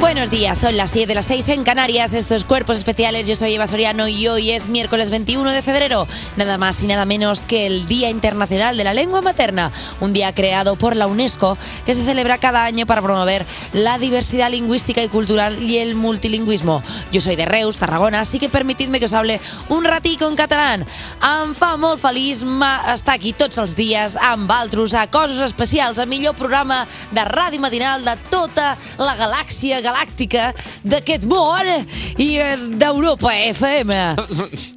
Buenos días, son las 7 de las 6 en Canarias, estos cuerpos especiales, yo soy Eva Soriano y hoy es miércoles 21 de febrero, nada más y nada menos que el Día Internacional de la Lengua Materna, un día creado por la UNESCO que se celebra cada año para promover la diversidad lingüística y cultural y el multilingüismo. Yo soy de Reus, Tarragona, así que permitidme que os hable un ratico en catalán. Em fa molt feliç estar aquí tots els dies amb altres a coses especials, el millor programa de ràdio matinal de tota la galàxia galàctica d'aquest món i eh, d'Europa FM.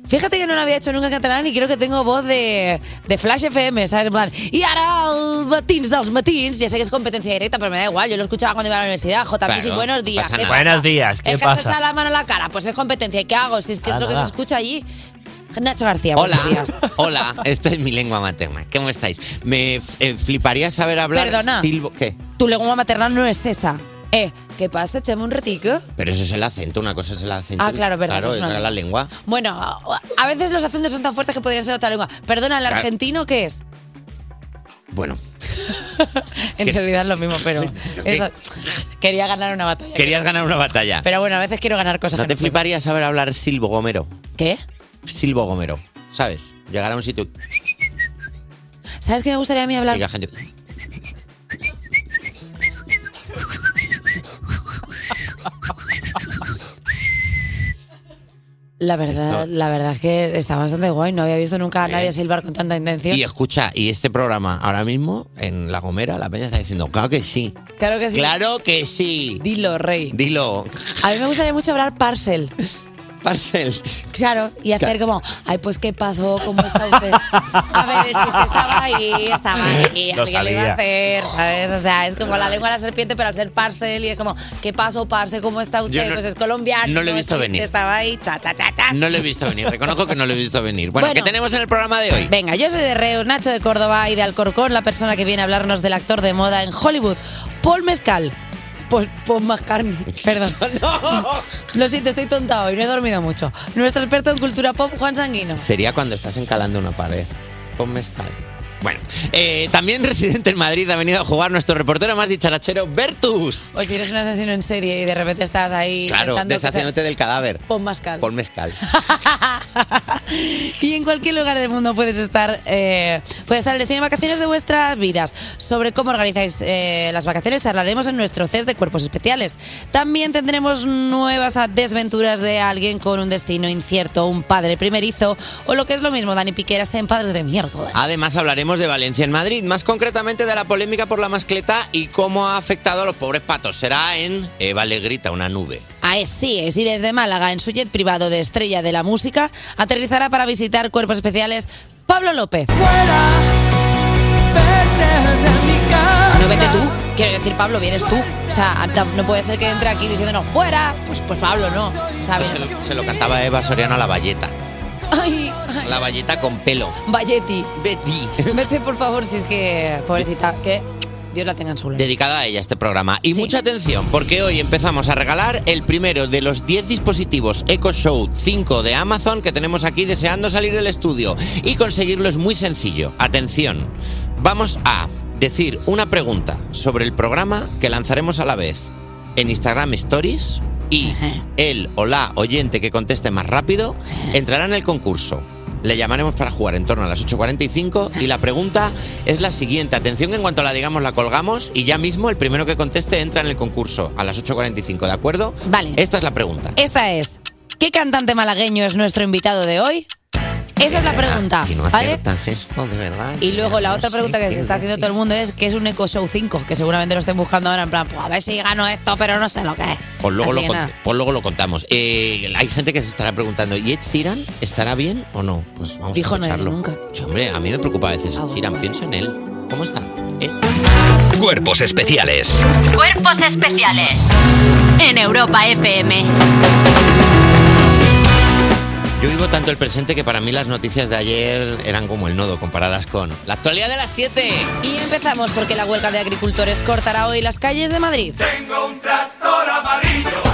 Fíjate que no lo había hecho nunca en catalán y creo que tengo voz de, de Flash FM, ¿sabes? En plan, y ahora el matins dels matins, ya sé que es competencia directa, pero me da igual, yo lo escuchaba cuando iba a la universidad. Sí, Claro, buenos días. pasa ¿qué pasa? Buenos días, ¿qué es que pasa? está la mano en la cara, pues es competencia. ¿Y qué hago? Si es que es Ah, lo que se escucha allí. Nacho García, Hola, días. hola, esta es mi lengua materna. ¿Cómo estáis? Me eh, fliparía saber hablar Perdona. silbo- ¿Qué? Tu lengua maternal no es esa. Eh, ¿qué pasa? Echame un retico. Pero eso es el acento, una cosa es el acento. Ah, claro, verdad, Claro, es una es la lengua. Bueno, a veces los acentos son tan fuertes que podrían ser otra lengua. Perdona, ¿el Claro. argentino qué es? Bueno, En realidad es lo mismo, pero eso- quería ganar una batalla. querías ganar una batalla. Pero bueno, a veces quiero ganar cosas. ¿No que te puedo. fliparía saber hablar silbo gomero? ¿Qué? Silbo gomero, ¿sabes? Llegar a un sitio ¿Sabes qué me gustaría a mí y hablar? la gente... La verdad, la verdad es que está bastante guay. No había visto nunca a nadie silbar con tanta intención. Y escucha, y este programa ahora mismo, en La Gomera, la peña está diciendo, claro que sí. Claro que sí. Claro que sí. Dilo, rey. Dilo. A mí me gustaría mucho hablar parcel. Parcel. Claro, y hacer como, ay, pues, ¿qué pasó? ¿Cómo está usted? A ver, el chiste estaba ahí, estaba ahí, Lo alguien lo iba a hacer, ¿sabes? O sea, es como la lengua de la serpiente, pero al ser parcel, y es como, ¿qué pasó, parce? ¿Cómo está usted? No- pues es colombiano. no lo he visto chiste venir. Estaba ahí, cha, cha, cha, cha. No lo he visto venir, reconozco que no lo he visto venir. Bueno, Bueno. ¿qué tenemos en el programa de hoy? Venga, yo soy de Reus, Nacho de Córdoba y de Alcorcón, la persona que viene a hablarnos del actor de moda en Hollywood, Paul Paul, Paul McCartney, perdón. Lo siento, estoy tonta hoy, no he dormido mucho. Nuestro experto en cultura pop, Juan Sanguino. Sería cuando estás encalando una pared. Con mezcal. Bueno, eh, también residente en Madrid ha venido a jugar nuestro reportero más dicharachero, Bertus. O si eres un asesino en serie y de repente estás ahí Claro, intentando que deshaciéndote del cadáver. Pon. Paul Mezcal. Y en cualquier lugar del mundo puedes estar, eh, puede estar el destino de vacaciones de vuestras vidas. Sobre cómo organizáis eh, las vacaciones hablaremos en nuestro CES de cuerpos especiales. También tendremos nuevas desventuras de alguien con un destino incierto, un padre primerizo o lo que es lo mismo, Dani Piqueras en Padres de Miércoles. Además hablaremos de Valencia en Madrid, más concretamente de la polémica por la mascleta y cómo ha afectado a los pobres patos. Será en Eva Legrita, una nube. Así es, y desde Málaga, en su jet privado de estrella de la música, aterrizará para visitar cuerpos especiales Pablo López. No vete tú, quiero decir Pablo, vienes tú. O sea, no puede ser que entre aquí diciéndonos fuera, pues, pues Pablo no, ¿sabes? Se lo, se lo cantaba Eva Soriano a la valleta. Ay, ay, La valleta con pelo. Valletti, Betty. vete por favor, si es que, pobrecita, que Dios la tenga en su gloria. Dedicada a ella este programa. Y mucha atención, porque hoy empezamos a regalar el primero de los 10 dispositivos Echo Show 5 de Amazon que tenemos aquí deseando salir del estudio. Y conseguirlo es muy sencillo. Atención, vamos a decir una pregunta sobre el programa que lanzaremos a la vez en Instagram Stories y el o la oyente que conteste más rápido entrará en el concurso. Le llamaremos para jugar en torno a las 8.45 y la pregunta es la siguiente. Atención que en cuanto la digamos la colgamos y ya mismo el primero que conteste entra en el concurso a las 8.45, ¿de acuerdo? Vale. Esta es la pregunta. Esta es, ¿qué cantante malagueño es nuestro invitado de hoy? Esa es la pregunta, Si no ¿vale? esto, de verdad. Y luego la no otra pregunta que se está haciendo todo el mundo es ¿qué es un Eco Show 5? Que seguramente lo estén buscando ahora en plan, pues a ver si gano esto, pero no sé lo que es. Pues luego, Así lo, con- nada. pues luego lo contamos. Eh, hay gente que se estará preguntando, ¿y Ed Sheeran estará bien o no? Pues vamos Dijo a escucharlo. nunca. Sí, hombre, a mí me preocupa a veces Ed Sheeran, pienso en él. ¿Cómo está? ¿Eh? Cuerpos especiales Cuerpos especiales en Europa FM. Yo vivo tanto el presente que para mí las noticias de ayer eran como el nodo comparadas con la actualidad de las 7. Y empezamos porque la huelga de agricultores cortará hoy las calles de Madrid. Tengo un tractor amarillo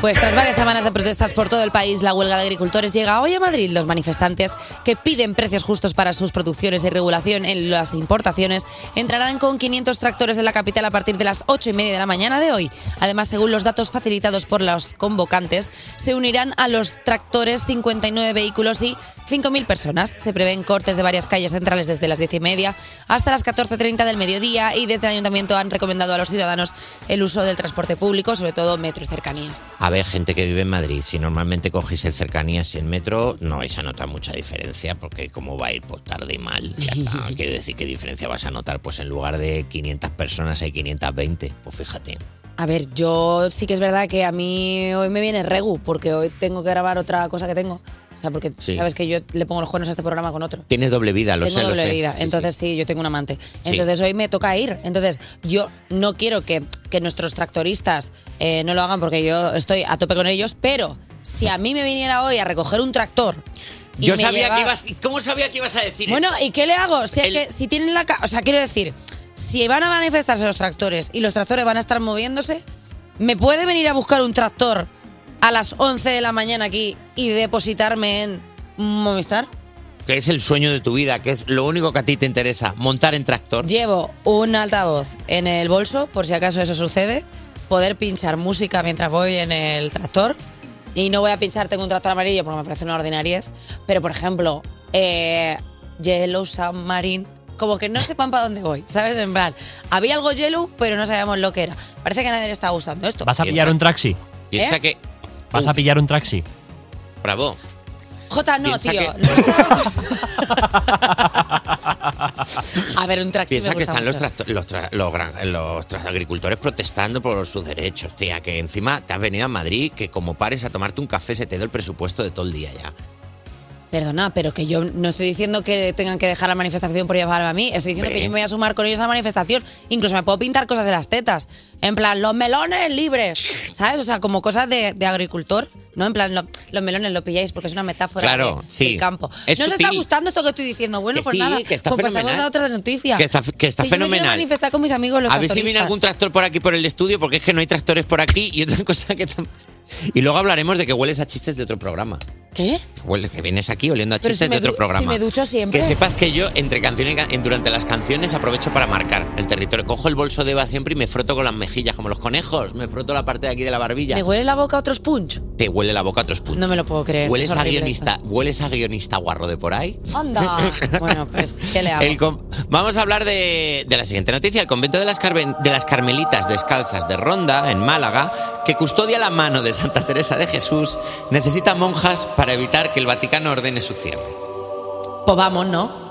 Pues tras varias semanas de protestas por todo el país, la huelga de agricultores llega hoy a Madrid. Los manifestantes que piden precios justos para sus producciones y regulación en las importaciones entrarán con 500 tractores en la capital a partir de las 8 y media de la mañana de hoy. Además, según los datos facilitados por los convocantes, se unirán a los tractores 59 vehículos y 5.000 personas. Se prevén cortes de varias calles centrales desde las 10 y media hasta las 14.30 del mediodía y desde el ayuntamiento han recomendado a los ciudadanos el uso del transporte público, sobre todo metro cercanías. A ver, gente que vive en Madrid, si normalmente cogéis el cercanías y el metro, no vais a notar mucha diferencia, porque como va a ir pues, tarde y mal, ya está. Quiero decir, ¿qué diferencia vas a notar? Pues en lugar de 500 personas hay 520, pues fíjate. A ver, yo sí que es verdad que a mí hoy me viene regu, porque hoy tengo que grabar otra cosa que tengo. O sea, porque Sí. sabes que yo le pongo los cuernos a este programa con otro. Tienes doble vida, lo tengo sé, doble vida. Entonces sí. yo tengo un amante. Entonces hoy me toca ir. Entonces yo no quiero que, que nuestros tractoristas eh, no lo hagan porque yo estoy a tope con ellos, pero si a mí me viniera hoy a recoger un tractor... y Yo sabía lleva- que ibas. ¿Cómo sabía que ibas a decir Bueno, eso? ¿y qué le hago? Si, es El- que, si tienen la... ca- O sea, quiero decir, si van a manifestarse los tractores y los tractores van a estar moviéndose, ¿me puede venir a buscar un tractor a las 11 de la mañana aquí y depositarme en Movistar? Que es el sueño de tu vida, que es lo único que a ti te interesa, montar en tractor. Llevo un altavoz en el bolso, por si acaso eso sucede, poder pinchar música mientras voy en el tractor. Y no voy a pinchar, tengo un tractor amarillo porque me parece una ordinariez. Pero, por ejemplo, eh, Yellow Submarine, como que no sepan para dónde voy, ¿sabes? En plan, había algo Yellow, pero no sabíamos lo que era. Parece que a nadie le está gustando esto. ¿Vas a pillar un taxi? Piensa ¿Eh? que. ¿Vas a pillar un taxi? Bravo. J, no, Piensa tío. que- a ver, un taxi Piensa me que gusta están los, mucho. los, tra- los gran- los tra- agricultores protestando por sus derechos, tía. Que encima te has venido a Madrid, que como pares a tomarte un café se te da el presupuesto de todo el día ya. Perdona, pero que yo no estoy diciendo que tengan que dejar la manifestación por llevarme a mí. Estoy diciendo que yo me voy a sumar con ellos a la manifestación. Incluso me puedo pintar cosas en las tetas. En plan, los melones libres. ¿Sabes? O sea, como cosas de, de agricultor. No, en plan, lo- los melones lo pilláis porque es una metáfora Claro, de- sí. del campo. Es ¿No os está gustando esto que estoy diciendo? Bueno, Que pues sí, nada. que está pues pasamos fenomenal. a otra noticia. Que está, que está Que yo me fenomenal. manifestar con mis amigos los a ver si viene algún tractor por aquí por el estudio, porque es que no hay tractores por aquí y otra cosa que tam- Y luego hablaremos de que hueles a chistes de otro programa. ¿Qué? Huele, que vienes aquí oliendo a Pero chistes si de otro programa. si me ducho siempre. Que sepas que yo, entre canción y durante las canciones, aprovecho para marcar el territorio. Cojo el bolso de Eva siempre y me froto con las mejillas, como los conejos. Me froto la parte de aquí de la barbilla. ¿Me huele la boca a otros punch? Te huele la boca a otros puntos. No me lo puedo creer. ¿Hueles es a, guionista, ¿Hueles a guionista guarro de por ahí? esto. Anda. bueno, pues, ¿qué le hago? Vamos a hablar de, de la siguiente noticia. El convento de las, de las Carmelitas Descalzas de Ronda, en Málaga, que custodia la mano de Santa Teresa de Jesús, necesita monjas para evitar que el Vaticano ordene su cierre. Pues vamos, ¿no?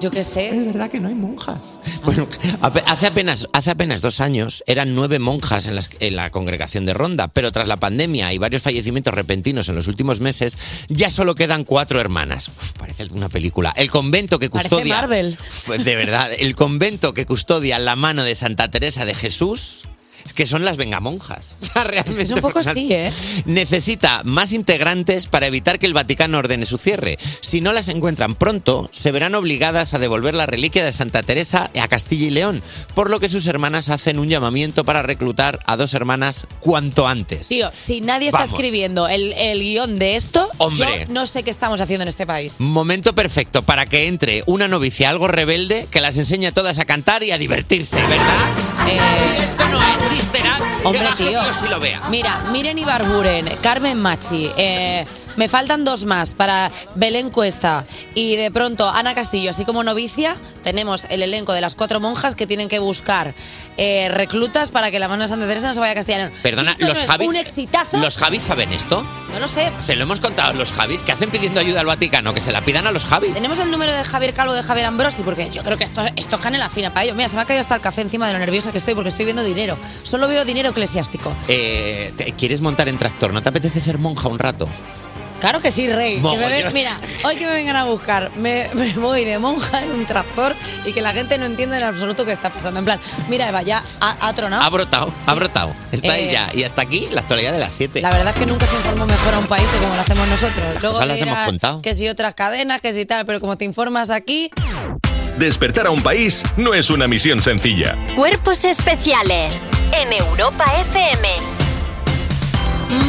Yo qué sé. Es verdad que no hay monjas. Bueno, hace apenas, hace apenas dos años eran nueve monjas en, las- en la congregación de Ronda, pero tras la pandemia y varios fallecimientos repentinos en los últimos meses, ya solo quedan cuatro hermanas. Uf, parece una película. El convento que Parece custodia. Marvel. Uf, De verdad, el convento que custodia la mano de Santa Teresa de Jesús. Es Que son las vengamonjas. O sea, realmente, Es un poco así, ¿eh? necesita más integrantes para evitar que el Vaticano ordene su cierre. Si no las encuentran pronto, se verán obligadas a devolver la reliquia de Santa Teresa a Castilla y León, por lo que sus hermanas hacen un llamamiento para reclutar a dos hermanas cuanto antes. Tío, si nadie está Vamos. escribiendo el, el guion de esto, Hombre. yo no sé qué estamos haciendo en este país. Momento perfecto para que entre una novicia algo rebelde que las enseñe a todas a cantar y a divertirse, ¿verdad? Eh, Esto no existirá. Hombre, que baje tío. Dios y lo vea. Mira, Miren Ibarburen, Carmen Machi, eh, me faltan dos más para Belén Cuesta y de pronto Ana Castillo, así como novicia, tenemos el elenco de las cuatro monjas que tienen que buscar eh, reclutas para que la mano de Santa Teresa no se vaya a León. Perdona, ¿Esto los no es Javis. un exitazo? ¿Los Javis saben esto? No lo sé. Se lo hemos contado a los Javis que hacen pidiendo ayuda al Vaticano, que se la pidan a los Javis. Tenemos el número de Javier Calvo de Javier Ambrosi, porque yo creo que esto, esto es canela fina para ellos. Mira, se me ha caído hasta el café encima de lo nerviosa que estoy porque estoy viendo dinero. Solo veo dinero eclesiástico. Eh, ¿Quieres montar en tractor? ¿No te apetece ser monja un rato? Claro que sí, Rey. Que me mira, hoy que me vengan a buscar, me, me voy de monja en un tractor y que la gente no entienda en absoluto qué está pasando. En plan, mira, Eva, ya ha, ha tronado. Ha brotado, ha brotado. Está ahí Eh, ya. Y hasta aquí la actualidad de las 7. La verdad es que nunca se informó mejor a un país que como lo hacemos nosotros. Luego cosas las dirás hemos contado. que si otras cadenas, que si tal, pero como te informas aquí, Despertar a un país no es una misión sencilla. Cuerpos especiales en Europa FM.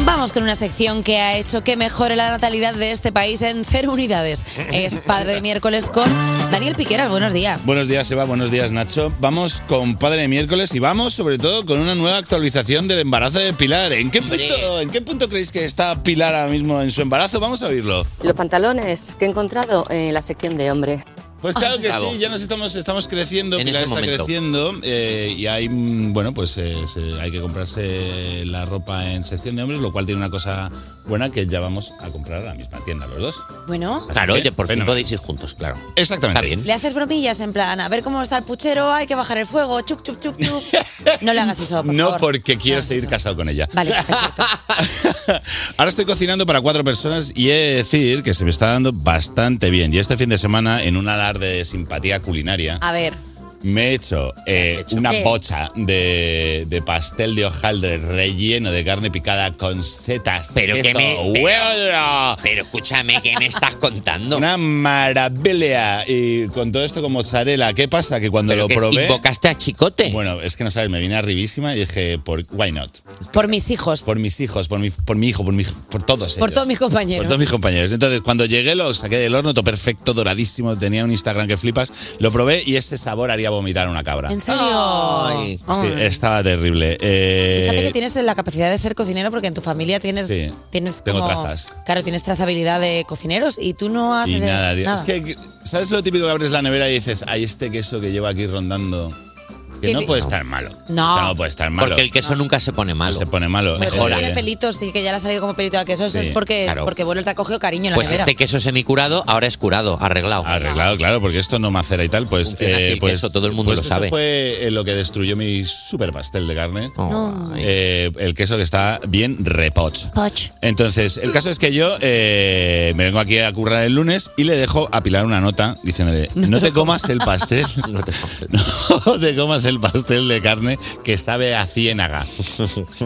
Vamos con una sección que ha hecho que mejore la natalidad de este país en cero unidades. Es Padre de Miércoles con Daniel Piqueras. Buenos días. Buenos días, Eva. Buenos días, Nacho. Vamos con Padre de Miércoles y vamos, sobre todo, con una nueva actualización del embarazo de Pilar. ¿En qué punto, ¿en qué punto creéis que está Pilar ahora mismo en su embarazo? Vamos a oírlo. Los pantalones que he encontrado en la sección de hombre. Pues claro que sí, ya nos estamos, estamos creciendo, En Pilar ese está momento. creciendo eh, y hay, bueno, pues eh, se- hay que comprarse la ropa en sección de hombres, lo cual tiene una cosa buena que ya vamos a comprar a la misma tienda los dos. Bueno, Claro, que, oye, por fin podéis ir juntos, claro. Exactamente. Está bien. le haces bromillas en plan, a ver cómo está el puchero, hay que bajar el fuego, chup, chup, chup, chup. No le hagas eso, por no favor. porque quiero seguir eso. casado con ella. Vale, perfecto. Ahora estoy cocinando para cuatro personas y he de decir que se me está dando bastante bien. Y este fin de semana, en un de simpatía culinaria, A ver, me he hecho, eh, hecho? una ¿Qué? bocha de, de pastel de hojaldre relleno de carne picada con setas. Pero queso, que me- huevo. Pero escúchame, ¿qué me estás contando? Una maravilla. Y con todo esto con mozzarella, ¿qué pasa? Que cuando ¿Pero lo que probé... invocaste a Chicote? Bueno, es que no sabes, me vine arribísima y dije, por, why not? por mis hijos, Por mis hijos, por mi, por mi hijo, por, mi, por todos por ellos. todos mis compañeros. Por todos mis compañeros. Entonces, cuando llegué, lo saqué del horno, todo perfecto, doradísimo. Tenía un Instagram que flipas. Lo probé y ese sabor haría vomitar a una cabra. ¿En serio? Ay. Sí, Ay. estaba terrible. Eh, Fíjate que tienes la capacidad de ser cocinero porque en tu familia tienes, Sí, tienes tengo como- trazas. Claro, tienes trazabilidad de cocineros y tú no has Y de- nada, tío. Es que, ¿sabes lo típico que abres la nevera y dices, hay este queso que llevo aquí rondando? Que ¿Qué no puede estar malo. No. No puede estar malo. Porque el queso nunca se pone No malo. se pone malo. Todo mejora. si tiene pelitos y que ya le ha salido como pelito al queso, eso Sí, es porque, claro. porque bueno, te ha cogido cariño en la Pues nevera. este queso semicurado ahora es curado, arreglado. Arreglado, claro, porque esto no macera y tal, pues, Funciona así el pues queso, todo el mundo pues lo eso sabe. fue eh, lo que destruyó mi super pastel de carne. Oh, ay. Eh, el queso que está bien repoch. Poch. Entonces, el caso es que yo eh, me vengo aquí a currar el lunes y le dejo a Pilar una nota diciéndole, no, te comas el pastel, No te pases. No te comas el pastel de carne que sabe a ciénaga.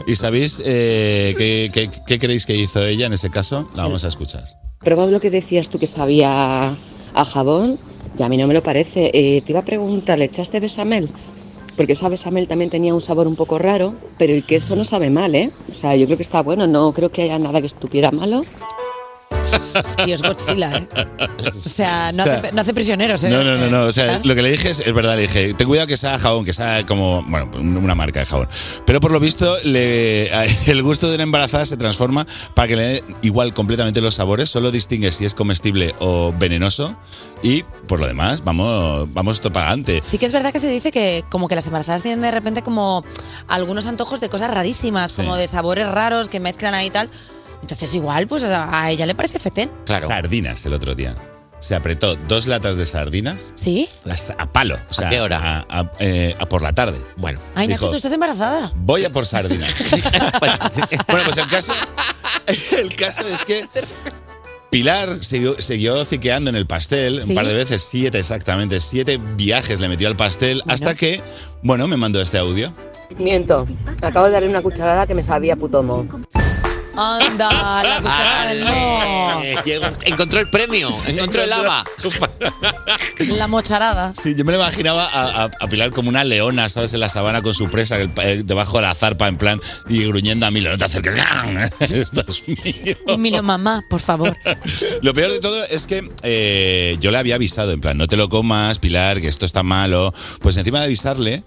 ¿Y sabéis eh, qué, qué- qué creéis que hizo ella en ese caso? La vamos a escuchar. Probado lo que decías tú que sabía a jabón, y a mí no me lo parece. Eh, te iba a preguntar, ¿le echaste besamel? Porque esa besamel también tenía un sabor un poco raro, pero el queso no sabe mal, ¿eh? O sea, yo creo que está bueno, no creo que haya nada que estuviera malo. Dios Godzilla, ¿eh? O sea, no, O sea, hace, no hace prisioneros, ¿eh? No, no, no, no. O sea, ¿Ah? lo que le dije es, es verdad, le dije, ten cuidado que sea jabón, que sea como, bueno, una marca de jabón. Pero por lo visto, le, el gusto de una embarazada se transforma para que le dé igual completamente los sabores, solo distingue si es comestible o venenoso y por lo demás, vamos, vamos esto para adelante. Sí que es verdad que se dice que como que las embarazadas tienen de repente como algunos antojos de cosas rarísimas, como de sabores raros que mezclan ahí y tal. Entonces igual, pues a a ella le parece fetén. Claro. Sardinas el otro día. Se apretó dos latas de sardinas ¿Sí? las- a palo. O sea, qué hora? A, a- eh, a por la tarde. Bueno. Ay, Nacho, Dijo, tú estás embarazada. Voy a por sardinas. bueno, pues el caso, el caso es que Pilar siguió, siguió ciqueando en el pastel ¿Sí? un par de veces, siete exactamente, siete viajes le metió al pastel hasta que, bueno, me mandó este audio. Miento, acabo de darle una cucharada que me sabía putomo. Anda, la cuchara del no. Eh, llegó- encontró el premio, encontró el haba. La mocharada. Sí, yo me lo imaginaba a, a- a Pilar como una leona, ¿sabes? En la sabana con su presa el- eh, debajo de la zarpa, en plan, y gruñendo a Milo, no te acerques. Esto es mío. Y Milo, mamá, por favor. Lo peor de todo es que eh, yo le había avisado, en plan, no te lo comas, Pilar, que esto está malo. Pues encima de avisarle,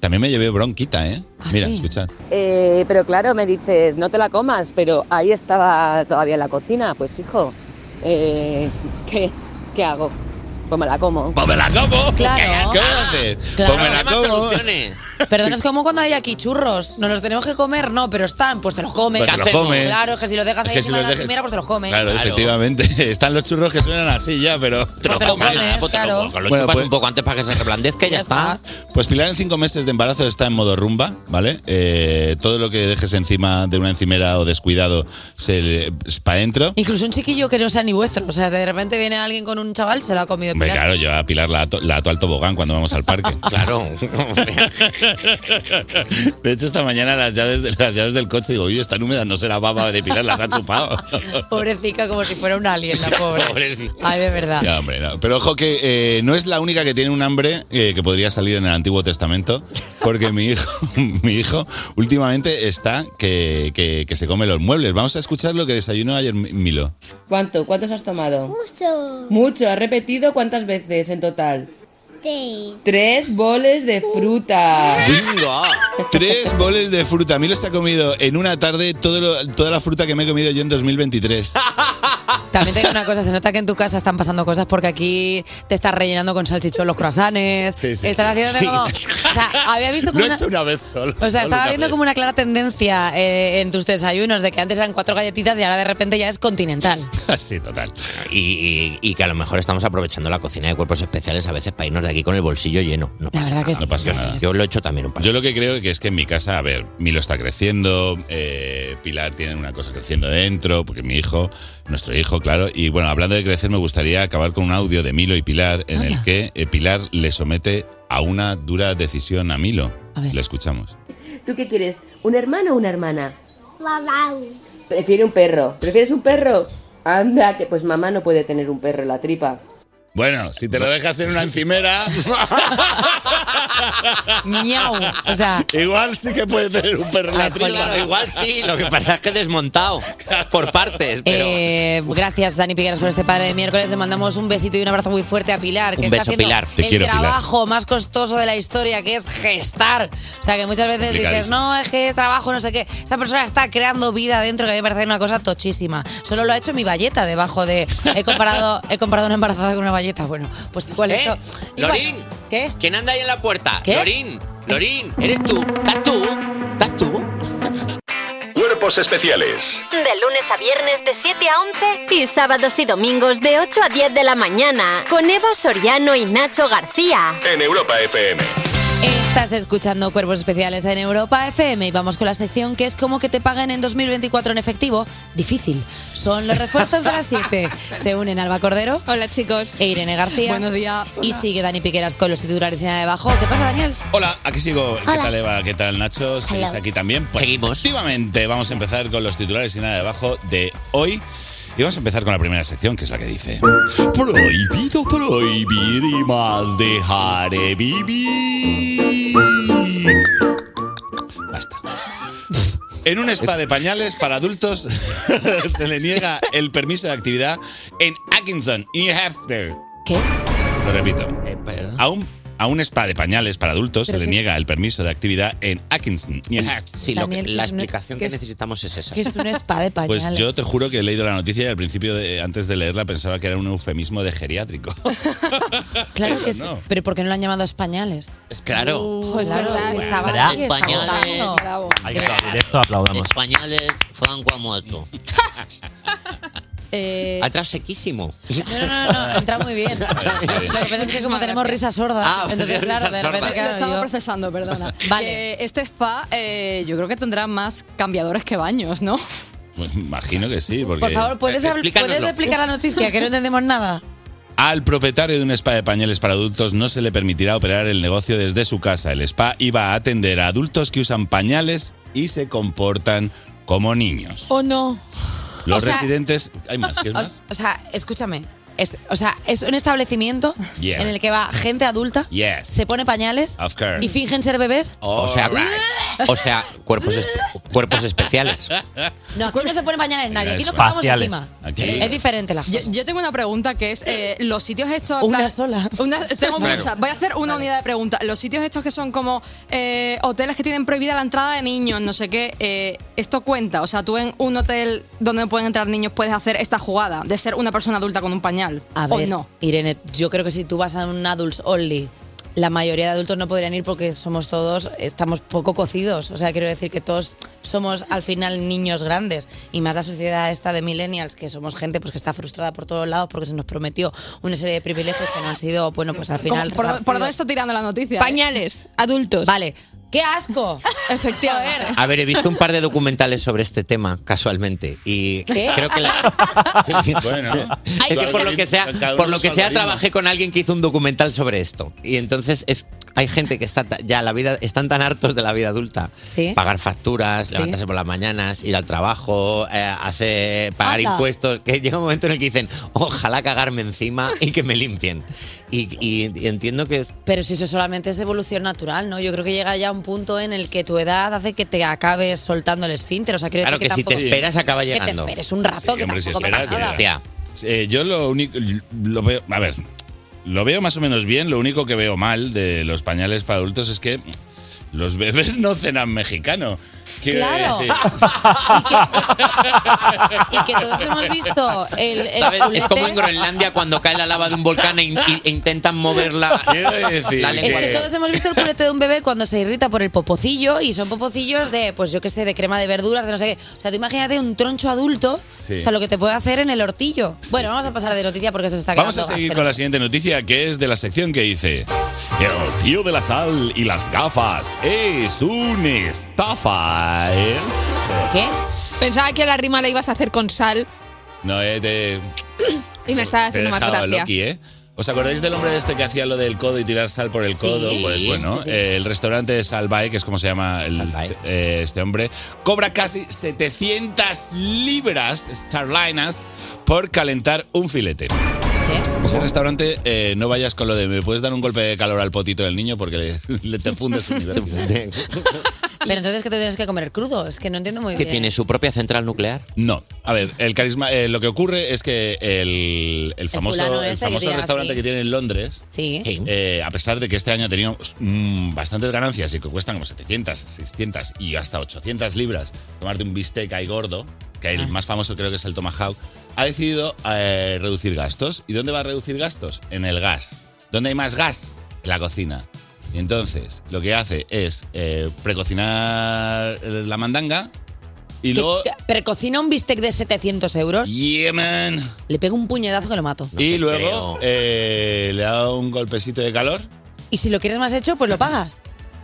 también me llevé bronquita, ¿eh? ¿Ah, Mira, sí? escucha. Eh, pero claro, me dices, no te la comas, pero ahí estaba todavía en la cocina. Pues hijo, eh, ¿qué, ¿qué hago? Pues me la como. ¡Pues me la como! Claro. ¿Qué voy a hacer? Claro. Pues me la como. Perdón, es como cuando hay aquí churros. ¿Nos los tenemos que comer? No, pero están, pues te los comes. Pues te los comes. Claro, que si lo dejas Es ahí que encima los de la dejes- primera, pues te los comes. Claro, Claro. efectivamente. Están los churros que suenan así ya, pero te lo te lo comes. comes. Pues te lo- claro. Lo Bueno, chupas pues- un poco antes para que se reblandezca y ya, Ya está. está. Pues Pilar en cinco meses de embarazo está en modo rumba, ¿vale? Eh, todo lo que dejes encima de una encimera o descuidado se le- es para adentro. Incluso un chiquillo que no sea ni vuestro. O sea, de repente viene alguien con un chaval, se lo ha comido Hombre, Pilar. claro, yo a Pilar la ato, la ato al tobogán cuando vamos al parque. Claro. De hecho, esta mañana las llaves, de, las llaves del coche, digo, oye, están húmedas, no será baba de Pilar, las ha chupado. Pobrecita, como si fuera un alien, la pobre. Pobrecita. Ay, de verdad. Ya, hombre, no. Pero ojo que eh, no es la única que tiene un hambre eh, que podría salir en el Antiguo Testamento, porque mi hijo, mi hijo últimamente está que, que- que se come los muebles. Vamos a escuchar lo que desayunó ayer Mi- Milo. ¿Cuánto? ¿Cuántos has tomado? Mucho. Mucho. ¿Has repetido cuántas veces en total? Seis. Tres boles de fruta. Tres boles de fruta. Milo se ha comido en una tarde todo lo- toda la fruta que me he comido yo en 2023. También te digo una cosa, se nota que en tu casa están pasando cosas porque aquí te estás rellenando con salchichón los croissants. Sí, sí, estás sí. haciendo Sí. como... O sea, había visto como Lo he una... hecho una vez solo. O sea, estaba viendo vez. como una clara tendencia eh, en tus desayunos de que antes eran cuatro galletitas y ahora de repente ya es continental. Sí, total. Y, y- y que a lo mejor estamos aprovechando la cocina de cuerpos especiales a veces para irnos de aquí con el bolsillo lleno. No La verdad que No pasa nada. Yo lo he hecho también un par. Yo lo que creo que es que en mi casa, a ver, Milo está creciendo, eh, Pilar tiene una cosa creciendo dentro, porque mi hijo, nuestro hijo, claro. Y bueno, hablando de crecer, me gustaría acabar con un audio de Milo y Pilar en el que eh, Pilar le somete a una dura decisión a Milo. Lo escuchamos. ¿Tú qué quieres? ¿Un hermano o una hermana? Babau. Prefiere un perro. ¿Prefieres un perro? Anda, que pues mamá no puede tener un perro en la tripa. Bueno, si te lo dejas en una encimera, Miau. O sea, igual sí que puede tener un perro en la tripa. igual sí, lo que pasa es que desmontado por partes, pero eh, gracias Dani Pigueras por este padre de miércoles. Le mandamos un besito y un abrazo muy fuerte a Pilar, que Un está beso, haciendo Pilar. Te el quiero, Pilar. trabajo más costoso de la historia, que es gestar. O sea, que muchas veces dices, no, es que es trabajo, no sé qué. Esa persona está creando vida dentro, que a mí me parece una cosa tochísima. Solo lo ha hecho mi valleta debajo de... He comparado, he comparado una embarazada con una valleta. Bueno, pues igual ¿Eh? esto... igual- Lorín, ¿Qué? ¿quién anda ahí en la puerta? ¿Qué? Lorín, Lorín, ¿eres tú? ¿Estás tú? ¿Estás tú? Cuerpos especiales De lunes a viernes de 7 a 11 y sábados y domingos de 8 a 10 de la mañana con Eva Soriano y Nacho García. en Europa FM. Estás escuchando Cuerpos Especiales en Europa FM y vamos con la sección que es como que te paguen en 2024 en efectivo. Difícil. Son los refuerzos de las 7. Se unen Alba Cordero. Hola chicos. E Irene García. Buenos días. Y sigue Dani Piqueras con los titulares y nada debajo. ¿Qué pasa, Daniel? Hola, aquí sigo. ¿Qué Hola. tal, Eva? ¿Qué tal, Nacho? ¿Seguís aquí también? Pues, Seguimos. Efectivamente, vamos a empezar con los titulares y nada debajo de hoy. Y vamos a empezar con la primera sección, que es la que dice... Prohibido prohibir y más dejaré vivir. Basta. En un spa de pañales para adultos se le niega el permiso de actividad en Atkinson, New Hampshire. ¿Qué? Lo repito. A un, a un spa de pañales para adultos se ¿Pero le qué? niega el permiso de actividad en Atkinson. Sí, lo que- la que es explicación que que, es- necesitamos es esa. Que es un spa de Pues pañales. yo te juro que he leído la noticia y al principio, de- antes de leerla, pensaba que era un eufemismo de geriátrico. Claro que Pero sí. no. Pero ¿por qué no lo han llamado españales? Claro. Pues claro, es que estaba Bravo. ahí, votando. Hay que aplaudir esto, aplaudamos. Españoles, Franco ha muerto. Eh, Atrás sequísimo. No, no, no, no, entra muy bien. Lo que pasa es que como tenemos risa sorda, Ah, entonces claro, de repente claro, estaba yo- procesando, perdona. Vale. Que este spa eh, yo creo que tendrá más cambiadores que baños, ¿no? Pues imagino que sí, porque... Por favor, ¿puedes. ¿puedes explicar la noticia? Que no entendemos nada. Al propietario de un spa de pañales para adultos no se le permitirá operar el negocio desde su casa. El spa iba a atender a adultos que usan pañales y se comportan como niños. ¿O no? Los O sea- residentes... ¿Hay más? ¿Qué es más? O sea, escúchame. Es- o sea, es un establecimiento Yeah. en el que va gente adulta, Yes. se pone pañales Of course. y fingen ser bebés. O sea, o sea, cuerpos, es- cuerpos especiales. No, aquí no se pone pañales nadie. Aquí nos quedamos Espaciales. encima. Aquí. Es diferente la Yo, cosa. yo tengo una pregunta que es eh, los sitios estos. Una sola. una- tengo Claro. muchas. Voy a hacer una unidad de preguntas. Los sitios estos que son como eh, hoteles que tienen prohibida la entrada de niños, no sé qué. eh, esto cuenta. O sea, tú en un hotel donde no pueden entrar niños puedes hacer esta jugada de ser una persona adulta con un pañal. A o ver, no. Irene, yo creo que si tú vas a un adults only, la mayoría de adultos no podrían ir porque somos todos, estamos poco cocidos. O sea, quiero decir que todos somos al final niños grandes. Y más la sociedad esta de millennials, que somos gente pues que está frustrada por todos lados porque se nos prometió una serie de privilegios que no han sido, bueno, pues al final. ¿Cómo- ¿Por, por resarcidos. dónde está tirando la noticia? eh? Pañales, adultos. Vale. ¡Qué asco! Efectivamente. A ver, he visto un par de documentales sobre este tema, casualmente. Y ¿Qué? creo que la- Bueno, Es que por lo que sea, por lo que sea trabajé con alguien que hizo un documental sobre esto. Y entonces es hay gente que está ya la vida, están tan hartos de la vida adulta. Sí. Pagar facturas, Sí. levantarse por las mañanas, ir al trabajo, eh, hacer, pagar Anda. impuestos, que llega un momento en el que dicen, ojalá cagarme encima y que me limpien. Y, y- y entiendo que es Pero si eso solamente es evolución natural, ¿no? Yo creo que llega ya un punto en el que tu edad hace que te acabes soltando el esfínter. O sea, quiero Claro que si te tampoco- esperas acaba Que llegando. te esperes un rato, que hombre, si tampoco pasa esperas, nada. ya. Eh, yo lo único. Lo veo. A ver. Lo veo más o menos bien. Lo único que veo mal de los pañales para adultos es que los bebés no cenan mexicano. Quiero Claro. decir- Y que todos hemos visto el, el. Es como en Groenlandia cuando cae la lava de un volcán e, in- e intentan mover la, decir la Es que todos hemos visto el culete de un bebé cuando se irrita por el popocillo y son popocillos de, pues yo qué sé, de crema de verduras, de no sé qué. O sea, tú imagínate un troncho adulto, Sí. o sea, lo que te puede hacer en el hortillo. bueno, vamos a pasar de noticia porque se está Vamos a seguir áspero. con la siguiente noticia, que es de la sección que dice: El tío de la sal y las gafas es un estafa. ¿Eh? ¿Qué? Pensaba que la rima la ibas a hacer con sal No, eh, te, y me estaba haciendo más gracia. Loki, ¿eh? ¿Os acordáis del hombre este que hacía lo del codo y tirar sal por el codo? Sí. pues bueno, Sí, eh, el restaurante de Salvae, que es como se llama el- eh, este hombre, cobra casi 700 libras starlinas por calentar un filete. Ese restaurante, eh, no vayas con lo de me puedes dar un golpe de calor al potito del niño porque le, le te fundes universo. Pero entonces, ¿qué te tienes que comer crudo? Es que no entiendo muy ¿Que bien. tiene su propia central nuclear? No. A ver, el carisma, eh, lo que ocurre es que el, el famoso, el ese que famoso restaurante así. que tiene en Londres, Sí. eh, a pesar de que este año ha tenido mm, bastantes ganancias y que cuestan como 700, 600 y hasta 800 libras tomarte un bistec ahí gordo, que Ah. el más famoso creo que es el Tomahawk, ha decidido eh, reducir gastos. ¿Y dónde va a reducir gastos? En el gas. ¿Dónde hay más gas? En la cocina. Y entonces lo que hace es eh, precocinar la mandanga y luego... que- Pero cocina un bistec de 700 euros. Yeah, man. Le pego un puñetazo que lo mato. y luego eh, le da un golpecito de calor. Y si lo quieres más hecho, pues lo pagas.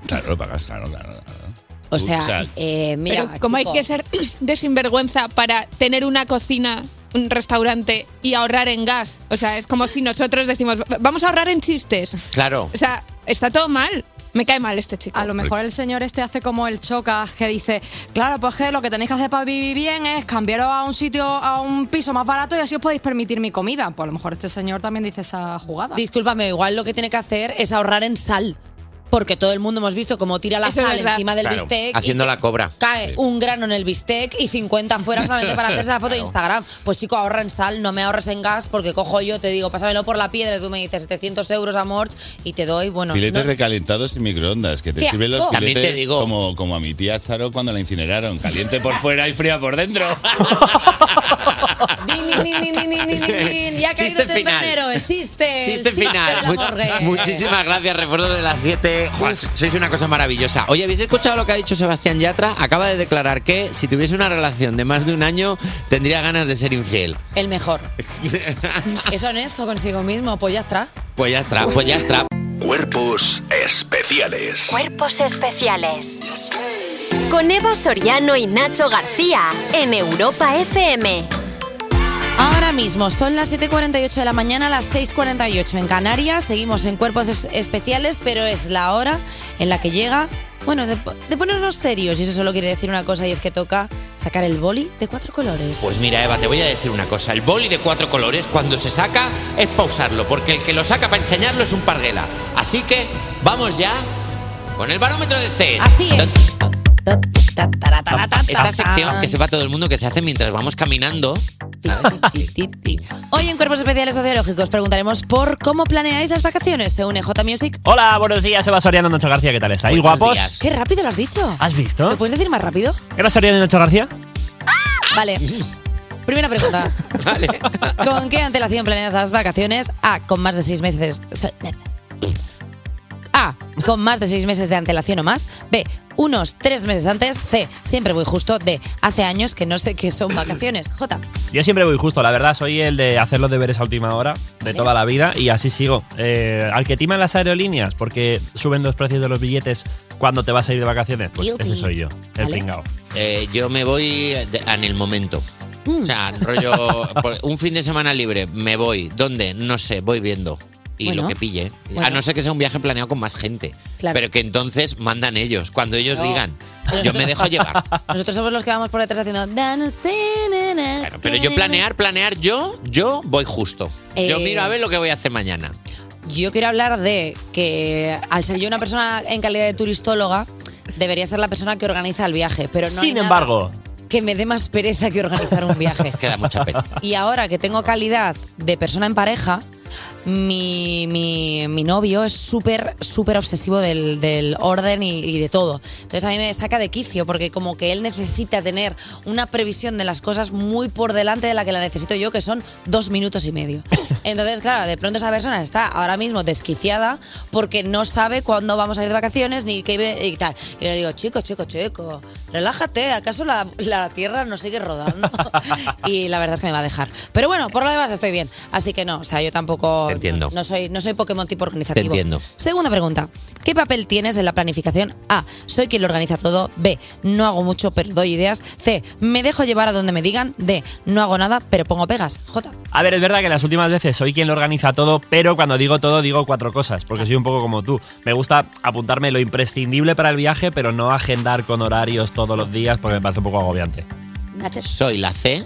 Claro, lo pagas, claro, claro. claro. O sea, O sea, eh, mira, Pero como hay que ser de sinvergüenza para tener una cocina, un restaurante y ahorrar en gas. O sea, es como si nosotros decimos, "Va- vamos a ahorrar en chistes. Claro. O sea, está todo mal. Me cae mal este chico. A lo mejor el señor este hace como el chocas que dice, claro, pues que lo que tenéis que hacer para vivir bien es cambiaros a un sitio, a un piso más barato y así os podéis permitir mi comida. Pues a lo mejor este señor también dice esa jugada. Discúlpame, igual lo que tiene que hacer es ahorrar en sal. Porque todo el mundo hemos visto cómo tira la Eso es sal verdad. encima del Claro, bistec. y haciendo que la cobra. Cae un grano en el bistec y 50 fuera solamente para hacerse la foto de. Instagram. Pues chico, ahorra en sal, no me ahorres en gas porque cojo yo, te digo, pásamelo por la piedra, y tú me dices 700 euros amor y te doy, bueno. filetes no- recalentados en microondas, que te ¡Qué sirven los asco! filetes También te digo- Como, como a mi tía Charo cuando la incineraron, caliente por fuera y fría por dentro. Din, din, din, din, din, din, din, din. Ya ha caído Chiste final. tempranero, el chiste. el Chiste de final. la Much- morgue. muchísimas gracias, recuerdo de las 7. Sois una cosa maravillosa. Oye, ¿habéis escuchado lo que ha dicho Sebastián Yatra? Acaba de declarar que si tuviese una relación de más de un año, tendría ganas de ser infiel. El mejor. es honesto consigo mismo, pues ya está. Pues ya está, pues ya está. Cuerpos especiales. Cuerpos especiales. Con Eva Soriano y Nacho García en Europa FM. Ahora mismo son las 7.48 de la mañana, las 6.48 en Canarias. Seguimos en cuerpos es- especiales, pero es la hora en la que llega, bueno, de, po- de ponernos serios. Y eso solo quiere decir una cosa y es que toca sacar el boli de cuatro colores. Pues mira, Eva, te voy a decir una cosa. El boli de cuatro colores, cuando se saca, es pausarlo, porque el que lo saca para enseñarlo es un parguela. Así que vamos ya con el barómetro de C. Así es. Esta sección que sepa todo el mundo que se hace mientras vamos caminando. Hoy en Cuerpos Especiales Sociológicos preguntaremos por cómo planeáis las vacaciones. Se une J Music. Hola, buenos días, Eva Soriano, Nacho García, ¿qué tal estáis? Buenos ¿Guapos? días. Qué rápido lo has dicho. ¿Has visto? ¿Lo puedes decir más rápido? ¿Eva Soriano y Nacho García? Vale. Primera pregunta. ¿Con qué antelación planeas las vacaciones? A. Con más de seis meses. A. Con más de seis meses de antelación o más. B. Unos tres meses antes. C. Siempre voy justo. D. Hace años que no sé qué son vacaciones. J. Yo siempre voy justo, la verdad, soy el de hacer los deberes a última hora de toda la vida y así sigo. Eh, al que timan las aerolíneas porque suben los precios de los billetes cuando te vas a ir de vacaciones, pues Guilty. ese soy yo, el Vale. pringao. Eh, yo me voy de- en el momento. O sea, rollo, por un fin de semana libre, me voy. ¿Dónde? No sé, voy viendo. Y Bueno. lo que pille. Bueno. A no ser que sea un viaje planeado con más gente. Claro. Pero que entonces mandan ellos. Cuando ellos No. digan, yo me dejo llevar. Nosotros somos los que vamos por detrás haciendo. Pero yo planear, planear, yo, yo voy justo. Yo Eh, miro a ver lo que voy a hacer mañana. Yo quiero hablar de que al ser yo una persona en calidad de turistóloga, debería ser la persona que organiza el viaje. Pero no hay Sin nada embargo, que me dé más pereza que organizar un viaje. Queda mucha pena. Y ahora que tengo calidad de persona en pareja, mi, mi, mi novio es súper, súper obsesivo del, del orden y, y de todo. Entonces a mí me saca de quicio porque como que él necesita tener una previsión de las cosas muy por delante de la que la necesito yo, que son dos minutos y medio. Entonces, claro, de pronto esa persona está ahora mismo desquiciada porque no sabe cuándo vamos a ir de vacaciones ni qué y tal. Y le digo, chico, chico, chico, relájate, ¿acaso la, la Tierra no sigue rodando? y la verdad es que me va a dejar. Pero bueno, por lo demás estoy bien. Así que no, o sea, yo tampoco... Te entiendo. No soy, no soy Pokémon tipo Te organizativo. entiendo. Segunda pregunta. ¿Qué papel tienes en la planificación? A. Soy quien lo organiza todo. B. No hago mucho, pero doy ideas. C. Me dejo llevar a donde me digan. D. No hago nada, pero pongo pegas. J. a ver, es verdad que las últimas veces soy quien lo organiza todo, pero cuando digo todo digo cuatro cosas, porque soy un poco como tú. Me gusta apuntarme lo imprescindible para el viaje, pero no agendar con horarios todos los días porque me parece un poco agobiante. Soy la C.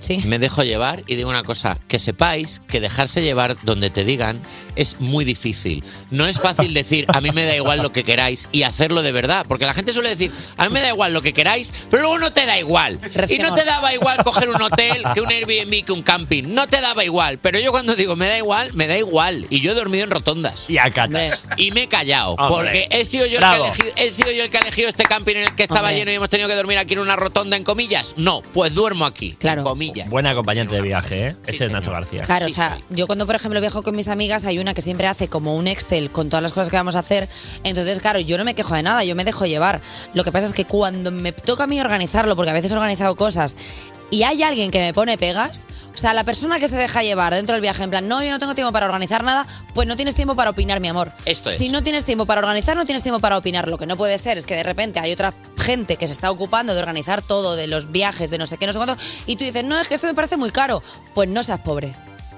Sí. Me dejo llevar y digo una cosa, que sepáis que dejarse llevar donde te digan es muy difícil. No es fácil decir, a mí me da igual lo que queráis y hacerlo de verdad, porque la gente suele decir, a mí me da igual lo que queráis, pero luego no te da igual. Y no te daba igual coger un hotel que un Airbnb que un camping, no te daba igual, pero yo cuando digo me da igual, me da igual y yo he dormido en rotondas. Y a catas. Y me he callado, Hombre. porque he sido, yo el que elegido, he sido yo el que ha elegido este camping en el que estaba Hombre. lleno y hemos tenido que dormir aquí en una rotonda en comillas. No, pues duermo aquí. Claro. En comillas. Buena acompañante de viaje, ¿eh? Ese es Nacho García. Claro, o sea, yo cuando por ejemplo viajo con mis amigas hay una que siempre hace como un Excel con todas las cosas que vamos a hacer. Entonces, claro, yo no me quejo de nada, yo me dejo llevar. Lo que pasa es que cuando me toca a mí organizarlo, porque a veces he organizado cosas y hay alguien que me pone pegas, o sea, la persona que se deja llevar dentro del viaje en plan, no, yo no tengo tiempo para organizar nada, pues no tienes tiempo para opinar, mi amor. Esto es. Si no tienes tiempo para organizar, no tienes tiempo para opinar. Lo que no puede ser es que de repente hay otra gente que se está ocupando de organizar todo, de los viajes, de no sé qué, no sé cuánto, y tú dices, no, es que esto me parece muy caro. Pues no seas pobre.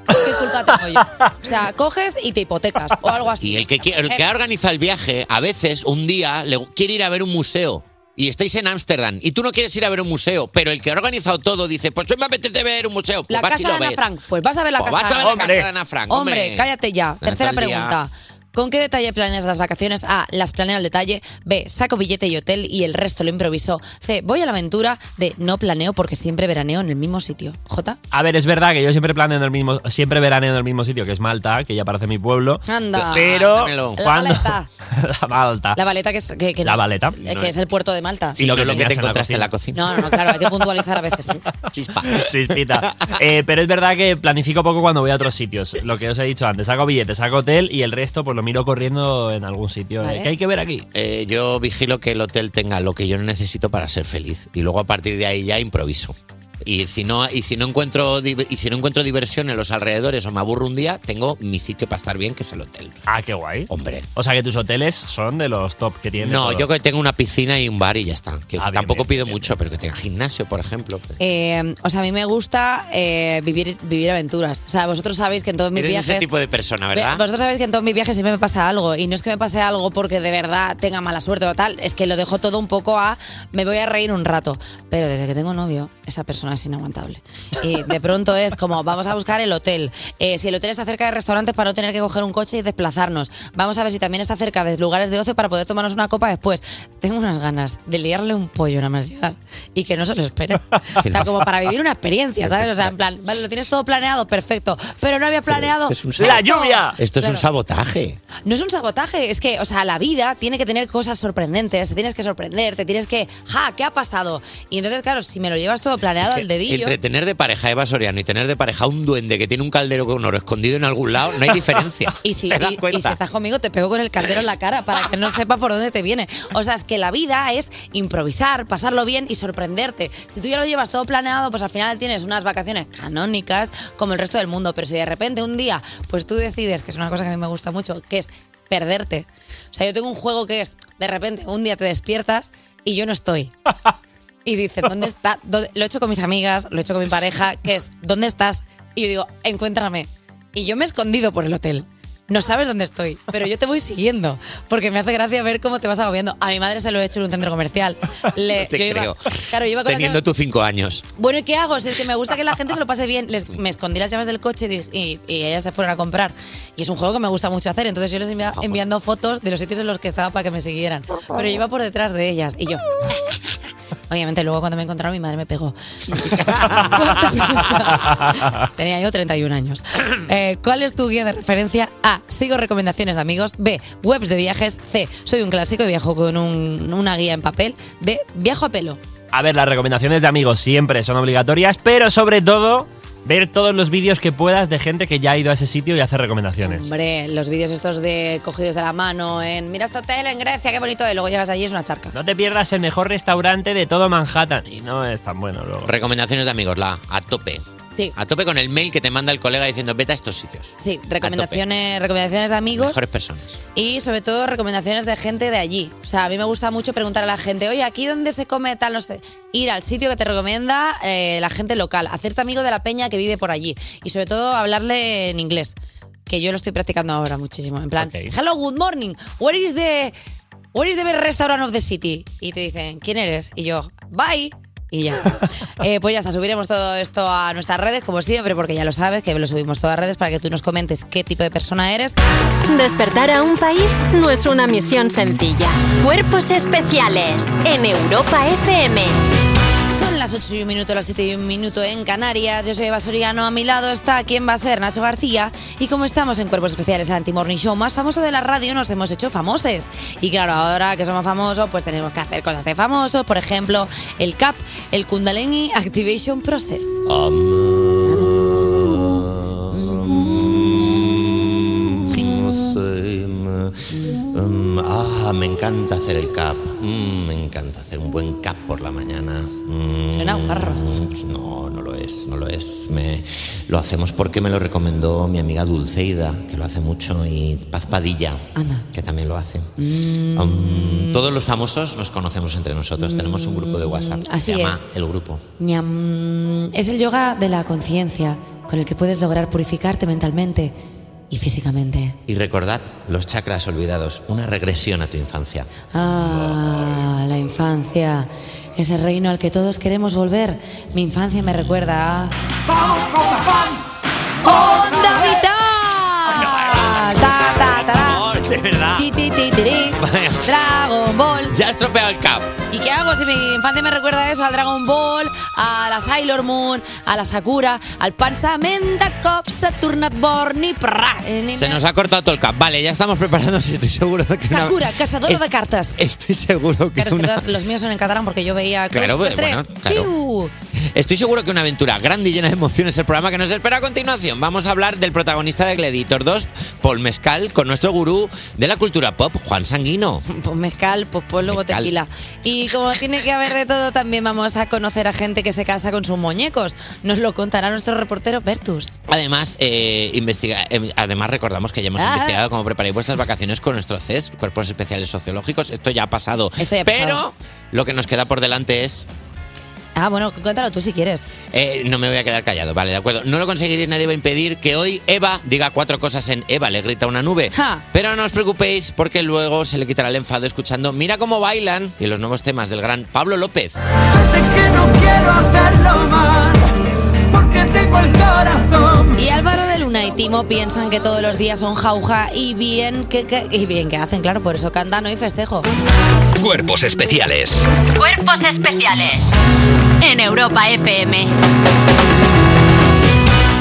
¿Qué culpa tengo yo? O sea, coges y te hipotecas o algo así. Y el que, el que ha organizado el viaje, a veces, un día, le quiere ir a ver un museo. Y estáis en Ámsterdam y tú no quieres ir a ver un museo, pero el que ha organizado todo dice, pues hoy me apetece ver un museo. Pues La vas y casa de Ana ves. Frank. Pues vas a ver la Pues casa vas a ver la casa de Ana Frank. Hombre, cállate ya. Tercera día. ¿Con qué detalle planeas las vacaciones? A. Las planeo al detalle. B. Saco billete y hotel y el resto lo improviso. C. Voy a la aventura. D. No planeo porque siempre veraneo en el mismo sitio. J. A ver, es verdad que yo siempre planeo en el mismo, siempre veraneo en el mismo sitio, que es Malta, que ya parece mi pueblo. Anda. Pero Dámelo. La Valeta. la Malta. La Valeta, que es, que, que La no es- Valeta. eh, que es el puerto de Malta. Y lo que, lo que te en encontraste en la cocina. No, no, no, claro, hay que puntualizar a veces. ¿eh? Chispa. Chispita. Eh, pero es verdad que planifico poco cuando voy a otros sitios. Lo que os he dicho antes, saco billetes, saco hotel y el resto pues lo miro corriendo en algún sitio. Vale. Eh, ¿Qué hay que ver aquí? Eh, yo vigilo que el hotel tenga lo que yo necesito para ser feliz. Y luego a partir de ahí ya improviso. Y si no, y si no encuentro y si no encuentro diversión en los alrededores o me aburro un día, tengo mi sitio para estar bien, que es el hotel. Ah, qué guay. Hombre. O sea que tus hoteles son de los top que tienen. No, yo que tengo una piscina y un bar y ya está. Que Ah, bien, tampoco pido mucho, pero que tenga gimnasio, por ejemplo. Eh, o sea, a mí me gusta eh, vivir, vivir aventuras. O sea, vosotros sabéis que en todos mis Eres viajes. ese tipo de persona, ¿verdad? Vosotros sabéis que en todos mis viajes siempre me pasa algo. Y no es que me pase algo porque de verdad tenga mala suerte o tal. Es que lo dejo todo un poco a. Me voy a reír un rato. Pero desde que tengo novio, esa persona es inaguantable. Y de pronto es como, vamos a buscar el hotel. Eh, si el hotel está cerca de restaurantes para no tener que coger un coche y desplazarnos. Vamos a ver si también está cerca de lugares de ocio para poder tomarnos una copa después. Tengo unas ganas de liarle un pollo nada más llegar y que no se lo espere. O sea, como para vivir una experiencia, ¿sabes? O sea, en plan, vale, lo tienes todo planeado, perfecto. Pero no había planeado. Es un esto. Esto es un sabotaje. No es un sabotaje, es que, o sea, la vida tiene que tener cosas sorprendentes, te tienes que sorprender, te tienes que, ja, ¿qué ha pasado? Y entonces, claro, si me lo llevas todo planeado al dedillo, Entre tener de pareja Eva Soriano y tener de pareja un duende que tiene un caldero con oro escondido en algún lado, no hay diferencia. y si, ¿Te das y- y cuenta? si estás conmigo, te pego con el caldero en la cara para que no sepa por dónde te viene. O sea, es que la vida es improvisar, pasarlo bien y sorprenderte. Si tú ya lo llevas todo planeado, pues al final tienes unas vacaciones canónicas como el resto del mundo. Pero si de repente un día, pues tú decides, que es una cosa que a mí me gusta mucho, que es perderte. O sea, yo tengo un juego que es, de repente, un día te despiertas y yo no estoy. Y dices, ¿dónde está? ¿Dónde-?". Lo he hecho con mis amigas, lo he hecho con mi pareja, que es, ¿dónde estás? Y yo digo, encuéntrame. Y yo me he escondido por el hotel. No sabes dónde estoy, pero yo te voy siguiendo, porque me hace gracia ver cómo te vas agobiando. A mi madre se lo he hecho en un centro comercial. Le- Te yo iba- creo. claro, yo iba con las Teniendo tus cinco años. bueno, ¿y qué hago? Si es que me gusta que la gente se lo pase bien. Les- me escondí las llaves del coche y, di- y- y ellas se fueron a comprar. Y es un juego que me gusta mucho hacer. Entonces yo les enviaba enviando fotos de los sitios en los que estaba para que me siguieran. Pero yo iba por detrás de ellas. Y yo. Obviamente, luego cuando me encontraron, mi madre me pegó. Tenía yo 31 años. Eh, ¿Cuál es tu guía de referencia? A. Sigo recomendaciones de amigos. B. Webs de viajes. C. Soy un clásico y viajo con un- una guía en papel. D. Viajo a pelo. A ver, las recomendaciones de amigos siempre son obligatorias, pero sobre todo ver todos los vídeos que puedas de gente que ya ha ido a ese sitio y hace recomendaciones. Hombre, los vídeos estos de cogidos de la mano en mira este hotel en Grecia, qué bonito, y luego llegas allí y es una charca. No te pierdas el mejor restaurante de todo Manhattan. Y no es tan bueno luego. Recomendaciones de amigos, la a tope. Sí. A tope con el mail que te manda el colega diciendo vete a estos sitios. Sí, recomendaciones, recomendaciones de amigos Mejores personas. y sobre todo recomendaciones de gente de allí. O sea, a mí me gusta mucho preguntar a la gente, oye, aquí donde se come tal, no sé, ir al sitio que te recomienda eh, la gente local, hacerte amigo de la peña que vive por allí y sobre todo hablarle en inglés, que yo lo estoy practicando ahora muchísimo. En plan, hello, good morning, where is the, where is the best restaurant of the city? Y te dicen, ¿quién eres? Y yo, bye. Y ya está. Eh, pues ya está, subiremos todo esto a nuestras redes, como siempre, porque ya lo sabes, que lo subimos todas redes para que tú nos comentes qué tipo de persona eres. Despertar a un país no es una misión sencilla. Cuerpos especiales en Europa FM. Las 8 y un minuto, las 7 y un minuto en Canarias. Yo soy Eva Soriano, a mi lado está quién va a ser Nacho García. Y como estamos en Cuerpos Especiales, Anti-Morning Show más famoso de la radio, nos hemos hecho famosos. Y claro, ahora que somos famosos, pues tenemos que hacer cosas de famosos. Por ejemplo, el CAP, el Kundalini Activation Process. Mm, ah, me encanta hacer el cap. Mm, me encanta hacer un buen cap por la mañana. Mm, Suena guarro. No, no lo es, no lo es. Me, lo hacemos porque me lo recomendó mi amiga Dulceida, que lo hace mucho, y Paz Padilla, que también lo hace. Mm. Um, todos los famosos nos conocemos entre nosotros. Tenemos un grupo de WhatsApp. así se llama es. El Grupo. Ñam. Es el yoga de la conciencia, con el que puedes lograr purificarte mentalmente y físicamente. Y recordad los chakras olvidados, una regresión a tu infancia. Ah, la infancia. Ese reino al que todos queremos volver. Mi infancia me recuerda a... ¡Vamos con la fan! ¡Onda Vital! Ta, ta, ta, ta. de verdad. Ti, ti, ti, ti, ti. Dragon Ball. Ya estropeado el cap. ¿Y qué hago si mi infancia me recuerda eso? Al Dragon Ball, a la Sailor Moon, a la Sakura, al Pansamenta Cop, Saturnat Born y prra. Se nos ha cortado todo el cap. Vale, ya estamos preparándonos y estoy seguro de que una- Sakura, cazadora Es- de cartas. Estoy seguro que Claro, es que una- todos los míos son en catalán porque yo veía Claro, bueno, 3. claro. Fiu. Estoy seguro que una aventura grande y llena de emociones es el programa que nos espera a continuación. Vamos a hablar del protagonista de Gladiator 2, Paul Mescal, con nuestro gurú de la cultura pop, Juan Sanguino. Pues mezcal, pues, luego Mezcal. tequila. Y como tiene que haber de todo, también vamos a conocer a gente que se casa con sus muñecos. Nos lo contará nuestro reportero Bertus. Además, eh, investiga- eh, además recordamos que ya hemos Ah. investigado cómo preparáis vuestras vacaciones con nuestro CES, Cuerpos Especiales Sociológicos. Esto ya ha pasado. Esto ya ha Pero pasado. lo que nos queda por delante es Ah, bueno, cuéntalo tú si quieres. Eh, no me voy a quedar callado, vale, de acuerdo. No lo conseguiréis, nadie va a impedir que hoy Eva diga cuatro cosas en Eva, le grita una nube. Ja. Pero no os preocupéis porque luego se le quitará el enfado escuchando Mira cómo bailan y los nuevos temas del gran Pablo López. que no quiero hacerlo mal, tengo el corazón. Y Álvaro de Luna y Timo piensan que todos los días son jauja y bien que, que- y bien que hacen, claro, por eso cantan hoy festejo. Cuerpos especiales. Cuerpos especiales en Europa FM.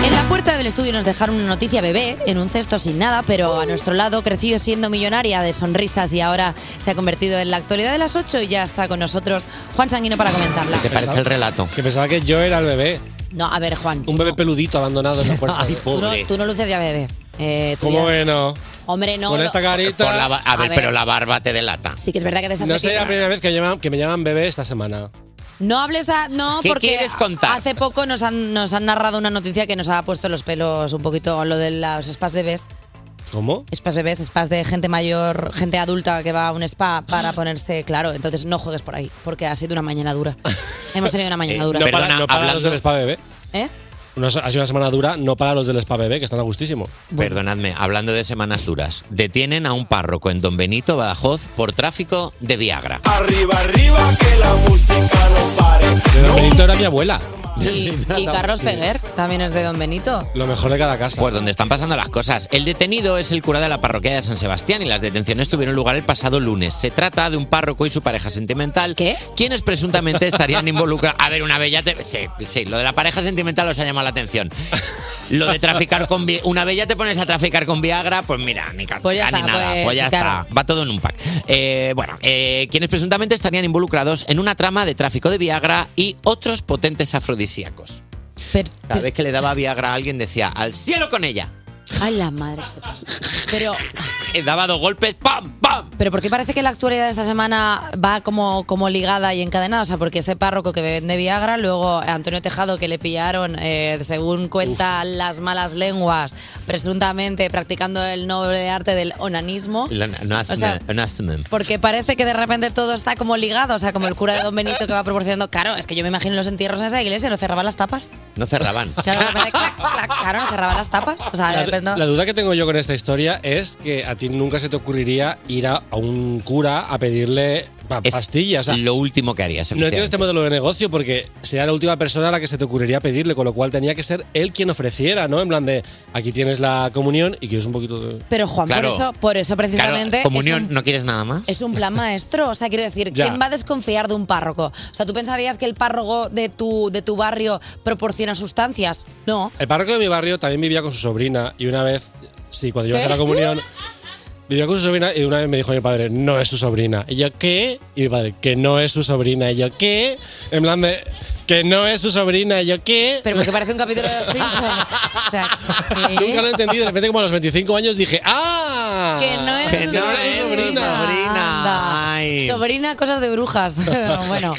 En la puerta del estudio nos dejaron una noticia bebé en un cesto sin nada, pero a nuestro lado creció siendo millonaria de sonrisas y ahora se ha convertido en la actualidad de las 8 y ya está con nosotros Juan Sanguino para comentarla. ¿Te parece el relato? Que pensaba que yo era el bebé. No, a ver, Juan. Un bebé peludito abandonado en la puerta. Tú no, tú no luces ya bebé. Eh, tú ¿Cómo ya- que no? Hombre, no. Con lo- esta carita. Por la ba- a, ver, pero la barba te delata. Sí que es verdad que te estás No sería la primera vez que, llaman- que me llaman bebé esta semana. No hables a. No, ¿Qué porque quieres contar? hace poco nos han, nos han narrado una noticia que nos ha puesto los pelos un poquito lo de los spas bebés. ¿Cómo? Spas bebés, spas de gente mayor, gente adulta que va a un spa para ponerse claro. Entonces no juegues por ahí, porque ha sido una mañana dura. Hemos tenido una mañana Eh, dura. No para, Perdona, no para hablando- los del spa bebé. ¿Eh? una- ha sido una semana dura, no para los del Spa Bebé, que están a gustísimo. Perdonadme, hablando de semanas duras, detienen a un párroco en Don Benito, Badajoz, por tráfico de Viagra. Arriba, arriba, que la música no pare. Don Benito era mi abuela. Y, y Carlos Peguer también es de Don Benito. Lo mejor de cada casa. Pues donde están pasando las cosas. El detenido es el cura de la parroquia de San Sebastián y las detenciones tuvieron lugar el pasado lunes. Se trata de un párroco y su pareja sentimental. ¿Qué? Quienes presuntamente estarían involucrados. A ver, una bella. te- Sí, sí, lo de la pareja sentimental os ha llamado la atención. Lo de traficar con. vi- Una bella te pones a traficar con Viagra, pues mira, ni, ca- Pues ya ni está, nada. pues, Pues, ya claro. está. Va todo en un pack. Eh, bueno, eh, quienes presuntamente estarían involucrados en una trama de tráfico de Viagra y otros potentes afrodisíacos. Pero, Cada vez que le daba Viagra a alguien decía, al cielo con ella. Ay, la madre. Pero, Eh, daba dos golpes, ¡pam, pam! pero ¿por qué parece que la actualidad de esta semana va como, como ligada y encadenada? O sea, porque ese párroco que vende Viagra, luego Antonio Tejado que le pillaron, eh, según cuentan las malas lenguas, presuntamente practicando el noble arte del onanismo. La- no O sea, asmen, no asmen. Porque parece que de repente todo está como ligado, o sea, como el cura de Don Benito que va proporcionando. Claro, es que yo me imagino los entierros en esa iglesia, ¿no cerraban las tapas? No cerraban. Claro, de repente, clac, clac, claro, no cerraban las tapas. O sea, de repente- la duda que tengo yo con esta historia es que a ti nunca se te ocurriría ir a, a un cura a pedirle pa- pastillas. O sea, Lo último que harías. no entiendo este modelo de negocio porque sería la última persona a la que se te ocurriría pedirle, con lo cual tenía que ser él quien ofreciera, ¿no? En plan de, aquí tienes la comunión y quieres un poquito de... Pero Juan, Claro. por eso, por eso precisamente Claro, comunión, es, un, ¿no quieres nada más? es un plan maestro. O sea, quiero decir, Ya. ¿quién va a desconfiar de un párroco? O sea, ¿tú pensarías que el párroco de tu, de tu barrio proporciona sustancias? No. El párroco de mi barrio también vivía con su sobrina y una vez, sí, cuando yo hice la comunión, vivía con su sobrina y una vez me dijo mi padre, no es su sobrina. Y yo, ¿qué? Y mi padre, que no es su sobrina. Y yo, ¿qué? En plan de, que no es su sobrina. Y yo, ¿qué? Pero porque parece un capítulo de los Simpsons. O sea, ¿qué? Nunca lo he entendido. De repente, como a los 25 años, dije, ¡ah! Que no es Que su no es su sobrina. sobrina. Ay. Sobrina, cosas de brujas. bueno,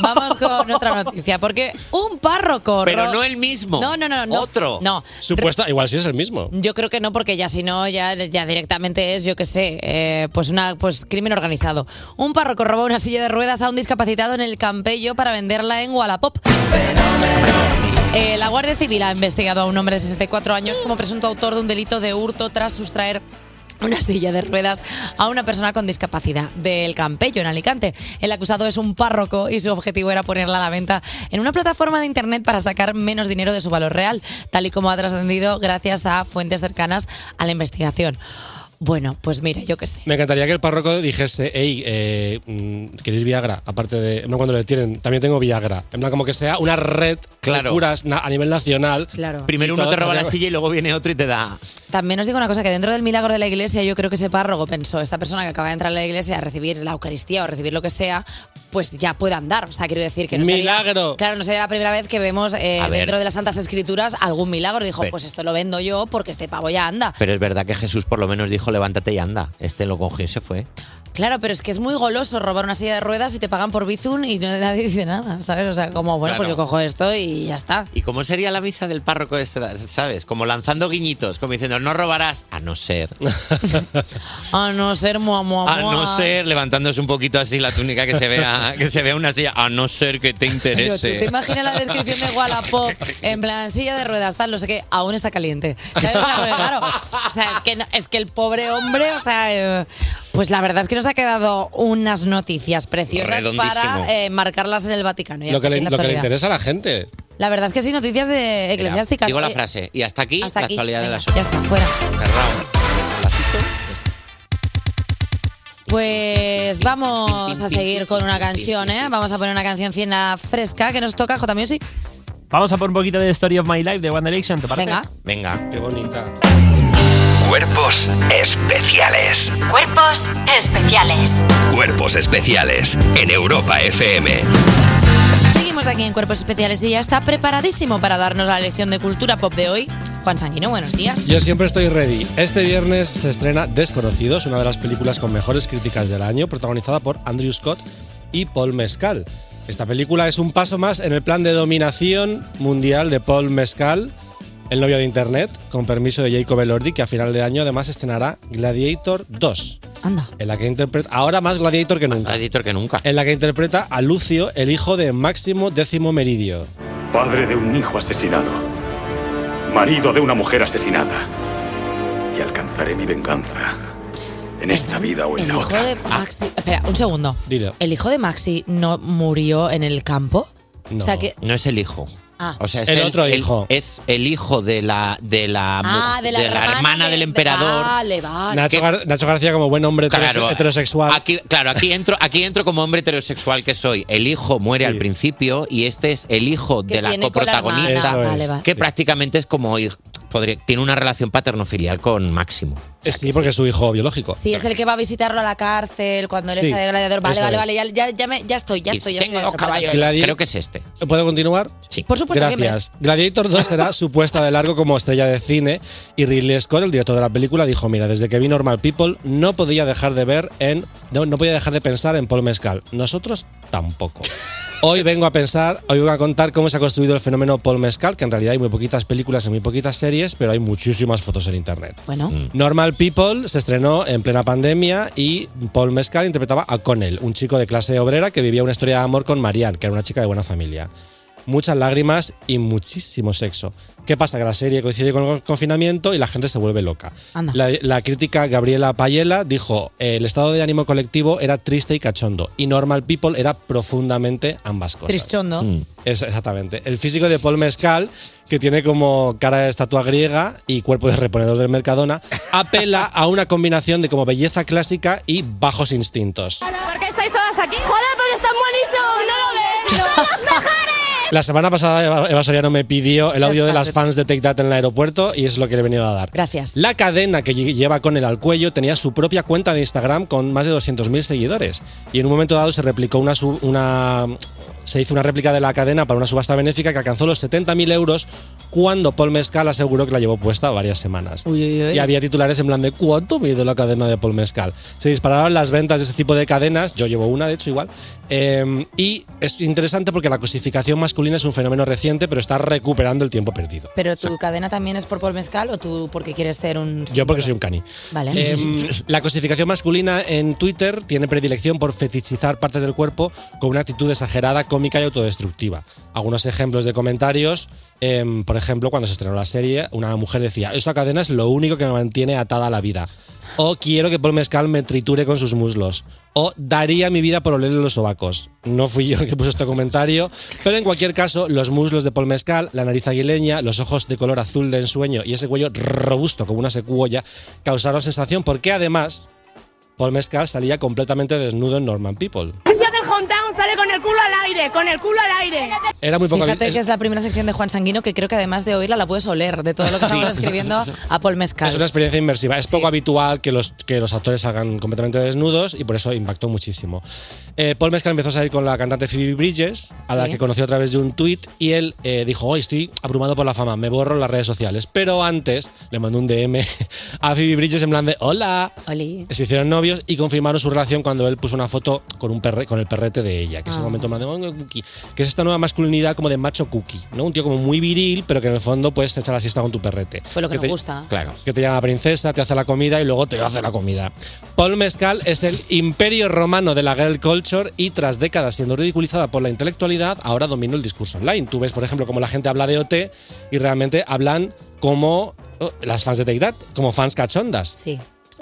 vamos con otra noticia. Porque un párroco. Pero ro- no el mismo. No, no, no. no. Otro. No. Supuesta, igual sí es el mismo. Yo creo que no, porque ya si no, ya, ya directamente es, yo qué sé, eh, pues una pues crimen organizado. Un párroco robó una silla de ruedas a un discapacitado en el Campello para venderla en Wallapop. Eh, la Guardia Civil ha investigado a un hombre de 64 años como presunto autor de un delito de hurto tras sustraer una silla de ruedas a una persona con discapacidad del Campello, en Alicante. El acusado es un párroco y su objetivo era ponerla a la venta en una plataforma de internet para sacar menos dinero de su valor real, tal y como ha trascendido gracias a fuentes cercanas a la investigación. Bueno, pues mira, yo qué sé. Me encantaría que el párroco dijese, hey, eh, mm, ¿queréis Viagra? Aparte de, en plan, cuando le tienen, también tengo Viagra. En plan, como que sea una red Claro. de curas a nivel nacional. Claro. Primero uno te roba la silla y luego viene otro y te da. También os digo una cosa, que dentro del milagro de la iglesia yo creo que ese párroco pensó, esta persona que acaba de entrar a la iglesia a recibir la Eucaristía o recibir lo que sea, pues ya puede andar. O sea, quiero decir que no sería- ¡Milagro! claro, no sería la primera vez que vemos eh, dentro de las Santas Escrituras algún milagro. Dijo, Pero- pues esto lo vendo yo porque este pavo ya anda. Pero es verdad que Jesús por lo menos dijo levántate y anda. Este lo cogió y se fue. Claro, pero es que es muy goloso robar una silla de ruedas y te pagan por Bizum y no- nadie dice nada, ¿sabes? O sea, como, bueno, pues yo Claro. cojo esto y ya está. ¿Y cómo sería la misa del párroco este, sabes? Como lanzando guiñitos, como diciendo, no robarás, a no ser. A no ser mua, mua, A mua. no ser, levantándose un poquito así la túnica que se vea, que se vea una silla, a no ser que te Pero tú interese. te imaginas la descripción de Wallapop en plan silla de ruedas, tal, no sé qué, aún está caliente. ¿Sabes? O sea, porque, claro, o sea, es que, no- es que el pobre hombre, o sea, eh, pues la verdad es que nos ha quedado unas noticias preciosas para eh, marcarlas en el Vaticano. y Lo que, le, la lo que le actualidad. interesa a la gente. La verdad es que sí, noticias de eclesiásticas. Digo la Eh, frase. Y hasta aquí, hasta la aquí. actualidad de las Ya está, fuera. Cerrado. Pues vamos a seguir con una canción, ¿eh? Vamos a poner una canción ciena fresca que nos toca J Music. Vamos a por un poquito de Story of My Life de One Direction, ¿te parece? Venga. Venga. Qué bonita. Cuerpos especiales. Cuerpos especiales. Cuerpos especiales en Europa FM. Seguimos aquí en Cuerpos Especiales y ya está preparadísimo para darnos la lección de cultura pop de hoy. Juan Sanguino, buenos días. Yo siempre estoy ready. Este viernes se estrena Desconocidos, una de las películas con mejores críticas del año, protagonizada por Andrew Scott y Paul Mescal. Esta película es un paso más en el plan de dominación mundial de Paul Mescal, el novio de Internet, con permiso de Jacob Elordi, que a final de año además estrenará Gladiator 2. Anda. En la que interpreta, ahora más Gladiator que nunca. Gladiator que nunca. En la que interpreta a Lucio, el hijo de Máximo Décimo Meridio. Padre de un hijo asesinado. marido de una mujer asesinada. Y alcanzaré mi venganza. En esta vida o en El la hijo otra. de Maxi. Espera, un segundo. Dilo. ¿El hijo de Maxi no murió en el campo? O sea que. No es el hijo. Ah. O sea, es El otro hijo. Es el hijo de la de la, Ah, mu- de la, hermana, de- del de- emperador. Vale, vale. Nacho, Gar- Nacho García, como buen hombre Claro, heterosexual. Aquí, claro, aquí entro, aquí entro como hombre heterosexual que soy. El hijo muere al principio y este es el hijo Que de la coprotagonista, es. Que prácticamente es como podría- tiene una relación paterno-filial con Máximo. Sí, porque es su hijo biológico. Sí, es el que va a visitarlo a la cárcel cuando él Sí, está de gladiador. Vale, vale, es. vale. Ya, ya, ya, me- ya estoy, ya estoy. Ya tengo estoy dos caballos. Gladi- Creo que es este. ¿Puedo continuar? Sí. Por supuesto, Gracias. Gladiator 2 será su puesta de largo como estrella de cine y Ridley Scott, el director de la película, dijo, mira, desde que vi Normal People no podía dejar de ver en no, no podía dejar de pensar en Paul Mescal. Nosotros tampoco. Hoy vengo a pensar, hoy vengo a contar cómo se ha construido el fenómeno Paul Mescal, que en realidad hay muy poquitas películas y muy poquitas series, pero hay muchísimas fotos en internet. Bueno. Normal People se estrenó en plena pandemia y Paul Mescal interpretaba a Connell, un chico de clase obrera que vivía una historia de amor con Marianne, que era una chica de buena familia. Muchas lágrimas y muchísimo sexo. ¿Qué pasa? Que la serie coincide con el confinamiento y la gente se vuelve loca. La, la crítica Gabriela Payela dijo, el estado de ánimo colectivo era triste y cachondo y Normal People era profundamente ambas cosas. Tristondo. Es, exactamente. El físico de Paul Mescal, que tiene como cara de estatua griega y cuerpo de reponedor del Mercadona, apela a una combinación de como belleza clásica y bajos instintos. ¿Por qué estáis todas aquí? Joder, porque están buenísimos, ¿no lo ves? La semana pasada Eva, Soriano me pidió el audio de las fans de Take That en el aeropuerto y es lo que le he venido a dar. Gracias. La cadena que lle- lleva con él al cuello tenía su propia cuenta de Instagram con más de 200.000 seguidores. Y en un momento dado se replicó una, una se hizo una réplica de la cadena para una subasta benéfica que alcanzó los 70.000 euros cuando Paul Mescal aseguró que la llevó puesta varias semanas. Uy, uy, uy. Y había titulares en plan de ¿cuánto mide la cadena de Paul Mescal? Se dispararon las ventas de ese tipo de cadenas, yo llevo una de hecho igual, eh, y es interesante porque la cosificación masculina es un fenómeno reciente pero está recuperando el tiempo perdido. ¿Pero tu cadena también es por Paul Mezcal o tú porque quieres ser un. Yo porque soy un cani. Vale. Em, la cosificación masculina en Twitter tiene predilección por fetichizar partes del cuerpo con una actitud exagerada, cómica y autodestructiva. Algunos ejemplos de comentarios, em, por ejemplo, cuando se estrenó la serie, una mujer decía, esta cadena es lo único que me mantiene atada a la vida. O quiero que Paul Mescal me triture con sus muslos. O daría mi vida por olerle los sobacos. No fui yo el que puso este comentario, pero en cualquier caso, los muslos de Paul Mescal, la nariz aguileña, los ojos de color azul de ensueño y ese cuello robusto como una secuoya causaron sensación porque además Paul Mescal salía completamente desnudo en Norman People. Sale con el culo al aire, con el culo al aire. Era muy poco Fíjate es- que es la primera sección de Juan Sanguino que creo que además de oírla la puedes oler de todo lo que estamos escribiendo a Paul Mezcal. Es una experiencia inmersiva. Es poco habitual que los, que los actores salgan completamente desnudos y por eso impactó muchísimo. Eh, Paul Mescal empezó a salir con la cantante Phoebe Bridges, a la Sí. que conoció a través de un tweet y él eh, dijo, hoy estoy abrumado por la fama, me borro las redes sociales. Pero antes le mandó un DM a Phoebe Bridges en plan de, hola. Oli. Se hicieron novios y confirmaron su relación cuando él puso una foto con, un perre, con el perrete de ella, que es el Ah. momento más de "Oh, cookie", que es esta nueva masculinidad como de macho cookie, ¿no? Un tío como muy viril, pero que en el fondo puedes echar la siesta con tu perrete. Pues lo que, nos te- gusta. Claro. que te llama princesa, te hace la comida y luego te hace la comida. Paul Mescal es el imperio romano de la girl culture y tras décadas siendo ridiculizada por la intelectualidad, ahora domina el discurso online. Tú ves, por ejemplo, cómo la gente habla de OT y realmente hablan como oh, las fans de Take That, como fans cachondas. Sí.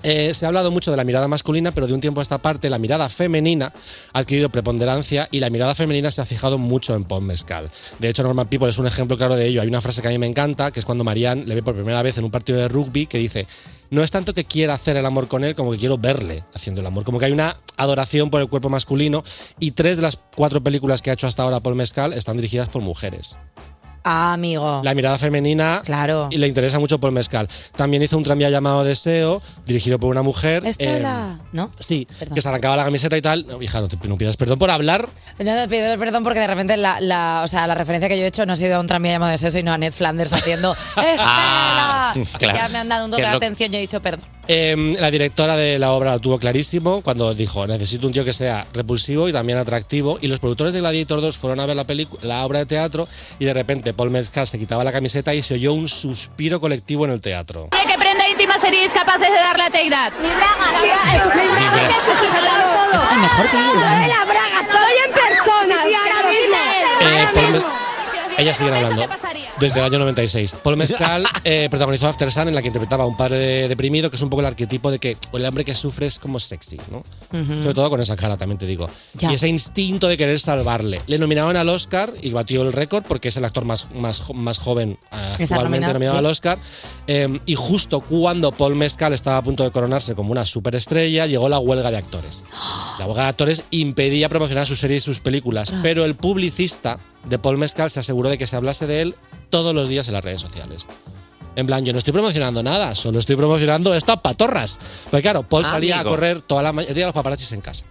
Eh, se ha hablado mucho de la mirada masculina, pero de un tiempo a esta parte la mirada femenina ha adquirido preponderancia y la mirada femenina se ha fijado mucho en Paul Mescal. De hecho, Norman People es un ejemplo claro de ello. Hay una frase que a mí me encanta, que es cuando Marianne le ve por primera vez en un partido de rugby, que dice, no es tanto que quiera hacer el amor con él como que quiero verle haciendo el amor. Como que hay una adoración por el cuerpo masculino y tres de las cuatro películas que ha hecho hasta ahora Paul Mescal están dirigidas por mujeres. Ah, amigo. La mirada femenina Claro. y le interesa mucho Paul Mescal. También hizo un tranvía llamado Deseo, dirigido por una mujer. Estela. eh, ¿No? sí, Perdón. que se arrancaba la camiseta y tal. No, hija, no te no pidas perdón por hablar. No, no, pido perdón porque de repente la, la- o sea, la referencia que yo he hecho no ha sido a un tranvía llamado de sino a Ned Flanders haciendo ¡Estela! Ah, claro. Ya me han dado un toque Que de atención y he dicho perdón. Eh, la directora de la obra lo tuvo clarísimo cuando dijo, necesito un tío que sea repulsivo y también atractivo. Y los productores de Gladiator 2 fueron a ver la, la obra de teatro y de repente Paul Mescal se quitaba la camiseta y se oyó un suspiro colectivo en el teatro. ¿De qué prenda íntima seríais capaces de darle a Teidad? Mi braga. Es el mejor vídeo del mundo. la braga, estoy en persona. Sí, ahora mismo. Eh, Paul Ellas siguen ¿Eso hablando. qué pasaría? Desde el año 96. Paul Mescal eh, protagonizó After Sun, en la que interpretaba a un padre deprimido, que es un poco el arquetipo de que el hombre que sufre es como sexy, ¿no? Sobre todo con esa cara, también te digo. Ya. Y ese instinto de querer salvarle. Le nominaban al Oscar y batió el récord porque es el actor más, más, más joven actualmente nominado, nominado sí. al Oscar. Eh, y justo cuando Paul Mescal estaba a punto de coronarse como una superestrella, llegó la huelga de actores. La huelga de actores impedía promocionar sus series y sus películas, Ostras. pero el publicista de Paul Mescal se aseguró de que se hablase de él todos los días en las redes sociales. En plan, yo no estoy promocionando nada, solo estoy promocionando estas patorras. Porque claro, Paul salía Amigo. a correr toda la mañana, tenía los paparazzis en casa.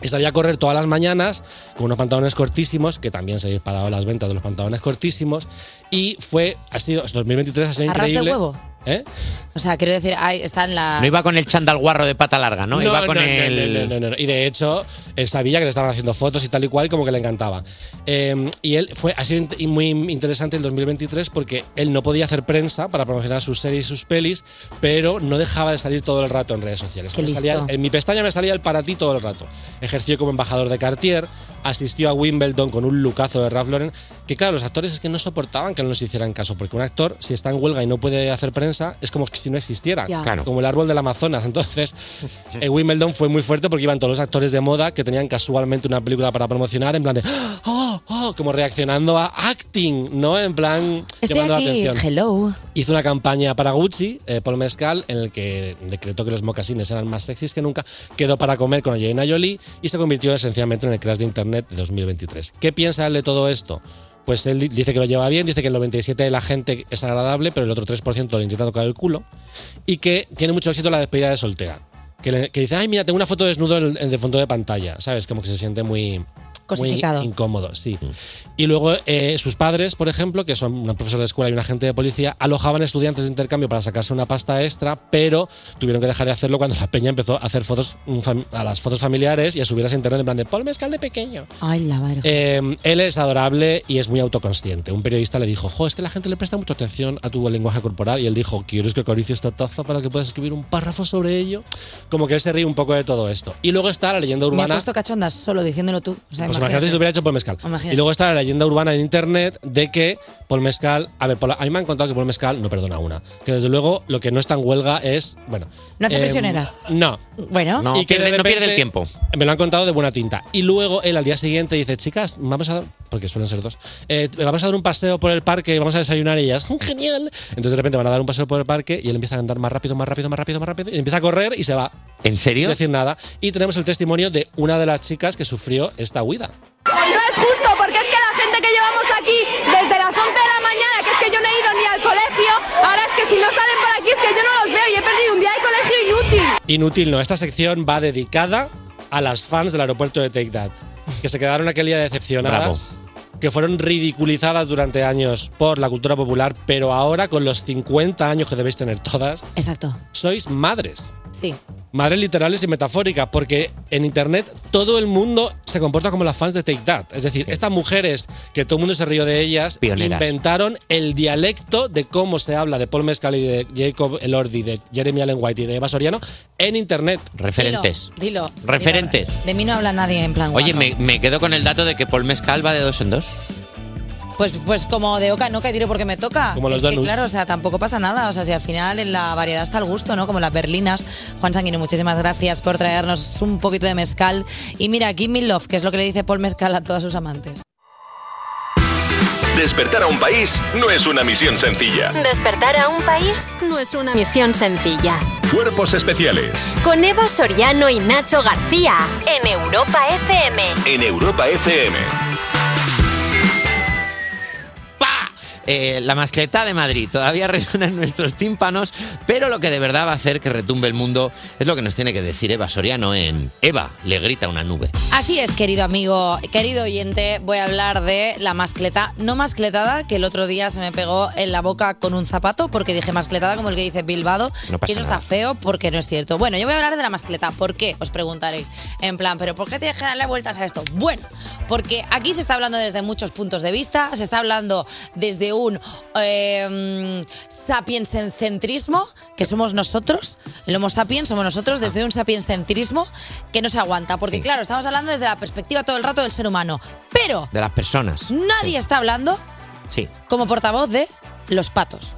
Y salía a correr todas las mañanas con unos pantalones cortísimos, que también se disparaban las ventas de los pantalones cortísimos. Y fue, ha sido, 2023 ha sido ¿Arras de increíble. huevo? ¿Eh? O sea, quiero decir, ahí está en la. No iba con el chándal guarro de pata larga, ¿no? iba con no, el. no, no, no, no, no. Y de hecho, él sabía que le estaban haciendo fotos y tal y cual, como que le encantaba. Eh, y él fue, ha sido muy interesante el 2023 porque él no podía hacer prensa para promocionar sus series y sus pelis, pero no dejaba de salir todo el rato en redes sociales. Qué Me salía- listo. en mi pestaña me salía el para ti todo el rato. Ejerció como embajador de Cartier, asistió a Wimbledon con un lucazo de Ralph Lauren, que claro, los actores es que no soportaban que no les hicieran caso, porque un actor, si está en huelga y no puede hacer prensa, es como si no existiera. Claro. como el árbol del Amazonas. Entonces, eh, Wimbledon fue muy fuerte porque iban todos los actores de moda que tenían casualmente una película para promocionar, en plan de, oh, oh, como reaccionando a acting, ¿no? En plan, Estoy llamando aquí, la atención. hello. Hizo una campaña para Gucci, eh, Paul Mescal, en el que decretó que los mocasines eran más sexys que nunca, quedó para comer con Angelina Jolie y se convirtió esencialmente en el crash de Internet de 2023. ¿Qué piensa él de todo esto? Pues él di- dice que lo lleva bien, dice que el 97% de la gente es agradable, pero el otro 3% le intenta tocar el culo y que tiene mucho éxito la despedida de soltera. Que dice, ay, mira, tengo una foto desnudo en, en de fondo de pantalla, ¿sabes? Como que se siente muy, Cosificado. muy incómodo, sí. Y luego eh, sus padres, por ejemplo, que son un profesor de escuela y un agente de policía, alojaban estudiantes de intercambio para sacarse una pasta extra, pero tuvieron que dejar de hacerlo cuando la peña empezó a hacer fotos mm, a las fotos familiares y a subirlas a internet en plan de Paul Mezcal de pequeño. Ay, la. Eh, él es adorable y es muy autoconsciente. Un periodista le dijo, jo, es que la gente le presta mucha atención a tu lenguaje corporal. Y él dijo, ¿quieres que acaricie esta taza para que puedas escribir un párrafo sobre ello? Como que él se ríe un poco de todo esto. Y luego está la leyenda Me he urbana. puesto cachondas solo diciéndolo tú. O sea, Pues imagínate. si lo hubiera hecho Paul Mezcal. Imagínate. Y luego está la leyenda urbana en internet de que Paul Mezcal. A ver, Paul- a mí me han contado que Paul Mezcal no perdona una. Que desde luego lo que no está en huelga es. Bueno. ¿No hace em, prisioneras? No. Bueno. No, Y que de pierde, no pierde el tiempo. Me lo han contado de buena tinta. Y luego él al día siguiente dice, chicas, vamos a dar, porque suelen ser dos, eh, vamos a dar un paseo por el parque, vamos a desayunar y ellas, "Mm, genial. Entonces de repente van a dar un paseo por el parque y él empieza a andar más rápido, más rápido, más rápido, más rápido, y empieza a correr y se va. ¿En serio? Sin decir nada. Y tenemos el testimonio de una de las chicas que sufrió esta huida. No es justo porque es que la gente que llevamos aquí desde las 11 de la mañana, que es que yo no he ido ni al colegio, ahora es que si no salen por aquí es que yo no los veo y he perdido un día de colegio inútil. Inútil no, esta sección va dedicada a las fans del aeropuerto de Take That, que se quedaron aquel día decepcionadas. Que fueron ridiculizadas durante años por la cultura popular, pero ahora con los 50 años que debéis tener todas, Exacto. sois madres. Sí. Madres literales y metafóricas, porque en internet todo el mundo se comporta como las fans de Take That. Es decir, estas mujeres, que todo el mundo se rió de ellas, Pioneras. inventaron el dialecto de cómo se habla de Paul Mescal y de Jacob Elordi, de Jeremy Allen White y de Eva Soriano en internet. Referentes. Dilo. dilo. Referentes. Dilo. De mí no habla nadie en plan. Oye, me, me quedo con el dato de que Paul Mezcal va de dos en dos. Pues, pues como de oca oca y tiro porque me toca. Como los es que, donuts. claro, o sea, tampoco pasa nada. O sea, si al final en la variedad está el gusto, ¿no? Como las berlinas. Juan Sanguino, muchísimas gracias por traernos un poquito de mezcal. Y mira, Give Me Love, que es lo que le dice Paul Mezcal a todas sus amantes. Despertar a un país no es una misión sencilla. Despertar a un país no es una misión sencilla. Cuerpos especiales Con Eva Soriano y Nacho García en Europa FM. en Europa FM. Eh, la mascleta de Madrid todavía resuena en nuestros tímpanos, pero lo que de verdad va a hacer que retumbe el mundo es lo que nos tiene que decir Eva Soriano en Eva, le grita una nube. Así es, querido amigo, querido oyente, voy a hablar de la mascleta no mascletada que el otro día se me pegó en la boca con un zapato porque dije mascletada como el que dice Bilbado. No y eso nada. está feo porque no es cierto. Bueno, yo voy a hablar de la mascleta. ¿Por qué? Os preguntaréis. En plan, ¿pero por qué tienes que darle vueltas a esto? Bueno, porque aquí se está hablando desde muchos puntos de vista. Se está hablando desde un eh, sapienscentrismo, que somos nosotros. El Homo sapiens somos nosotros, desde un sapienscentrismo que no se aguanta. Porque, claro, estamos hablando desde la perspectiva todo el rato del ser humano. Pero De las personas. Nadie está hablando Sí. como portavoz de los patos.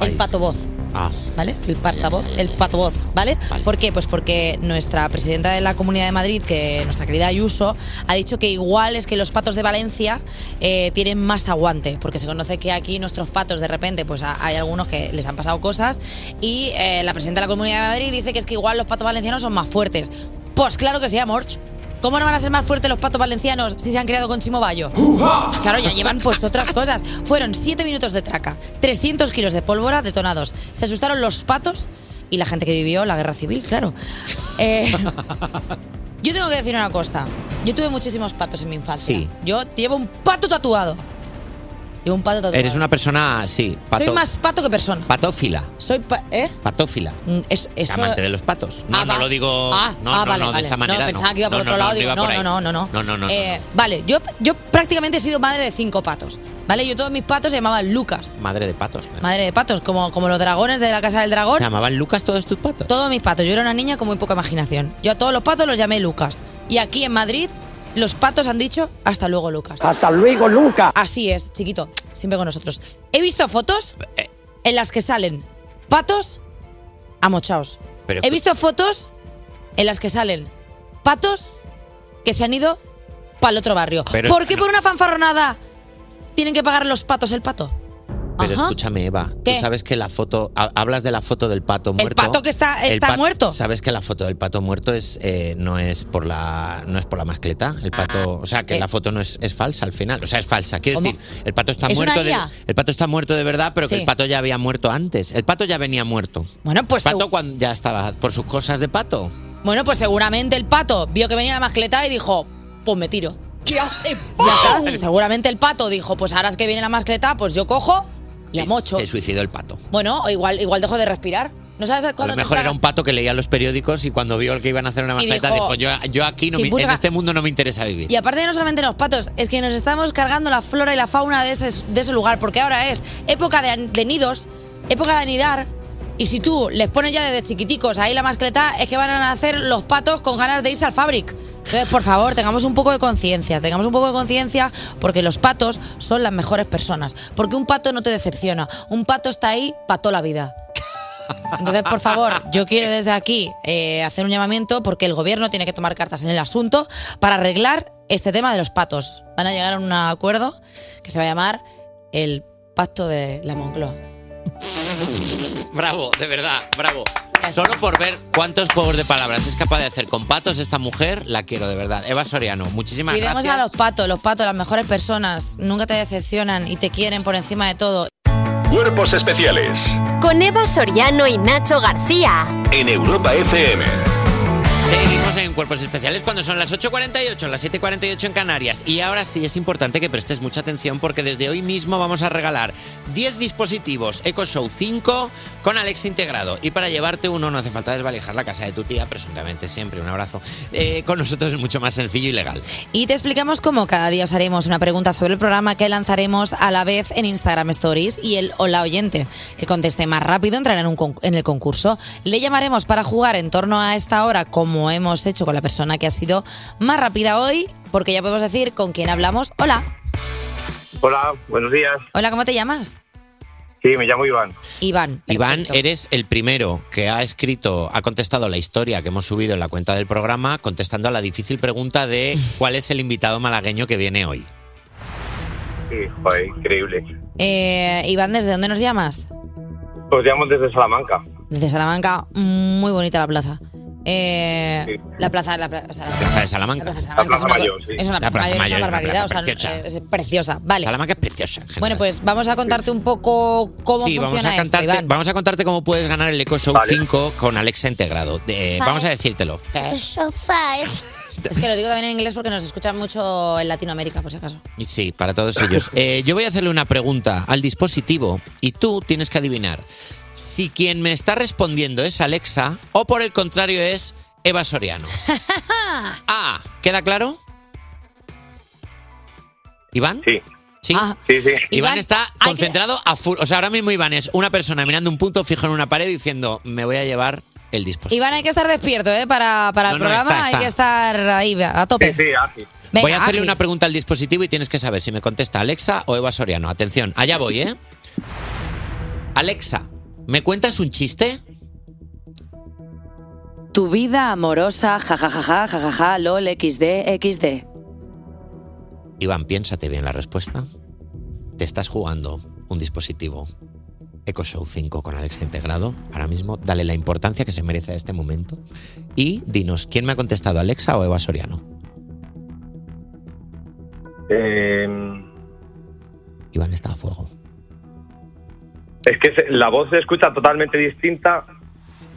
El pato voz. Ah. ¿Vale? El portavoz, el pato voz, ¿vale? ¿Por qué? Pues porque nuestra presidenta de la Comunidad de Madrid, que nuestra querida Ayuso, ha dicho que igual es que los patos de Valencia eh, tienen más aguante, porque se conoce que aquí nuestros patos de repente, pues ha- hay algunos que les han pasado cosas y eh, la presidenta de la Comunidad de Madrid dice que es que igual los patos valencianos son más fuertes. Pues claro que sí, Amorch. ¿Cómo no van a ser más fuertes los patos valencianos si se han criado con Chimo Bayo? Claro, ya llevan pues otras cosas. Fueron 7 minutos de traca, 300 kilos de pólvora detonados. Se asustaron los patos y la gente que vivió la guerra civil, claro. Eh, yo tengo que decir una cosa. Yo tuve muchísimos patos en mi infancia. Sí. Yo llevo un pato tatuado. Llevo un pato tatuado. Eres una persona, sí, pato, Soy más pato que persona. patófila. Soy pa- ¿Eh? Patófila. Mm, es- eso- Amante de los patos. No, Ah, no va. lo digo. Ah, no, ah, no, vale, no, de esa manera. No, pensaba que iba por No, otro no, lado. no digo, iba no, por ahí. no, no, no, no. No, no, no, Eh, Vale, yo, yo prácticamente he sido madre de cinco patos. ¿Vale? Yo todos mis patos se llamaban Lucas. no. Madre de patos. Madre de patos, como, como los dragones de la casa del dragón. ¿Se llamaban Lucas todos tus patos? Todos mis patos. Yo era una niña con muy poca imaginación. Yo a todos los patos los llamé Lucas. Y aquí en Madrid, los patos han dicho hasta luego, Lucas. Hasta luego, Lucas. Así es, chiquito. Siempre con nosotros. He visto fotos en las que salen patos amochaos. Pero- He visto fotos en las que salen patos que se han ido para el otro barrio. Pero- ¿Por qué por una fanfarronada tienen que pagar los patos el pato? Pero Ajá. escúchame, Eva. ¿Qué? Tú sabes que la foto. ha- Hablas de la foto del pato El muerto. pato que está- El está muerto. Sabes que la foto del pato muerto es eh, no es por la no es por la mascleta. El pato, o sea, que ¿Qué? la foto no es, es falsa al final. O sea, es falsa. Quiero ¿Cómo? decir, el pato está ¿Es muerto. de, IA? el pato está muerto de verdad, pero que Sí. el pato ya había muerto antes. El pato ya venía muerto. Bueno, pues El pato cuando ya estaba por sus cosas de pato. Bueno, pues seguramente el pato vio que venía la mascleta y dijo, pues me tiro. ¿Qué hace? Ya está. Seguramente el pato dijo, pues ahora es que viene la mascleta, pues yo cojo y amocho. Se suicidó el pato. Bueno, o igual, igual dejo de respirar. ¿No sabes A cuándo lo te mejor era un pato que leía los periódicos y cuando vio que iban a hacer una Y mascleta dijo- dijo, yo, yo aquí no me- en este mundo no me interesa vivir. Y aparte no solamente los patos, es que nos estamos cargando la flora y la fauna de ese, de ese lugar, porque ahora es época de, an- de nidos, época de anidar, y si tú les pones ya desde chiquiticos ahí la mascleta, es que van a nacer los patos con ganas de irse al fabric. Entonces, por favor, tengamos un poco de conciencia, tengamos un poco de conciencia, porque los patos son las mejores personas. Porque un pato no te decepciona, un pato está ahí para toda la vida. Entonces, por favor, yo quiero desde aquí eh, hacer un llamamiento porque el gobierno tiene que tomar cartas en el asunto para arreglar este tema de los patos. Van a llegar a un acuerdo que se va a llamar el Pacto de la Moncloa. Bravo, de verdad, bravo. Solo por ver cuántos juegos de palabras es capaz de hacer con patos esta mujer, la quiero de verdad. Eva Soriano, muchísimas Cuidemos gracias. a los patos, los patos, las mejores personas, nunca te decepcionan y te quieren por encima de todo. Cuerpos especiales Con Eva Soriano y Nacho García. en Europa FM. Seguimos en Cuerpos Especiales cuando son las 8.48, las 7.48 en Canarias. Y ahora sí es importante que prestes mucha atención porque desde hoy mismo vamos a regalar 10 dispositivos EcoShow 5 con Alexa integrado. Y para llevarte uno no hace falta desvalijar la casa de tu tía, presuntamente siempre, un abrazo. Eh, con nosotros es mucho más sencillo y legal. Y te explicamos cómo cada día os haremos una pregunta sobre el programa que lanzaremos a la vez en Instagram Stories y el o la oyente que conteste más rápido entrará en, un en el concurso. Le llamaremos para jugar en torno a esta hora como hemos hecho con la persona que ha sido más rápida hoy porque ya podemos decir con quién hablamos. Hola. Hola, buenos días. Hola, ¿cómo te llamas? Sí, me llamo Iván. Iván. Iván, eres el primero que ha escrito, ha contestado la historia que hemos subido en la cuenta del programa, contestando a la difícil pregunta de cuál es el invitado malagueño que viene hoy. Sí, joder, increíble. Eh, Iván, ¿desde dónde nos llamas? Os llamo desde Salamanca. Desde Salamanca, muy bonita la plaza. Eh, La plaza, la, pla- o sea, la- Plaza de Salamanca. La Plaza de Salamanca es una, es una La plaza mayor, es una es barbaridad, o sea, preciosa. es, es preciosa. Vale. Salamanca es preciosa. en. Bueno, pues vamos a contarte un poco cómo Sí, vamos a, esto, contarte, Iván. vamos a contarte cómo puedes ganar el Eco Show 5 con Alexa integrado. Eh, Vale. vamos a decírtelo. Es que lo digo también en inglés porque nos escuchan mucho en Latinoamérica, por si acaso. Sí, para todos ellos. Eh, yo voy a hacerle una pregunta al dispositivo y tú tienes que adivinar si quien me está respondiendo es Alexa o por el contrario es Eva Soriano. Ah, ¿queda claro? ¿Iván? Sí. ¿Sí? Sí, sí. Iván, está concentrado a full. O sea, ahora mismo Iván es una persona mirando un punto fijo en una pared diciendo, me voy a llevar el dispositivo. Iván, hay que estar despierto, ¿eh? Para, para el No, no, programa está, está. hay que estar ahí, a tope. Sí, sí, ágil. Venga, voy a hacerle ágil. una pregunta al dispositivo y tienes que saber si me contesta Alexa o Eva Soriano. Atención, allá voy, ¿eh? Alexa, ¿me cuentas un chiste? Tu vida amorosa, jajajaja, jajaja, lol, xd, xd. Iván, piénsate bien la respuesta. Te estás jugando un dispositivo Echo Show 5 con Alexa integrado. Ahora mismo, dale la importancia que se merece a este momento. Y dinos, ¿quién me ha contestado, Alexa o Eva Soriano? Eh, Iván está a fuego. Es que se- la voz se escucha totalmente distinta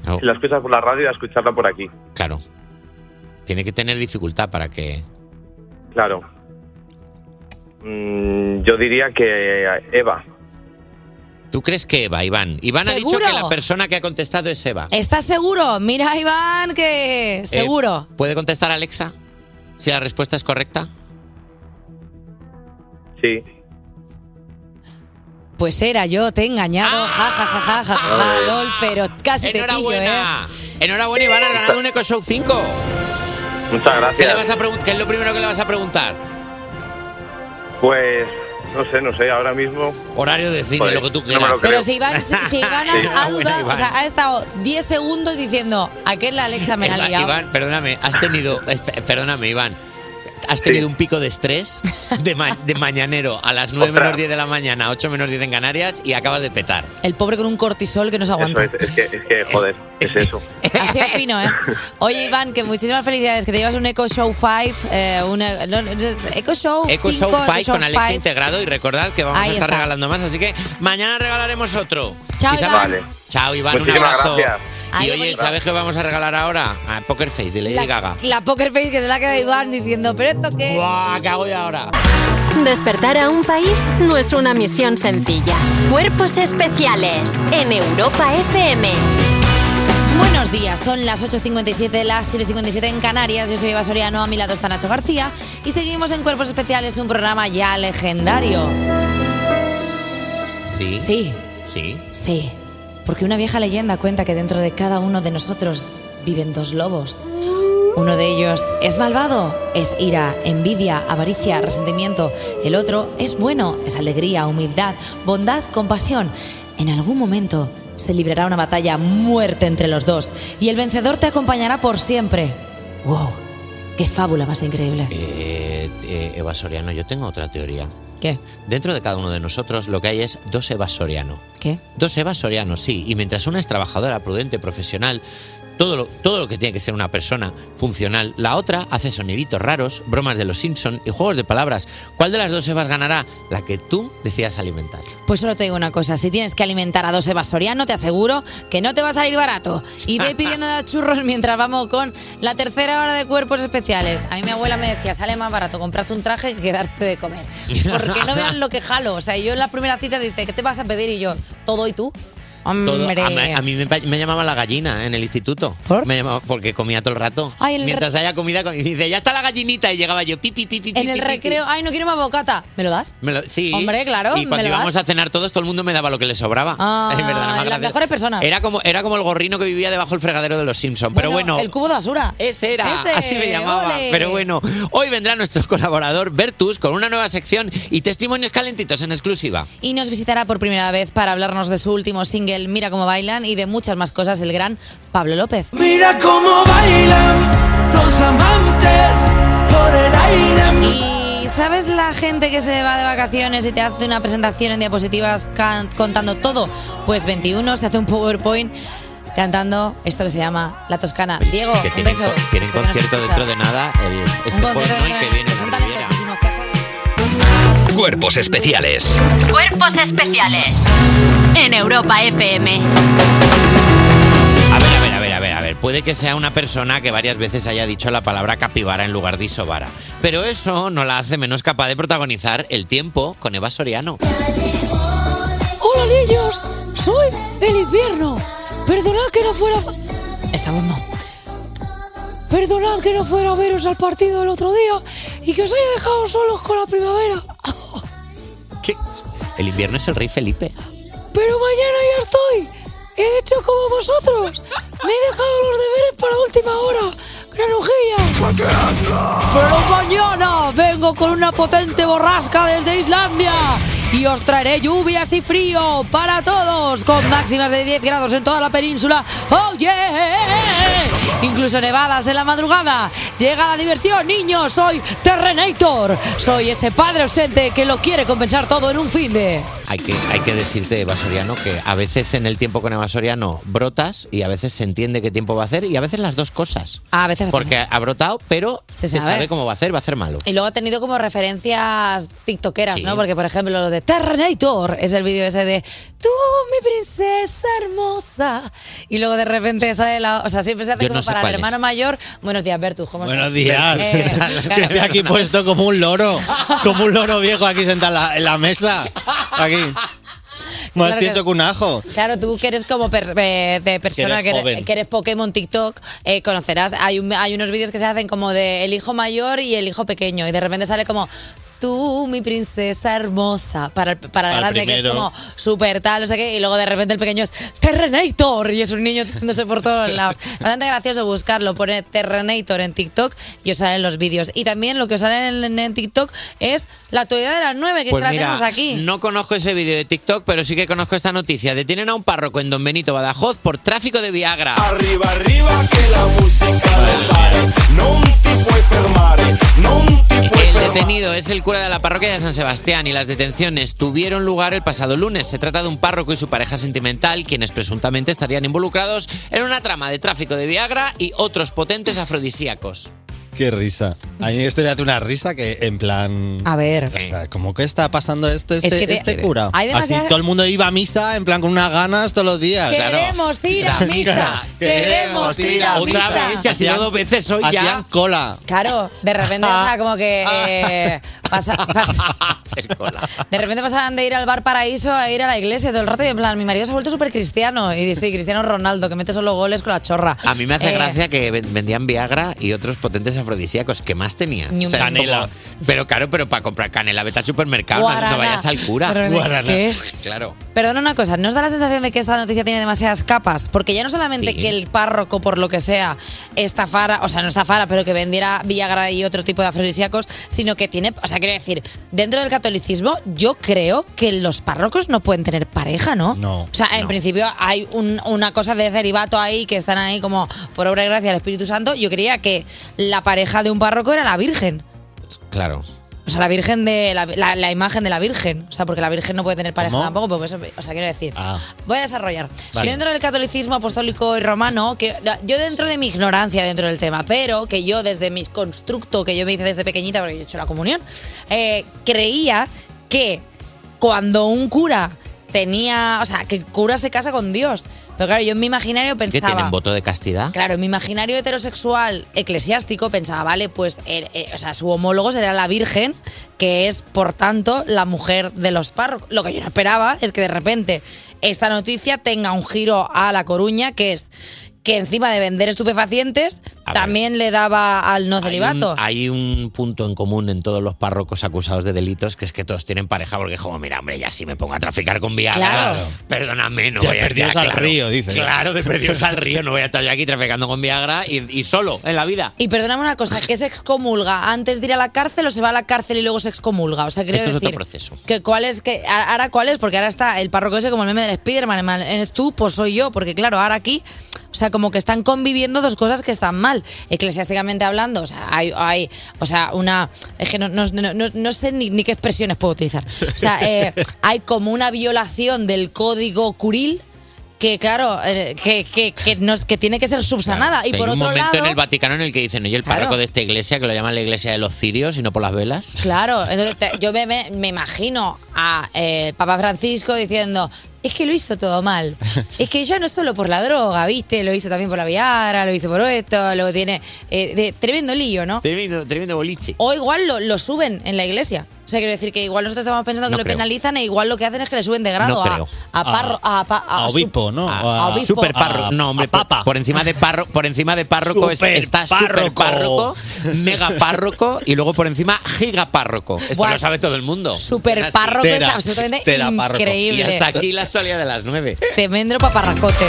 No. si la escuchas por la radio y a escucharla por aquí. Claro. Tiene que tener dificultad para que... Claro. Mm, yo diría que Eva. ¿Tú crees que Eva, Iván? Iván ha dicho ¿Seguro? que la persona que ha contestado es Eva. ¿Estás seguro? Mira, Iván, que seguro. Eh, ¿Puede contestar Alexa? Si la respuesta es correcta. Sí. Pues era yo, te he engañado. Ja, ja, ja, ja, ja, ja, ja, lol, pero casi te pillo, ¿eh? Enhorabuena. Enhorabuena, Iván, has ganado un Echo Show 5. Muchas ¿Qué, le gracias. vas a pregun- ¿Qué es lo primero que le vas a preguntar? Pues no sé, no sé, ahora mismo. Horario de cine, Joder, lo que tú no me quieras. lo creo. Pero si Iván, si, si Iván ha- Sí. ha, Enhorabuena, dudado, o sea, ha estado 10 segundos diciendo, ¿a qué la Alexa me la ha Iván, liado? Iván, perdóname, has tenido, esp- perdóname, Iván, has tenido un pico de estrés de, ma- de mañanero a las 9 Ostras. menos 10 de la mañana, 8 menos 10 en Canarias y acabas de petar. El pobre con un cortisol que no se Eso aguanta. es, es que, es que, joder, es eso. Ha sido fino, ¿eh? Oye, Iván, que muchísimas felicidades, que te llevas un Echo Show 5, eh, un no, es Echo Show Echo 5, Show 5 Echo con Alexa 5. integrado y recordad que vamos Ahí a estar está. regalando más, así que mañana regalaremos otro. Chao, Iván. Vale. Chao, Iván, Muchísimas un abrazo. gracias. Y oye. ¿sabes qué vamos a regalar ahora? A Poker Face de Lady La, Gaga. la Poker Face que se la queda Iván diciendo, ¿pero esto qué? ¡Buah, qué hago yo ahora! Despertar a un país no es una misión sencilla. Cuerpos especiales en Europa FM. Buenos días, son las 8.57, las 7.57 en Canarias. Yo soy Eva Soriano, a mi lado está Nacho García. Y seguimos en Cuerpos Especiales, un programa ya legendario. Sí. Sí. Sí. Sí, porque una vieja leyenda cuenta que dentro de cada uno de nosotros viven dos lobos. Uno de ellos es malvado, es ira, envidia, avaricia, resentimiento. El otro es bueno, es alegría, humildad, bondad, compasión. En algún momento se librará una batalla muerte entre los dos y el vencedor te acompañará por siempre. ¡Wow! ¡Qué fábula más increíble! Eh, eh, Eva Soriano, yo tengo otra teoría. ¿Qué? Dentro de cada uno de nosotros lo que hay es dos Evas Soriano. ¿Qué? Dos Evas Soriano, sí. Y mientras una es trabajadora, prudente, profesional, todo lo, todo lo que tiene que ser una persona funcional, la otra hace soniditos raros, bromas de los Simpson y juegos de palabras. ¿Cuál de las dos Evas ganará? La que tú decías alimentar. Pues solo te digo una cosa, si tienes que alimentar a dos Evas Soriano, te aseguro que no te va a salir barato. Iré pidiendo churros mientras vamos con la tercera hora de cuerpos especiales. A mí mi abuela me decía, sale más barato comprarte un traje que darte de comer. Porque no vean lo que jalo. O sea, yo en la primera cita dice, ¿qué te vas a pedir? Y yo, todo y tú. Todo- a, mí- a mí me, me llamaba la gallina en el instituto. Me llamaba porque comía todo el rato. Ay, en el Mientras haya comida, com- y dice, ya está la gallinita. Y llegaba yo, pi, pi, pi, en pi, el pi, recreo, ay, no quiero más bocata. ¿Me lo das? Me lo- sí. Hombre, claro, Y ¿me cuando íbamos a cenar todos, todo el mundo me daba lo que le sobraba. Ah, es verdad, nada más las mejores personas. Era como, era como el gorrino que vivía debajo del fregadero de los Simpsons. Pero bueno, El cubo de basura. Ese era, Ese, así me llamaba. ole. Pero bueno, hoy vendrá nuestro colaborador Bertus con una nueva sección y testimonios calentitos en exclusiva. Y nos visitará por primera vez para hablarnos de su último single Mira cómo bailan y de muchas más cosas el gran Pablo López. Mira cómo bailan los amantes por el aire. Y ¿sabes la gente que se va de vacaciones y te hace una presentación en diapositivas contando todo? Pues 21 se hace un PowerPoint cantando esto que se llama La Toscana. Diego, que un tienen, beso. co- tienen concierto dentro de nada. El, este Un concierto dentro que viene Cuerpos especiales. Cuerpos especiales en Europa FM. A ver, a ver, a ver, a ver, a ver. Puede que sea una persona que varias veces haya dicho la palabra capibara en lugar de isobara. Pero eso no la hace menos capaz de protagonizar el tiempo con Eva Soriano. Hola niños, soy el invierno. Perdonad que no fuera... Estamos no. Perdonad que no fuera a veros al partido el otro día y que os haya dejado solos con la primavera. ¿Qué? El invierno es el rey Felipe. Pero mañana ya estoy. He hecho como vosotros. Me he dejado los deberes para última hora. ¡Granujilla! Pero mañana vengo con una potente borrasca desde Islandia y os traeré lluvias y frío para todos con máximas de 10 grados en toda la península. ¡Oh, yeah! Incluso nevadas en la madrugada. Llega la diversión, niños. Soy Terrenator. Soy ese padre ausente que lo quiere compensar todo en un fin de... Hay que, hay que decirte, Eva Soriano, que a veces en el tiempo con Eva Soriano brotas y a veces se entiende qué tiempo va a hacer y a veces las dos cosas. A veces Porque ha brotado, pero Se se, sabe. sabe. cómo va a hacer, va a hacer malo. Y luego ha tenido como referencias tiktokeras, ¿no? Porque, por ejemplo, lo de Terrenator es el vídeo ese de Tú, mi princesa hermosa. Y luego de repente sale la. O sea, siempre se hace Yo como no sé para el cuál es. hermano mayor. Buenos días, Bertu. ¿cómo Buenos estás? días. Eh, que claro. estoy aquí puesto como un loro. Como un loro viejo aquí sentado en la, en la mesa. Aquí. Más Claro tieso que- que un ajo. Claro, tú que eres como per- eh, de persona Que que eres que eres Pokémon TikTok, eh, conocerás. Hay, un- hay unos vídeos que se hacen como de el hijo mayor y el hijo pequeño. Y de repente sale como. Tú, mi princesa hermosa, para el, para el Al grande que es primero. como súper tal, no sé qué, y luego de repente el pequeño es Terrenator y es un niño haciéndose por todos lados. Bastante gracioso buscarlo, pone Terrenator en TikTok y os salen los vídeos. Y también lo que os sale en, en TikTok es la actualidad de las nueve, que es Pues que la mira, tenemos aquí. no conozco ese vídeo de TikTok, pero sí que conozco esta noticia. Detienen a un párroco en Don Benito Badajoz por tráfico de Viagra. Arriba, arriba, que la música non pare. El detenido es el cura de la parroquia de San Sebastián y las detenciones tuvieron lugar el pasado lunes. Se trata de un párroco y su pareja sentimental, quienes presuntamente estarían involucrados en una trama de tráfico de Viagra y otros potentes afrodisíacos. Qué risa. A mí este me hace una risa que en plan... A ver. O sea, ¿cómo que está pasando esto este, Es que te- este cura? hay demasiada- Así todo el mundo iba a misa en plan con unas ganas todos los días. Queremos ir a misa. Queremos ir a Otra misa. vez, que hacían- dos veces hoy ya. Hacían cola. Claro, de repente, o sea, como que eh, pasa- pasa- de repente pasaban de ir al bar paraíso a ir a la iglesia todo el rato y en plan, mi marido se ha vuelto súper cristiano. Y sí, Cristiano Ronaldo, que mete solo goles con la chorra. A mí me hace Eh, gracia que ven- vendían Viagra y otros potentes afrodisíacos. ¿Qué más un- canela. pero claro, pero para comprar canela, vete al supermercado, no- vayas al cura. Claro. Perdona una cosa, ¿no os da la sensación de que esta noticia tiene demasiadas capas? Porque ya no solamente Sí. que el párroco, por lo que sea, estafara, o sea, no estafara, pero que vendiera Viagra y otro tipo de afrodisíacos, sino que tiene, o sea, quiero decir, dentro del catolicismo, yo creo que los párrocos no pueden tener pareja, ¿no? No. O sea, en No. principio hay un- una cosa de celibato ahí que están ahí como por obra y gracia del Espíritu Santo. Yo creía que la pareja de un párroco era la Virgen. Claro. O sea, la Virgen de. La, la- la imagen de la Virgen. O sea, porque la Virgen no puede tener pareja ¿Cómo? tampoco, eso, o sea, quiero decir. Ah. Voy a desarrollar. Vale. Dentro del catolicismo apostólico y romano, que yo dentro de mi ignorancia dentro del tema, pero que yo desde mi constructo que yo me hice desde pequeñita, porque yo he hecho la comunión, eh, creía que cuando un cura tenía. O sea, que el cura se casa con Dios. Pero claro, yo en mi imaginario ¿Qué pensaba. tienen voto de castidad? Claro, en mi imaginario heterosexual eclesiástico pensaba, vale, pues eh, eh, o sea, su homólogo será la Virgen, que es, por tanto, la mujer de los párrocos. Lo que yo no esperaba es que de repente esta noticia tenga un giro a La Coruña, que es que encima de vender estupefacientes, también le daba al no celibato. Hay un, hay un punto en común en todos los párrocos acusados de delitos, que es que todos tienen pareja, porque, como, mira, hombre, ya si me pongo a traficar con Viagra, Claro. perdóname, no De voy a perdidos estar, al río, dice. Claro, de perdidos al río, no voy a estar yo aquí traficando con Viagra y, y solo en la vida. Y perdóname una cosa, ¿qué se excomulga antes de ir a la cárcel o se va a la cárcel y luego se excomulga? O sea, quiero Esto es decir, otro proceso. que cuál es que ahora cuál es porque ahora está el párroco ese como el meme del Spiderman, eres tú, pues soy yo, porque claro, ahora aquí, o sea, como que están conviviendo dos cosas que están mal, eclesiásticamente hablando, o sea, hay, hay o sea, una es que no, no, no- no- sé ni, ni qué expresiones puedo utilizar. O sea, eh, hay como una violación del código curil que claro, eh, que, que, que, nos- que tiene que ser subsanada. y Hay por un otro momento lado, en el Vaticano en el que dicen, oye, el Claro. párroco de esta iglesia, que lo llaman la iglesia de los cirios y no por las velas. Claro, entonces te- yo me, me- me imagino a eh, Papa Francisco diciendo, es que lo hizo todo mal. Es que ya no es solo por la droga, ¿viste? Lo hizo también por la Viara, lo hizo por esto, luego tiene eh, de- tremendo lío, ¿no? Tremendo, tremendo boliche. O igual lo, lo suben en la iglesia. O sea, quiero decir que igual nosotros estamos pensando que No lo creo. penalizan e igual lo que hacen es que le suben de grado No a, a parro, a, obispo, ¿no? a obispo. No, hombre, por, por encima de parro, por encima de párroco es- Super está super párroco. párroco, mega párroco y luego por encima giga párroco. Esto Buah, lo sabe todo el mundo. Super Es así. párroco es absolutamente increíble. Y hasta aquí la actualidad de las nueve. Tremendo paparracote.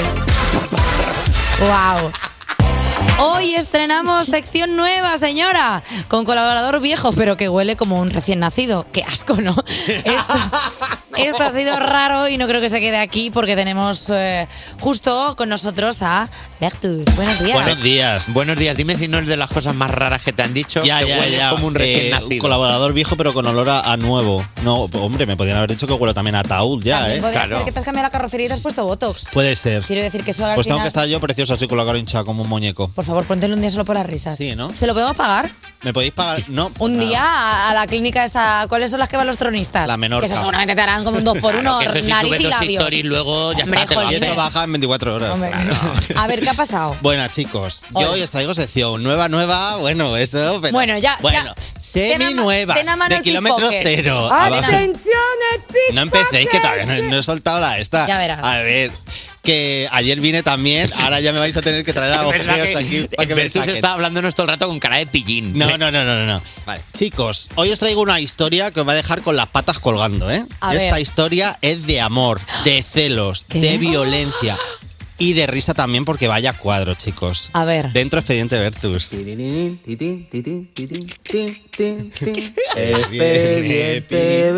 wow. Hoy estrenamos sección nueva, señora, con colaborador viejo, pero que huele como un recién nacido. Qué asco, ¿no? Esto, esto ha sido raro y no creo que se quede aquí porque tenemos eh, justo con nosotros a Bertus. Buenos días. Buenos días. Buenos días. Dime si no es de las cosas más raras que te han dicho. Ya, que ya, hueles ya. como un recién Eh, nacido. colaborador viejo, pero con olor a, a nuevo. No, hombre, me podrían haber dicho que huelo también a ataúd ya, También ¿eh? podría ser que te has cambiado la carrocería y te has puesto Botox. Puede ser. Quiero decir que eso al Pues tengo final- que estar yo precioso así con la cara hinchada como un muñeco. Por favor, póntelo un día solo por las risas. Sí, ¿no? ¿Se lo podemos pagar? ¿Me podéis pagar? No. Un nada. día a, a la clínica esta. ¿Cuáles son las que van los tronistas? La Menorca. Que eso seguramente te harán como un 2 por 1 Claro, nariz y labios. stories luego ya Hombre, está, te lo Y baja en 24 horas. Hombre. A ver, ¿qué ha pasado? Buenas, chicos. Hola. Yo hoy os traigo sección nueva, nueva. Bueno, eso. pero- Bueno, ya- Bueno, ya. semi nueva. De kilómetro cero. Atención, Abajo. No empecéis, que todavía no, no he soltado la esta. Ya verás. A ver. Que ayer vine también, ahora ya me vais a tener que traer a geos que aquí para que me saquen. está hablándonos todo el rato con cara de pillín. No, no, no, no, no. no. Chicos, hoy os traigo una historia que os va a dejar con las patas colgando, ¿eh? A Esta ver. historia es de amor, de celos, de violencia y de risa también porque vaya cuadro, chicos. A ver. Dentro expediente Vertus. Expediente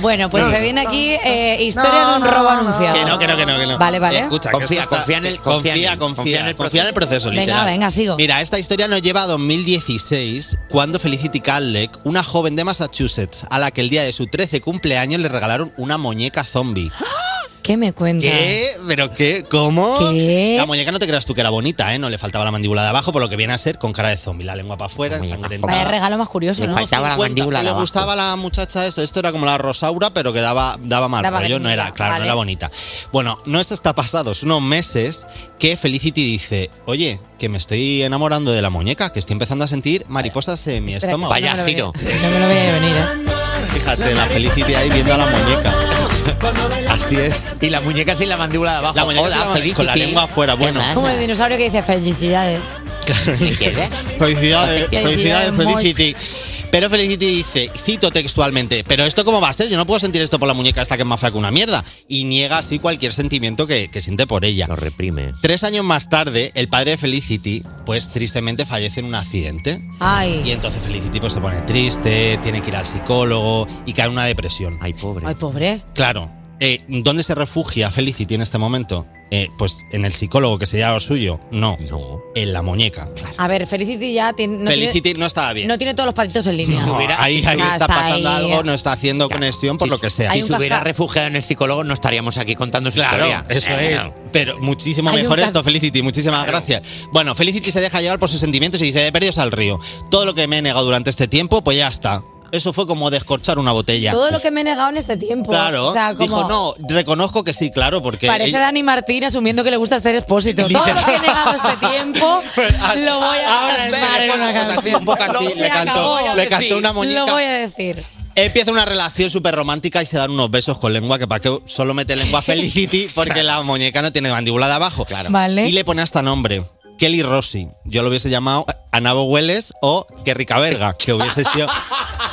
Bueno, pues se viene aquí eh, historia de un robo anunciado. Que no, que no, que no, que no. Vale, vale. Escucha, Confía, confía en el- confía confía, en el confía en el proceso, Venga, literal. venga, sigo. Mira, esta historia nos lleva a 2016, cuando Felicity Cadleck, una joven de Massachusetts, a la que el día de su 13 cumpleaños le regalaron una muñeca zombie. ¿Qué me cuentas? ¿Qué? ¿Pero qué? ¿Cómo? ¿Qué? La muñeca no te creas tú que era bonita, ¿eh? No le faltaba la mandíbula de abajo, por lo que viene a ser con cara de zombie. La lengua para afuera. Vaya regalo más curioso, ¿no? 50, que le gustaba a la muchacha esto. Esto era como la Rosaura, pero que daba, daba mal Daba rollo. No era, claro, vale. no era bonita. Bueno, no esto está pasado. Son unos meses que Felicity dice, oye, que me estoy enamorando de la muñeca, que estoy empezando a sentir mariposas en mi Espera, estómago. que no me lo veía- No me lo veía venir, ¿eh? Fíjate, la Felicity ahí viendo a la muñeca. Así es. Y la muñeca sin la mandíbula de abajo. La muñeca Hola, la- con la lengua afuera, bueno. Como el dinosaurio que dice felicidades. Felicidades, Felicidades, felicidades, Moix. Felicity. Pero Felicity dice, cito textualmente, pero esto cómo va a ser, yo no puedo sentir esto por la muñeca esta que es más fea que una mierda. Y niega así cualquier sentimiento que, que siente por ella. Lo reprime. Tres años más tarde, el padre de Felicity, pues tristemente fallece en un accidente. Y Ay, entonces Felicity pues se pone triste, tiene que ir al psicólogo y cae en una depresión. Ay, pobre. ay, pobre. Claro. Eh, ¿Dónde se refugia Felicity en este momento? Eh, pues en el psicólogo, que sería lo suyo. No. No. En la muñeca. A ver, Felicity ya tiene, no, Felicity tiene, no estaba bien. no tiene todos los patitos en línea. No, ahí ahí Ah, está, pasando ahí. algo, no está haciendo conexión por lo que sea. Si se hubiera refugiado en el psicólogo, no estaríamos aquí contando su Claro, historia. eso Eh, es. Pero muchísimo Hay un mejor cas- esto, Felicity. Muchísimas gracias. Bueno, Felicity se deja llevar por sus sentimientos y dice, de perdidos al río. Todo lo que me he negado durante este tiempo, pues ya está. Eso fue como descorchar una botella. Todo lo que me he negado en este tiempo. Claro. O sea, como Dijo, no, reconozco que sí, claro, porque... Parece ella- Dani Martín asumiendo que le gusta ser expósito. Todo lo que he negado este tiempo lo voy a Ahora sí, plasmar en pues, una pues, así, canción. un poco así, le cantó, le cantó una muñeca. Lo voy a decir. Empieza una relación súper romántica y se dan unos besos con lengua, que para qué solo mete lengua Felicity, porque la muñeca no tiene mandíbula de abajo. Claro. Vale. Y le pone hasta nombre. Kelly Rossi. Yo lo hubiese llamado Anabo Hueles o Que Rica Verga, que hubiese sido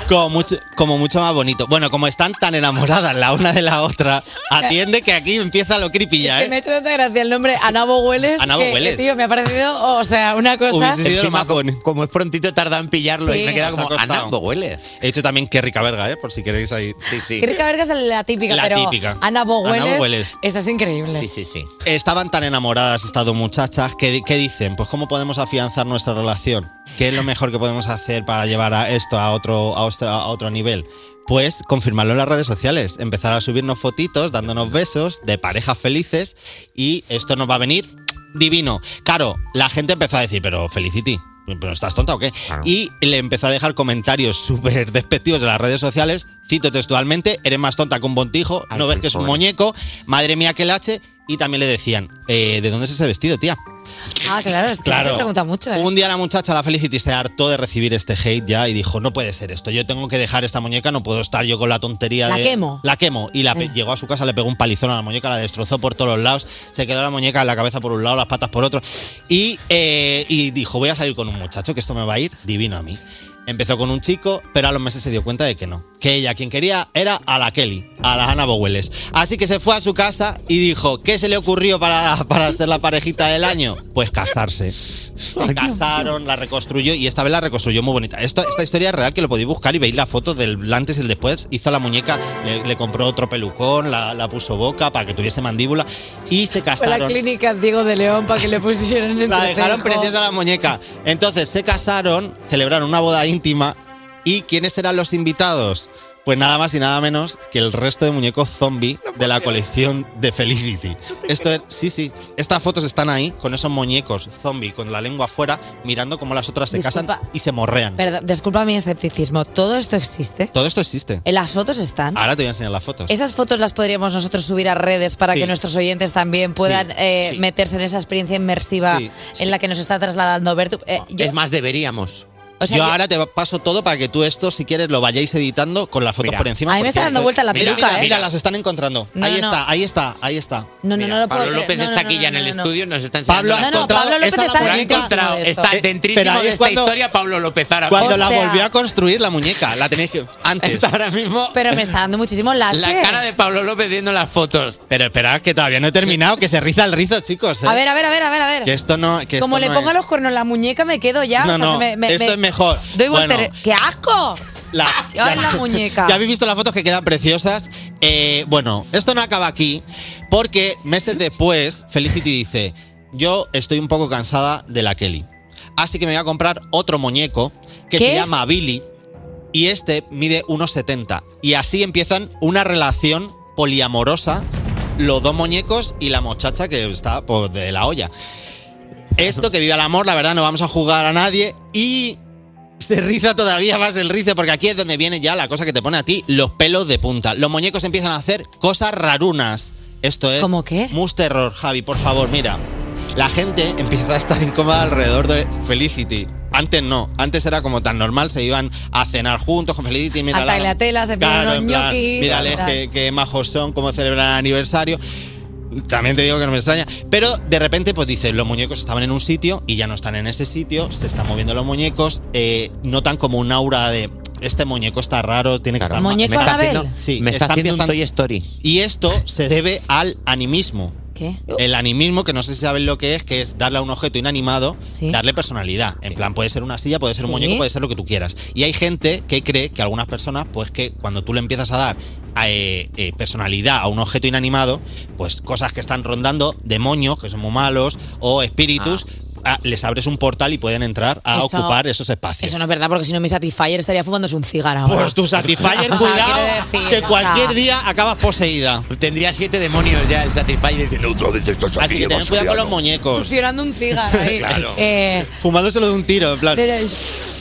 como mucho, como mucho más bonito. Bueno, como están tan enamoradas la una de la otra, atiende que aquí empieza lo creepy ya, Que me ha ¿eh? hecho tanta gracia el nombre Anabo Hueles. Anabo que, Hueles. Tío, me ha parecido, o sea, una cosa. Hubiese sido lo Encima, más como, como es prontito, tarda en pillarlo Sí. y me queda Os ha como, costado. Ana, hueles. He hecho también Que Rica Verga, ¿eh? Por si queréis ahí. Sí, sí. Que Rica Verga es la típica, La pero típica. Anabo Hueles. Anabo Hueles. Esa es increíble. Sí, sí, sí. Estaban tan enamoradas estas dos muchachas que, que dicen, pues cómo podemos afianzar nuestra relación, qué es lo mejor que podemos hacer para llevar a esto a otro, a a otro nivel. Pues confirmarlo en las redes sociales, empezar a subirnos fotitos, dándonos besos de parejas felices y esto nos va a venir divino. Claro, la gente empezó a decir, pero Felicity, ¿pero estás tonta o qué? Y le empezó a dejar comentarios súper despectivos en las redes sociales, cito textualmente, eres más tonta que un bontijo, no ves que es un pobre. muñeco, madre mía que lache, y también le decían, eh, ¿de dónde es ese vestido, tía? Ah, claro, es que Claro. se pregunta mucho, ¿eh? Un día la muchacha, la Felicity, se hartó de recibir este hate ya y dijo, no puede ser esto, yo tengo que dejar esta muñeca, no puedo estar yo con la tontería La de... quemo. La quemo. Y la Eh. llegó a su casa, le pegó un palizón a la muñeca, la destrozó por todos los lados, se quedó la muñeca en la cabeza por un lado, las patas por otro, y, eh, y dijo, voy a salir con un muchacho, que esto me va a ir divino a mí. Empezó con un chico, pero a los meses se dio cuenta de que no. Que ella quien quería era a la Kelly, a la Ana Boweles. Así que se fue a su casa y dijo, ¿qué se le ocurrió para, para ser la parejita del año? Pues casarse. Se casaron, la reconstruyó y esta vez la reconstruyó muy bonita. Esto, esta historia es real que lo podéis buscar y veis la foto del antes y el después. Hizo la muñeca, le, le compró otro pelucón, la, la puso boca para que tuviese mandíbula y se Fue a la casaron. clínica Diego de León para que le pusieran en La dejaron preciosa la muñeca. Entonces se casaron, celebraron una boda íntima. ¿Y quiénes eran los invitados? Pues nada más y nada menos que el resto de muñecos zombie de la colección de Felicity. Esto es, sí, sí. Estas fotos están ahí con esos muñecos zombie con la lengua afuera, mirando cómo las otras se Disculpa. casan y se morrean. Perdón, disculpa mi escepticismo. ¿Todo esto existe? Todo esto existe. ¿En las fotos están? Ahora te voy a enseñar las fotos. Esas fotos las podríamos nosotros subir a redes para Sí. que nuestros oyentes también puedan eh, sí. meterse en esa experiencia inmersiva en la que nos está trasladando Bertu. Eh, Es más, deberíamos. O sea, yo yo- ahora te paso todo para que tú esto, si quieres, lo vayáis editando con las fotos Mira. por encima. A mí me está dando vuelta la Mira, peluca, mira, ¿eh? Mira, las están encontrando. No, ahí no, está, ahí está, ahí está. no, no, no lo puedo Pablo. López está no, aquí no, ya en el no, no. estudio, nos está enseñando. Pablo, No, Pablo López está la ha dentrísimo encontrado. de. Está Eh, dentrísimo de es esta cuando- historia Pablo López ahora Cuando la volvió a construir la muñeca, la tenéis que antes. Ahora mismo Pero me está dando muchísimo láser. la cara de Pablo López viendo las fotos. Pero esperad que todavía no he terminado, que se riza el rizo, chicos. ¿eh? A ver, a ver, a ver, a ver, a ver. Que esto no. Que Como le ponga los cuernos la muñeca me quedo ya. No, no, esto mejor. Doy Bueno. ¡Qué asco! La, Ay, la muñeca. Ya habéis visto las fotos que quedan preciosas. Eh, bueno, esto no acaba aquí, porque meses después, Felicity dice: Yo estoy un poco cansada de la Kelly. Así que me voy a comprar otro muñeco que ¿Qué? se llama Billy. Y este mide 1,70. Y así empiezan una relación poliamorosa. Los dos muñecos y la muchacha que está pues, de la olla. Esto que vive el amor, la verdad, no vamos a jugar a nadie. Y se riza todavía más el rizo, porque aquí es donde viene ya la cosa que te pone a ti, los pelos de punta. Los muñecos empiezan a hacer cosas rarunas. Esto es. ¿Cómo qué? Mus terror, Javi, por favor, mira. La gente empieza a estar incómoda alrededor de Felicity. Antes no, antes era como tan normal, se iban a cenar juntos con Felicity. Mira, A la tela, se Claro, unos ñoquis. Mírales que, que majos son, cómo celebran el aniversario. También te digo que no me extraña. Pero de repente, pues dices, los muñecos estaban en un sitio y ya no están en ese sitio, se están moviendo los muñecos, eh, notan como un aura de. Este muñeco está raro, tiene que estar ¿Muñeco me está haciendo- Sí, me está haciendo un Toy Story. Y esto se debe al animismo. ¿Qué? El animismo, que no sé si saben lo que es, que es darle a un objeto inanimado, Sí. darle personalidad. En plan, puede ser una silla, puede ser un Sí. muñeco, puede ser lo que tú quieras. Y hay gente que cree que algunas personas, pues que cuando tú le empiezas a dar eh, eh, personalidad a un objeto inanimado, pues cosas que están rondando, demonios, que son muy malos, o espíritus, ah, les abres un portal y pueden entrar a Eso- ocupar esos espacios. Eso no es verdad, porque si no mi Satisfyer estaría fumándose un cigarro ahora. Pues tu Satisfyer, O sea, cuidado, quiero decir, que o sea, cualquier día acabas poseída. Tendría siete demonios ya el Satisfyer diciendo otra vez estás Así que ten cuidado con los muñecos. Fusionando un cigarro ahí. Claro. Eh, Fumándoselo de un tiro, en plan.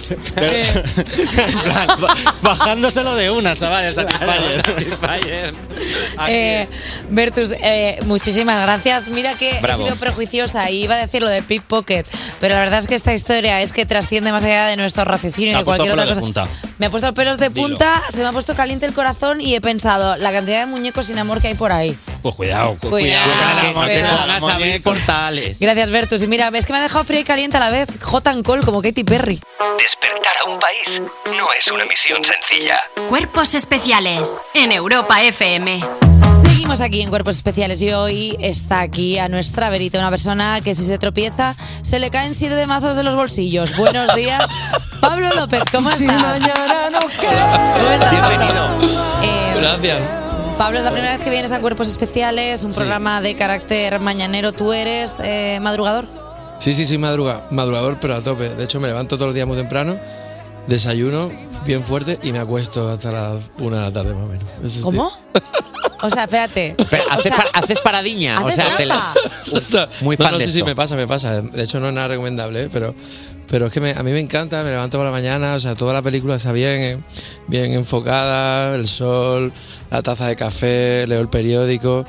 plan, ba- bajándoselo de una, chaval, el Satisfyer. Eh, Bertus, eh, muchísimas gracias. Mira que Bravo. he sido prejuiciosa y iba a decir lo de pickpocket, pero la verdad es que esta historia es que trasciende más allá de nuestro raciocinio y de cualquier otra de cosa. Me ha puesto pelos de Dilo. punta, se me ha puesto caliente el corazón y he pensado la cantidad de muñecos sin amor que hay por ahí. Pues cuidado, cu- Cuidado, cuidado. que no abrir portales. Gracias, Bertus. Y mira, es que me ha dejado fría y caliente a la vez. And cold como Katy Perry. Despertar a un país no es una misión sencilla. Cuerpos especiales en Europa FM. Seguimos aquí en Cuerpos Especiales y hoy está aquí a nuestra verita una persona que si se tropieza se le caen siete de mazos de los bolsillos. Buenos días, Pablo López, ¿cómo estás? ¿Cómo estás? Bienvenido. Eh, Gracias. Pablo, es la primera vez que vienes a Cuerpos Especiales, un programa de carácter mañanero. ¿Tú eres eh, madrugador? Sí, sí, sí, madruga, madrugador, pero a tope. De hecho, me levanto todos los días muy temprano, desayuno bien fuerte y me acuesto hasta las una de la tarde más o menos. Eso es ¿Cómo? O sea, espérate. Pero O haces, sea, pa- haces paradiña. o ¿haces sea, te la- Muy no, fan no, de sí, sí, esto. me pasa, me pasa. De hecho, no es nada recomendable, ¿eh? pero, pero es que me- a mí me encanta, me levanto por la mañana, o sea, toda la película está bien, eh, bien enfocada, el sol, la taza de café, leo el periódico.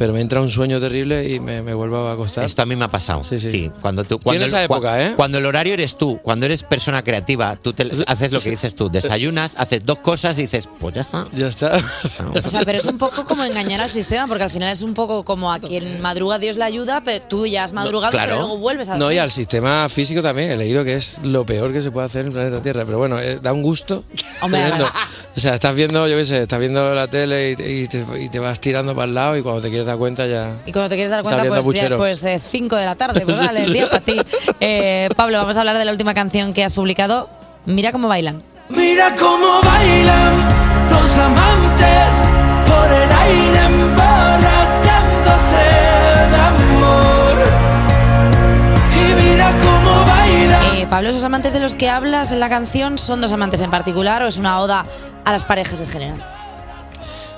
Pero me entra un sueño terrible y me, me vuelvo a acostar. Esto a mí me ha pasado. Sí, sí. Cuando tú, cuando, esa el, cua- época, ¿eh? cuando el horario eres tú, cuando eres persona creativa, tú te- haces lo que dices tú, desayunas, haces dos cosas y dices, pues ya está. Ya está. O sea, pero es un poco como engañar al sistema, porque al final es un poco como a quien madruga Dios le ayuda, pero tú ya has madrugado, pero luego vuelves a No, y al sistema físico también. He leído que es lo peor que se puede hacer en el planeta Tierra. Pero bueno, eh, da un gusto. Hombre. O sea, estás viendo, yo qué sé, estás viendo la tele y, y te, y te vas tirando para el lado y cuando te quieres dar cuenta ya... Y cuando te quieres dar cuenta, pues, ya, puchero. pues 5 de la tarde, pues vale, el día para ti. Eh, Pablo, vamos a hablar de la última canción que has publicado. Mira cómo bailan. Mira cómo bailan los amantes por el aire emborrachándose de amor. Y mira cómo bailan. Eh, Pablo, ¿esos amantes de los que hablas en la canción son dos amantes en particular o es una oda a las parejas en general?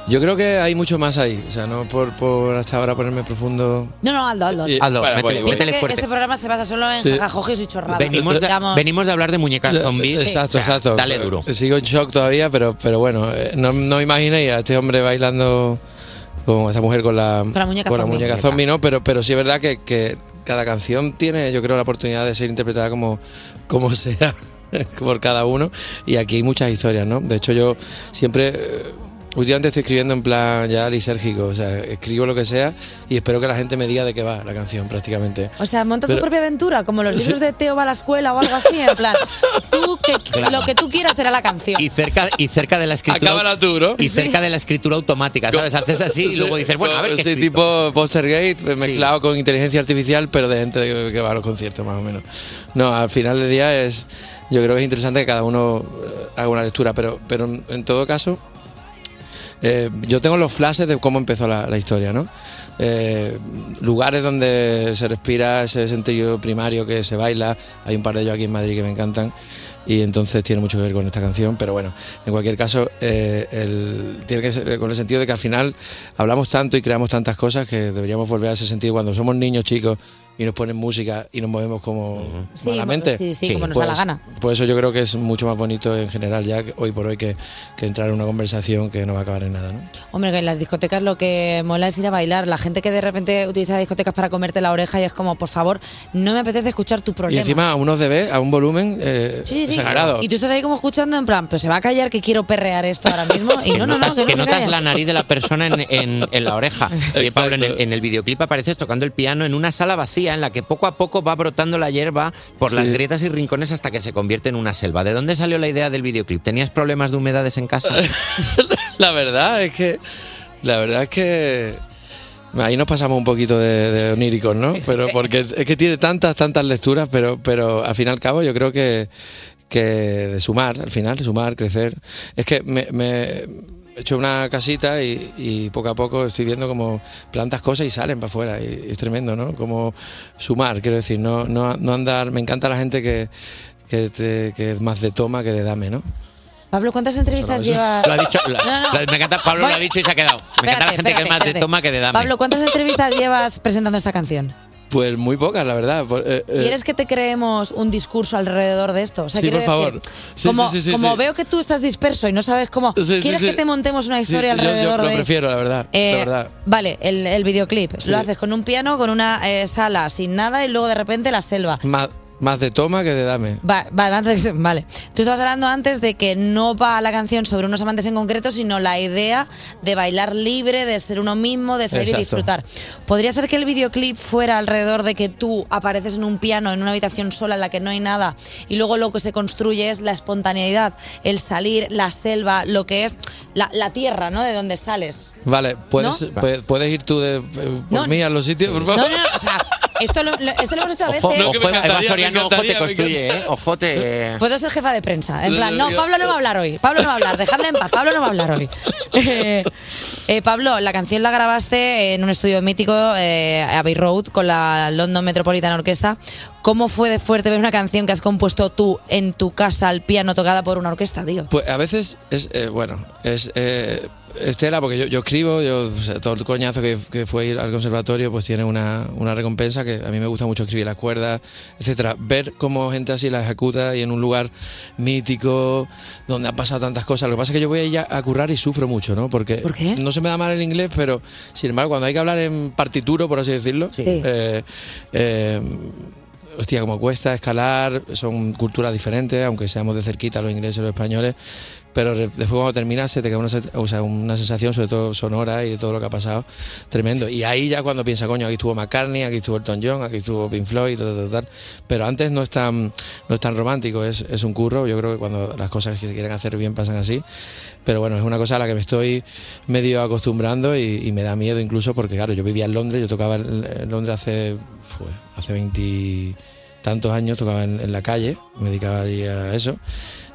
Yo creo que hay mucho más ahí. O sea, no por, por hasta ahora ponerme profundo... No, no, Aldo, Aldo. Y- Aldo, bueno, métele- Piensa métele que fuerte. Este programa se basa solo en Sí. y chorradas. Venimos de, Digamos- venimos de hablar de muñecas zombies. Exacto, O sea, exacto. Dale duro. Sigo en shock todavía, pero, pero bueno, eh, no, no imaginéis a este hombre bailando con esa mujer con la, Con la muñeca zombie. muñeca zombie, ¿no? Pero, pero sí es verdad que, que cada canción tiene, yo creo, la oportunidad de ser interpretada como, como sea por cada uno. Y aquí hay muchas historias, ¿no? De hecho, yo siempre. eh, Últimamente estoy escribiendo en plan ya lisérgico, o sea, escribo lo que sea y espero que la gente me diga de qué va la canción prácticamente. O sea, monta tu Pero- propia aventura, como los Sí. libros de Teo va a la escuela o algo así, en plan, tú que Claro. lo que tú quieras será la canción. Y cerca, y cerca de la escritura. Acábala tú, ¿no? Y cerca de la escritura automática, ¿sabes? Haces así y luego dices, bueno, a ver qué Sí, tipo Postergate mezclado con inteligencia artificial, pero de gente que, va a los conciertos, más o menos. No, al final del día es. Yo creo que es interesante que cada uno eh, haga una lectura, pero, pero en todo caso. Eh, yo tengo los flashes de cómo empezó la, historia, ¿no? Eh, lugares donde se respira ese sentido primario que se baila. Hay un par de ellos aquí en Madrid que me encantan y entonces tiene mucho que ver con esta canción. Pero bueno, en cualquier caso, eh, el- tiene que ser con el sentido de que al final hablamos tanto y creamos tantas cosas que deberíamos volver a ese sentido cuando somos niños chicos y nos ponen música y nos movemos como Sí, malamente. sí, sí, como nos da la Pues- gana. Pues eso yo creo que es mucho más bonito en general ya que hoy por hoy que, que entrar en una conversación que no va a acabar en nada, ¿no? Hombre, que en las discotecas lo que mola es ir a bailar. La gente que de repente utiliza discotecas para comerte la oreja y es como, por favor, no me apetece escuchar tu Y problema. encima a unos dB, a un volumen eh, Sí, sí. Y tú estás ahí como escuchando en plan, pues se va a callar que quiero perrear esto ahora mismo. Y que no, no, no, notas, que no que notas calla. la nariz de la persona en, en- en la oreja. Oye, Pablo, en el, en el videoclip apareces tocando el piano en una sala vacía en la que poco a poco va brotando la hierba por las grietas y rincones hasta que se convierte en una selva. ¿De dónde salió la idea del videoclip? ¿Tenías problemas de humedades en casa? La verdad es que. La verdad es que. Ahí nos pasamos un poquito de, de oníricos, ¿no? Pero porque es que tiene tantas, tantas lecturas, pero, pero al fin y al cabo yo creo que, que de sumar, al final, de sumar, crecer. Es que me, me he hecho una casita y, y poco a poco estoy viendo como plantas cosas y salen para afuera. Y, es tremendo, ¿no? Como sumar, quiero decir, no, no, no andar. Me encanta la gente que, que, te- que es más de toma que de dame, ¿no? Pablo, ¿cuántas entrevistas no, llevas? Lo ha dicho, lo- No, no. lo- me encanta, Pablo lo ha Voy- dicho y se ha quedado. Me encanta la Espérate, gente que es espérate, más de espérate. toma que de dame. Pablo, ¿cuántas entrevistas llevas presentando esta canción? Pues muy pocas, la verdad. Eh, eh, ¿Quieres que te creemos un discurso alrededor de esto? O sea, Sí, por decir, favor. Sí, como, sí, como veo que tú estás disperso y no sabes cómo, ¿quieres que te montemos una historia yo- yo alrededor lo de...? prefiero, la verdad. Eh, la verdad. Vale, el, el videoclip. Lo haces con un piano, con una sala sin nada y luego de repente la selva. Más, más de toma que de dame. Va- va- vale. Tú estabas hablando antes de que no va la canción sobre unos amantes en concreto, sino la idea de bailar libre, de ser uno mismo, de salir y disfrutar. ¿Podría ser que el videoclip fuera alrededor de que tú apareces en un piano, en una habitación sola en la que no hay nada, y luego lo que se construye es la espontaneidad, el salir, la selva, lo que es la, la tierra, ¿no? De donde sales. Vale, ¿puedes, ¿No? puedes, puedes ir tú de, eh, por No. mí a los sitios, por favor? No, no, no, o sea, esto lo, lo- esto lo hemos hecho a veces. Ojo, No, que me ojo, Eva encantaría, Soriano, me ojo te construye, ¿eh? Ojo te... Puedo ser jefa de prensa. En plan, no, Pablo no va a hablar hoy. Pablo no va a hablar. Dejadle en paz. Pablo no va a hablar hoy. Eh, eh, Pablo, la canción la grabaste en un estudio mítico, eh, Abbey Road, con la London Metropolitan Orchestra. ¿Cómo fue de fuerte ver una canción que has compuesto tú en tu casa al piano tocada por una orquesta, tío? Pues a veces es, eh, bueno, es, eh, Estela, porque yo, yo escribo, yo, o sea, todo el coñazo que, que fue ir al conservatorio, pues tiene una, una recompensa que a mí me gusta mucho escribir las cuerdas, etcétera. Ver cómo gente así la ejecuta y en un lugar mítico, donde han pasado tantas cosas. Lo que pasa es que yo voy ahí a, a currar y sufro mucho, ¿no? Porque ¿Por qué? no se me da mal el inglés, pero sin embargo, cuando hay que hablar en partituro, por así decirlo, Sí. eh, eh, hostia, como cuesta escalar, son culturas diferentes, aunque seamos de cerquita los ingleses y los españoles, pero después cuando terminas se te queda una, o una sensación, sobre todo sonora y de todo lo que ha pasado, tremendo. Y ahí ya cuando piensa, coño, aquí estuvo McCartney, aquí estuvo Elton John, aquí estuvo Pink Floyd, tal, tal, tal. pero antes no es tan, no es tan romántico, es, es un curro, yo creo que cuando las cosas que se quieren hacer bien pasan así, pero bueno, es una cosa a la que me estoy medio acostumbrando y, me da miedo incluso porque, claro, yo vivía en Londres, yo tocaba en Londres hace, fue, hace 20 tantos años, tocaba en, en la calle, me dedicaba a eso.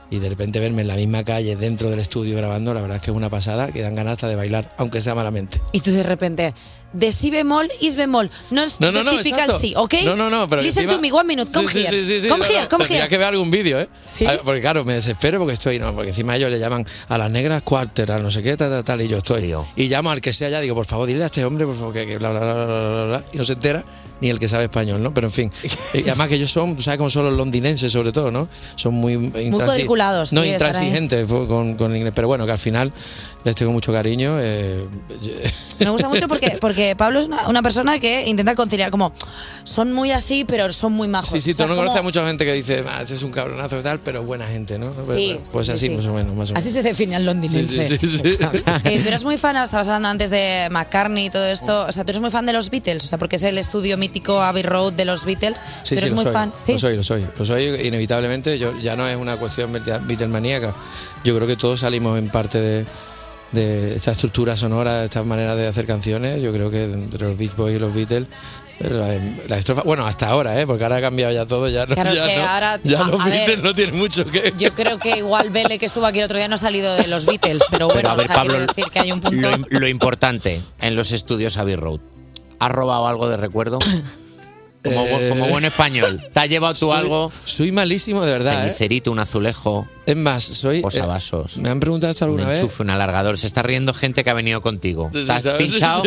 Y de repente verme en la misma calle, dentro del estudio grabando, la verdad es que es una pasada, que dan ganas hasta de bailar, aunque sea malamente. Y tú de repente, de si bemol, is bemol. No es No, no, no, typical exacto. sí, ¿ok? No, no, no, pero Listen encima- to me, one minute, come Sí, here. sí, sí, sí, come no, here, no, come tendría here. que ver algún vídeo, ¿eh? Porque claro, me desespero porque estoy, no, porque encima ellos le llaman a las negras quarter, a no sé qué, tal, tal, tal, y yo estoy. Y llamo al que sea ya, digo, por favor, dile a este hombre, por favor, que, que bla, bla, bla, bla, bla, y no se entera ni el que sabe español, ¿no? Pero en fin. Y además que ellos son, tú sabes cómo son los londinenses, sobre todo, ¿no? Son muy. intransi- cuadriculados, No, intransigentes con, con el inglés. Pero bueno, que al final les tengo mucho cariño. eh, Me gusta mucho porque, porque Pablo es una, una persona que intenta conciliar, como, son muy así, pero son muy majos. Sí, sí, O sea, tú no como- conoces a mucha gente que dice, ah, este es un cabronazo y tal, pero buena gente, ¿no? Pues, Sí, pues sí, así, sí. más o menos. Más o menos. Así se define al londinense. Sí, sí, sí, sí. Eh, tú eres muy fan, estabas hablando antes de McCartney y todo esto, o sea, tú eres muy fan de los Beatles, o sea, porque es el estudio mítico Abbey Road de los Beatles. Sí, tú eres muy soy, fan, sí. Lo soy, lo soy. Lo soy inevitablemente. Yo, ya no es una cuestión Beatlemaníaca. Yo creo que todos salimos en parte de, de esta estructura sonora, de esta manera de hacer canciones. Yo creo que entre los Beach Boys y los Beatles. eh, La, la estrofa, bueno, hasta ahora, ¿eh? porque ahora ha cambiado ya todo. Ya, no, Claro, ya, que no- ahora- ya a- los ver, Beatles no tienen mucho que. Yo creo que igual Bele, que estuvo aquí el otro día, no ha salido de los Beatles, pero bueno, Pero a ver, o sea, Pablo, quiero decir que hay un punto... Lo, lo importante en los estudios Abbey Road. ¿Has robado algo de recuerdo? Como, Eh. como buen español. ¿Te has llevado tú Soy- algo? Soy malísimo, de verdad. ¿eh? Cenicerito, un azulejo. Es más, soy. Posavasos. ¿Me han preguntado esto alguna un vez? enchufe, un alargador. Se está riendo gente que ha venido contigo. Sí, sí, ¿Te has ¿sabes? pinchado?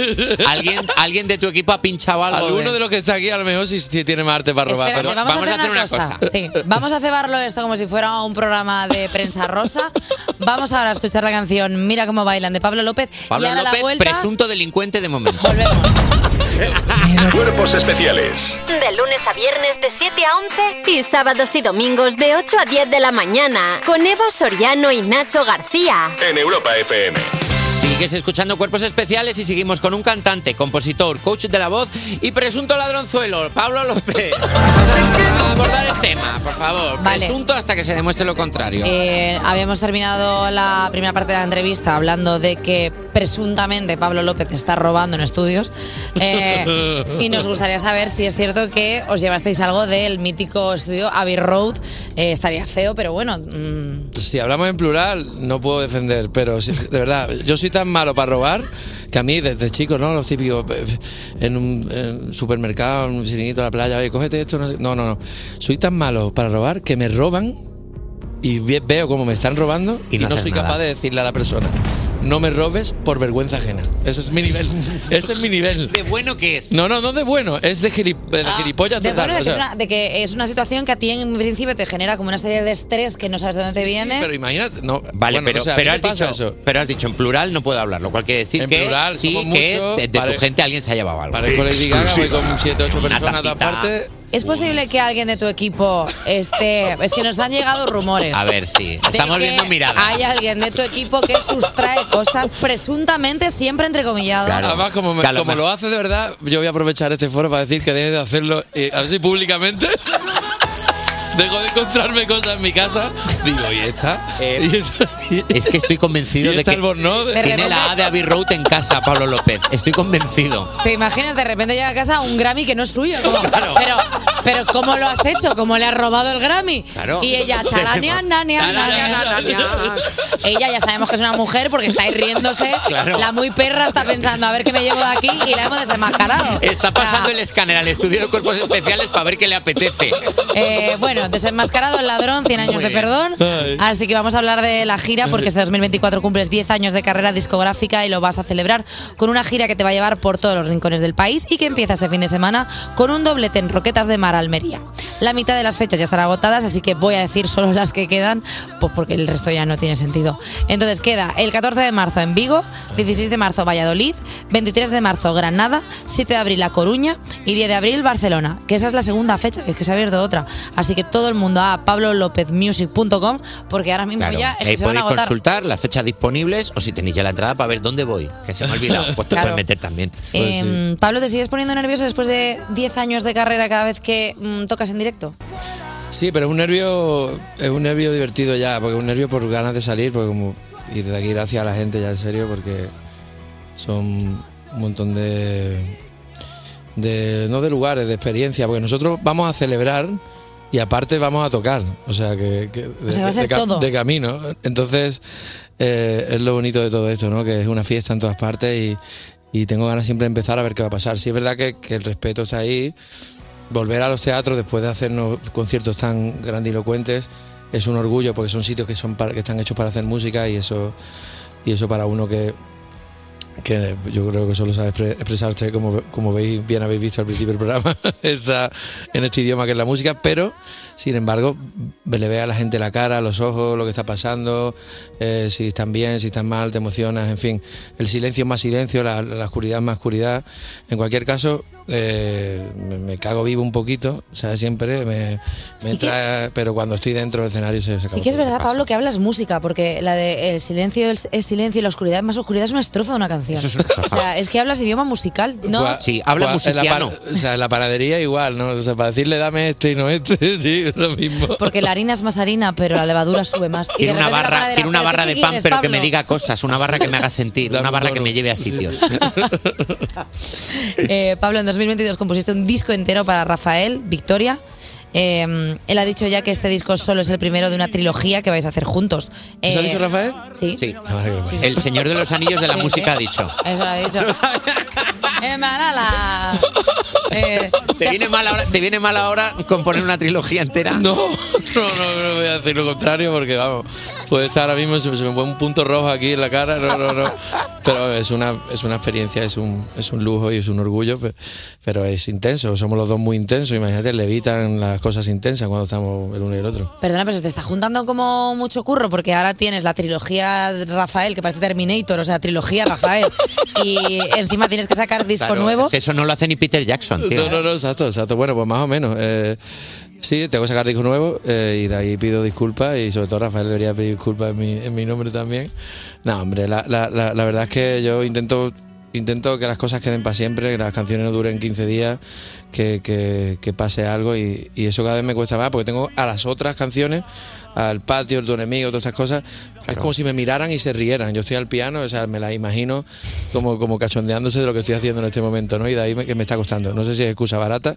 ¿Alguien, ¿Alguien de tu equipo ha pinchado algo? Alguno de los que está aquí a lo mejor sí, sí tiene más arte para robar. Espérate, pero vamos, a hacer una, cosa. Sí, vamos a cebarlo esto como si fuera un programa de prensa rosa. Vamos ahora a escuchar la canción Mira cómo bailan de Pablo López. Pablo y a la López, vuelta, presunto delincuente de momento. Cuerpos especiales De lunes a viernes de 7 a 11 y sábados y domingos de 8 a 10 de la mañana con Eva Soriano y Nacho García. en Europa FM. Sigues escuchando Cuerpos Especiales y seguimos con un cantante, compositor, coach de la voz y presunto ladronzuelo, Pablo López. Vamos a abordar el tema, por favor. Vale. Presunto hasta que se demuestre lo contrario. Eh, habíamos terminado la primera parte de la entrevista hablando de que presuntamente Pablo López está robando en estudios. Eh, y nos gustaría saber si es cierto que os llevasteis algo del mítico estudio Abbey Road. Eh, estaría feo, pero bueno. mm, Si hablamos en plural, no puedo defender, pero de verdad, yo soy tan malo para robar que a mí desde chico, ¿no? Los típicos eh, en un, en un supermercado, en un siringuito de la playa, oye, cógete esto. No, no, no. Soy tan malo para robar que me roban y ve- veo cómo me están robando y, no soy nada. capaz de decirle a la persona. No me robes por vergüenza ajena. Ese es mi nivel. Ese es mi nivel. ¿De bueno qué es? No, no, no de bueno. Es de, gilip- de gilipollas de, total. bueno, de, o que sea. es una, de que es una situación que a ti en principio te genera como una serie de estrés que no sabes de dónde te viene. Pero imagínate, no, Vale, bueno, pero, pero, has dicho, eso. pero has dicho en plural no puedo hablar, lo cual quiere decir En que plural, sí que muchos, de, de pare- tu gente alguien se ha llevado algo. Parezco Lady Gaga, voy con 7, 8 personas a todas tacita. partes. ¿Es posible que alguien de tu equipo esté... Es que nos han llegado rumores. A ver, sí. de Estamos que viendo miradas. Hay alguien de tu equipo que sustrae cosas presuntamente siempre entrecomilladas. Además, como, me- como lo hace de verdad, yo voy a aprovechar este foro para decir que deje de hacerlo eh, así públicamente. Dejo de encontrarme cosas en mi casa. Digo, ¿y esta? ¿Y esta? Es que estoy convencido ¿Y de que? De tiene la A de Abbey Road en casa, Pablo López. Estoy convencido. ¿Te imaginas de repente llega a casa un Grammy que no es suyo? Como, pero, pero ¿cómo lo has hecho? ¿Cómo le has robado el Grammy? Claro. Y ella, chalania, nania, nania. Ella ya sabemos que es una mujer porque está ahí riéndose. Claro. La muy perra está pensando a ver qué me llevo de aquí y la hemos desenmascarado. Está O sea, pasando el escáner al estudio de cuerpos especiales para ver qué le apetece. Eh, bueno, desenmascarado el ladrón, 100 años de perdón. Así que vamos a hablar de la gira porque este 2024 cumples 10 años de carrera discográfica y lo vas a celebrar con una gira que te va a llevar por todos los rincones del país y que empieza este fin de semana con un doblete en Roquetas de Mar, Almería. La mitad de las fechas ya están agotadas, así que voy a decir solo las que quedan, pues porque el resto ya no tiene sentido. Entonces queda el 14 de marzo en Vigo, 16 de marzo Valladolid, 23 de marzo Granada, 7 de abril La Coruña y 10 de abril Barcelona, que esa es la segunda fecha, que es que se ha abierto otra. Así que todo el mundo a pablolopezmusic.com porque ahora mismo Claro, ya es ahí que se van a podéis agotar. consultar las fechas disponibles o si tenéis ya la entrada para ver dónde voy, que se me ha olvidado, pues te Claro. puedes meter también. Em, Pablo, ¿te sigues poniendo nervioso después de 10 años de carrera cada vez que mm, tocas en directo? Sí, pero es un nervio, es un nervio divertido ya, porque es un nervio por ganas de salir, porque como y desde aquí gracias a la gente ya en serio, porque son un montón de, de no de lugares, de experiencia, porque nosotros vamos a celebrar y aparte vamos a tocar, o sea que, que de, O sea, va a ser de todo. de camino. Entonces eh, es lo bonito de todo esto, ¿no? Que es una fiesta en todas partes y, y tengo ganas siempre de empezar a ver qué va a pasar. Sí es verdad que, que el respeto está ahí, volver a los teatros después de hacernos conciertos tan grandilocuentes es un orgullo porque son sitios que son para- que están hechos para hacer música y eso y eso para uno que que yo creo que solo sabe expre- expresarse como, como veis bien habéis visto al principio del programa. Está en este idioma que es la música pero sin embargo le ve a la gente la cara los ojos lo que está pasando eh, si están bien si están mal te emocionas en fin el silencio es más silencio la, la oscuridad es más oscuridad en cualquier caso eh, me, me cago vivo un poquito o sea siempre me, me Sí entra pero cuando estoy dentro del escenario se, se Sí que es verdad, Pablo, que hablas música, porque la de el silencio es, es silencio y la oscuridad es más oscuridad es una estrofa de una canción. O sea, es que hablas idioma musical, ¿no? En la par- o sea, en la panadería igual, ¿no? O sea, para decirle dame este y no este, sí, es lo mismo. Porque la harina es más harina, pero la levadura sube más. Y Quiero de una repente la barra, panadera, quiero una ¿pero barra qué de pan, quieres, pero que Pablo? me diga cosas, una barra que me haga sentir, una barra que me lleve a sitios. Eh, Pablo, en 2022 compusiste un disco entero para Rafael, Victoria. Eh, él ha dicho ya que este disco solo es el primero de una trilogía que vais a hacer juntos. ¿Eso ha Eh, dicho Rafael? Sí. Sí. El señor de los anillos de la Sí, música sí. ha dicho. Eso lo ha dicho. Eh, Manala. Eh, ¿Te viene, mal ahora, ¿Te viene mal ahora componer una trilogía entera? No, no, no, no voy a decir lo contrario porque, vamos, puede estar ahora mismo, se, me pone un punto rojo aquí en la cara, no, no, no. Pero es una, es una experiencia, es un, es un lujo y es un orgullo, pe- pero es intenso, somos los dos muy intensos, imagínate, le evitan las cosas intensas cuando estamos el uno y el otro. Perdona, pero se te está juntando como mucho curro porque ahora tienes la trilogía Rafael, que parece Terminator, o sea, trilogía Rafael, y encima tienes que sacar disco Claro, nuevo. es que eso no lo hace ni Peter Jackson, tío. No, no, no, exacto, exacto. Bueno, pues más o menos. Eh, sí, tengo que sacar disco nuevo eh, y de ahí pido disculpas y sobre todo Rafael debería pedir disculpas en mi, en mi nombre también. No, hombre, la, la, la, la verdad es que yo intento intento que las cosas queden para siempre, que las canciones no duren 15 días, que, que, pase algo y, y eso cada vez me cuesta más porque tengo a las otras canciones, al patio, el tu enemigo, todas esas cosas, es como si me miraran y se rieran. Yo estoy al piano, o sea, me las imagino como, como cachondeándose de lo que estoy haciendo en este momento, ¿no? Y de ahí me, que me está costando. No sé si es excusa barata,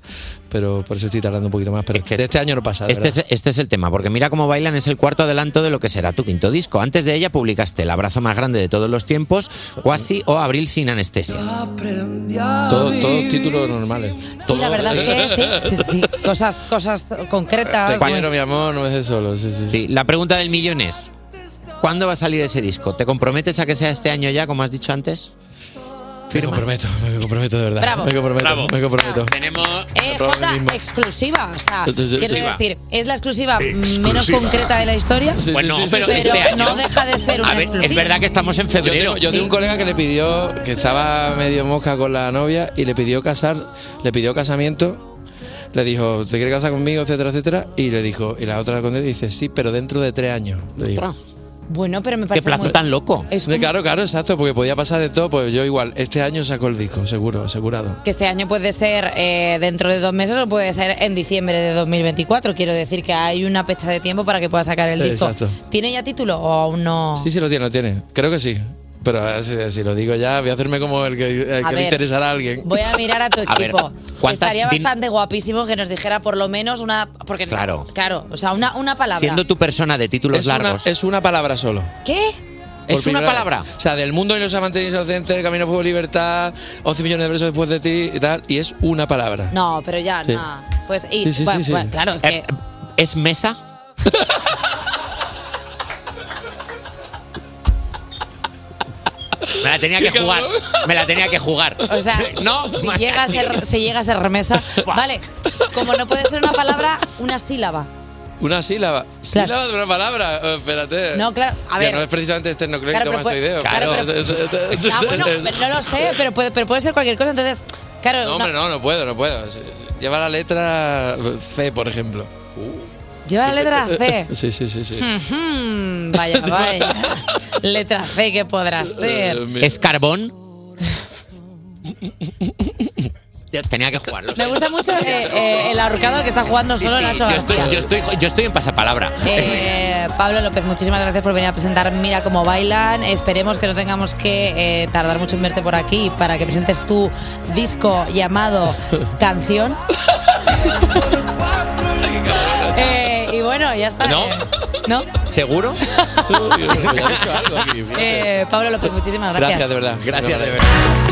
pero por eso estoy tardando un poquito más. Pero de este año no pasa. Este es, este es el tema, porque mira cómo bailan es el cuarto adelanto de lo que será tu quinto disco. Antes de ella publicaste El abrazo más grande de todos los tiempos, Quasi o Abril sin anestesia. Todo- todos títulos normales. Sí, la verdad es que sí, sí, sí, cosas, cosas concretas. Te quiero, mi amor, no es de solo. Sí, sí. Sí, la pregunta del millón es, ¿cuándo va a salir ese disco? ¿Te comprometes a que sea este año ya, como has dicho antes? Me comprometo, me comprometo de verdad. Bravo. Me comprometo, Bravo. me comprometo. Tenemos. Eh, Bravo, Jota, exclusiva. O sea, Exclusiva. quiero decir, es la exclusiva, menos concreta de la historia. Bueno, pero, pero este año- no deja de ser una A ver, exclusiva. es verdad que estamos en Yo febrero. tengo, yo tengo un colega que le pidió, que estaba medio mosca con la novia y le pidió casar, le pidió casamiento, le dijo, ¿te quieres casar conmigo, etcétera, etcétera? Y le dijo, y la otra con él dice, sí, pero dentro de tres años. Le dijo. Bueno, pero me parece muy- loco. Es De como- claro, claro, exacto, porque podía pasar de todo, pues yo igual, este año saco el disco, seguro, asegurado. Que este año puede ser eh, dentro de dos meses o puede ser en diciembre de 2024. Quiero decir que hay una fecha de tiempo para que pueda sacar el disco. Exacto. ¿Tiene ya título o aún no? Sí, sí, lo tiene, lo tiene. Creo que sí. Pero ahora si, si lo digo ya, voy a hacerme como el que, el A que le ver. interesará a alguien. Voy a mirar a tu A ver, equipo. ¿cuántas Estaría bastante guapísimo que nos dijera por lo menos una. Porque, Claro. Claro, o sea, una, una palabra. Siendo tu persona de títulos Es una- largos. es una palabra solo. ¿Qué? Por ¿Es una palabra? O sea, del mundo y los amantes inocentes, Camino Fuego Libertad, 11 millones de besos después de ti y tal. Y es una palabra. No, pero ya, Sí. no. Pues, y, Sí, sí, bueno, sí, sí. bueno, claro, es Eh, que. ¿Es mesa? la tenía que jugar. Me la tenía que jugar. O sea, no, si llega, a ser, si llega a ser remesa. Vale, como no puede ser una palabra, una sílaba. Una sílaba. Claro. Sílaba de una palabra. Eh, espérate. No, claro, a Que ver. no es precisamente esternocleido Claro, mastoideo. claro, pero- Ah, bueno, pero no lo sé, pero puede, pero puede ser cualquier cosa. Entonces, claro. No, hombre, no, no puedo, no puedo. Lleva la letra C, por ejemplo. Lleva la letra C. Sí, sí, sí, sí. Hmm, vaya, vaya. letra C que podrás ser. ¿Es carbón? Tenía que jugarlo. Me gusta mucho eh, eh, el ahorcado que está jugando solo Nacho yo, estoy, García. yo, estoy, yo estoy en pasapalabra. Eh, Pablo López, muchísimas gracias por venir a presentar Mira cómo bailan. Esperemos que no tengamos que eh, tardar mucho en verte por aquí para que presentes tu disco llamado Canción. Eh, y bueno, ya está. ¿No? eh, ¿No? ¿Seguro? Eh, Pablo López, muchísimas gracias. Gracias, de verdad. Gracias, de verdad.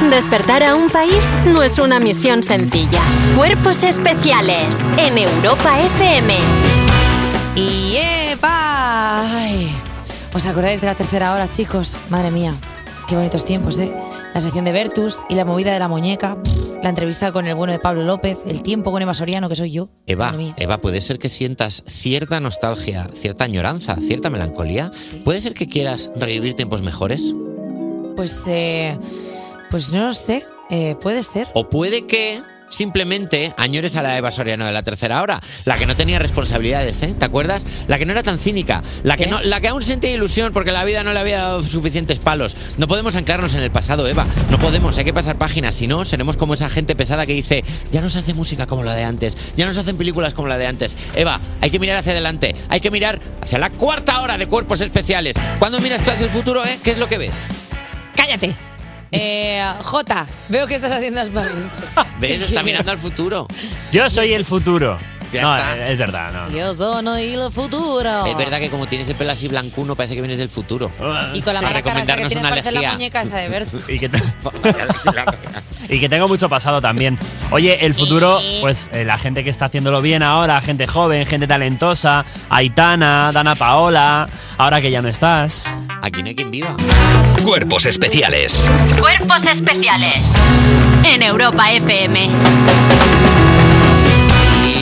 Despertar a un país no es una misión sencilla. Cuerpos especiales en Europa FM. Y ¡epa! Ay. ¿Os acordáis de la tercera hora, chicos? Madre mía, qué bonitos tiempos, ¿eh? La sección de Bertus y la movida de la muñeca, la entrevista con el bueno de Pablo López, el tiempo con Eva Soriano, que soy yo. Eva. Eva, puede ser que sientas cierta nostalgia, cierta añoranza, cierta melancolía. ¿Puede ser que quieras revivir tiempos mejores? Pues, eh, pues no lo sé, eh, puede ser. O puede que simplemente añores a la Eva Soriano de la tercera hora, la que no tenía responsabilidades, ¿eh? ¿Te acuerdas? La que no era tan cínica, la que, no, la que aún sentía ilusión porque la vida no le había dado suficientes palos. No podemos anclarnos en el pasado, Eva. No podemos, hay que pasar páginas. Si no, seremos como esa gente pesada que dice, ya no se hace música como la de antes, ya no se hacen películas como la de antes. Eva, hay que mirar hacia adelante, hay que mirar hacia la cuarta hora de cuerpos especiales. Cuando miras tú hacia el futuro, ¿eh? ¿Qué es lo que ves? ¡Cállate! Eh, Jota, veo que estás haciendo aspavientos. ¿Ves? Está mirando al futuro. Yo soy el futuro. Ya no, está. es verdad, no. Yo soy el futuro. Es verdad que como tienes el pelo así blancuno, parece que vienes del futuro. Y con la mala cara que tienes una parece la muñeca esa de Bertus. Y que, te- y que tengo mucho pasado también. Oye, el futuro, pues eh, la gente que está haciéndolo bien ahora, gente joven, gente talentosa, Aitana, Dana Paola, ahora que ya no estás. Aquí no hay quien viva. Cuerpos especiales. Cuerpos especiales en Europa FM.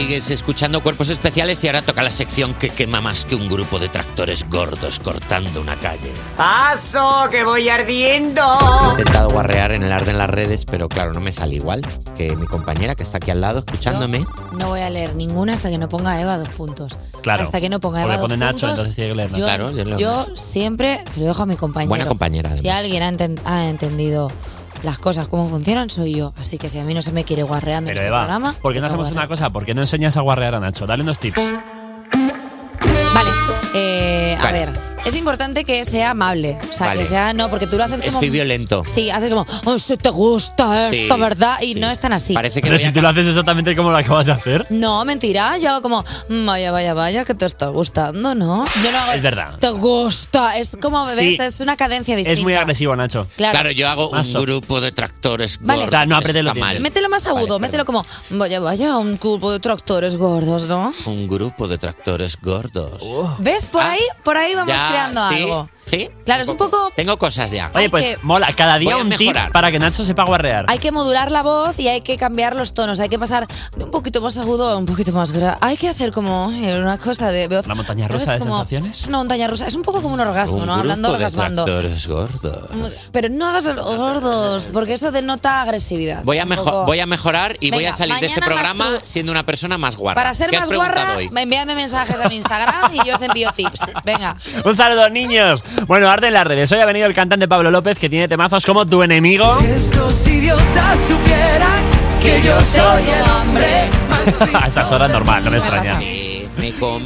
Sigues escuchando Cuerpos Especiales y ahora toca la sección que quema más que un grupo de tractores gordos cortando una calle. ¡Paso, que voy ardiendo! He intentado guarrear en el arde en las redes, pero claro, no me sale igual que mi compañera que está aquí al lado escuchándome. No voy a leer ninguna hasta que no ponga Eva dos puntos. Claro. Hasta que no ponga Eva Porque dos pone Nacho, puntos. entonces tiene que leer Nacho. Yo, Claro, yo leo yo siempre se lo dejo a mi compañero. Buena compañera, Si además. alguien ha, enten- ha entendido las cosas cómo funcionan, soy yo. Así que si a mí no se me quiere guarreando en este Eva, programa. ¿por qué no hacemos una cosa? ¿Por qué no enseñas a guarrear a Nacho? Dale unos tips. Vale, eh, a Vale. ver. Es importante que sea amable. O sea, Vale. que sea. No, porque tú lo haces como. Estoy violento. Sí, haces como. Oh, esto te gusta esto, Sí, ¿verdad? Y no es tan así. Parece Pero si tú lo haces exactamente como lo acabas de hacer. No, mentira. Yo hago como, "Mm, vaya, vaya, vaya, que te está gustando, ¿no? Yo no hago. Es verdad. Te gusta. Es como, ¿ves? Sí. Es una cadencia distinta. Es muy agresivo, Nacho. Claro. yo hago Más un soft. grupo de tractores Vale. gordos. Claro, no apretes los Está mal. dientes. Mételo más agudo, mételo como, vaya, vaya, un grupo de tractores gordos, ¿no? Un grupo de tractores gordos. ¿Ves? Por ahí, por ahí vamos Ya, creando ¿sí? algo. ¿Sí? Claro, es un poco. Tengo cosas ya. Oye, pues que- mola, cada día Voy a un tip mejorar. para que Nacho sepa guarrear. Hay que modular la voz y hay que cambiar los tonos. Hay que pasar de un poquito más agudo a un poquito más grave. Hay que hacer como eh, una cosa de voz. ¿La montaña ¿sabes? rusa de Como- sensaciones? Es una montaña rusa. Es un poco como un orgasmo, Un ¿no? Hablando orgasmando. gordos. Pero no hagas gordos, porque eso denota agresividad. Voy a, Un mejo- poco- voy a mejorar y voy Venga, a salir de este mañana programa tú- siendo una persona más guarra. Para ser ¿Qué has más preguntado guarra, hoy? envíame mensajes a mi Instagram y yo os envío tips. Venga. Un saludo, niños. Bueno, arde en las redes. Hoy ha venido el cantante Pablo López, que tiene temazos como Tu enemigo. Estos idiotas supieran que yo soy el hombre más A estas horas normal, no me extraña.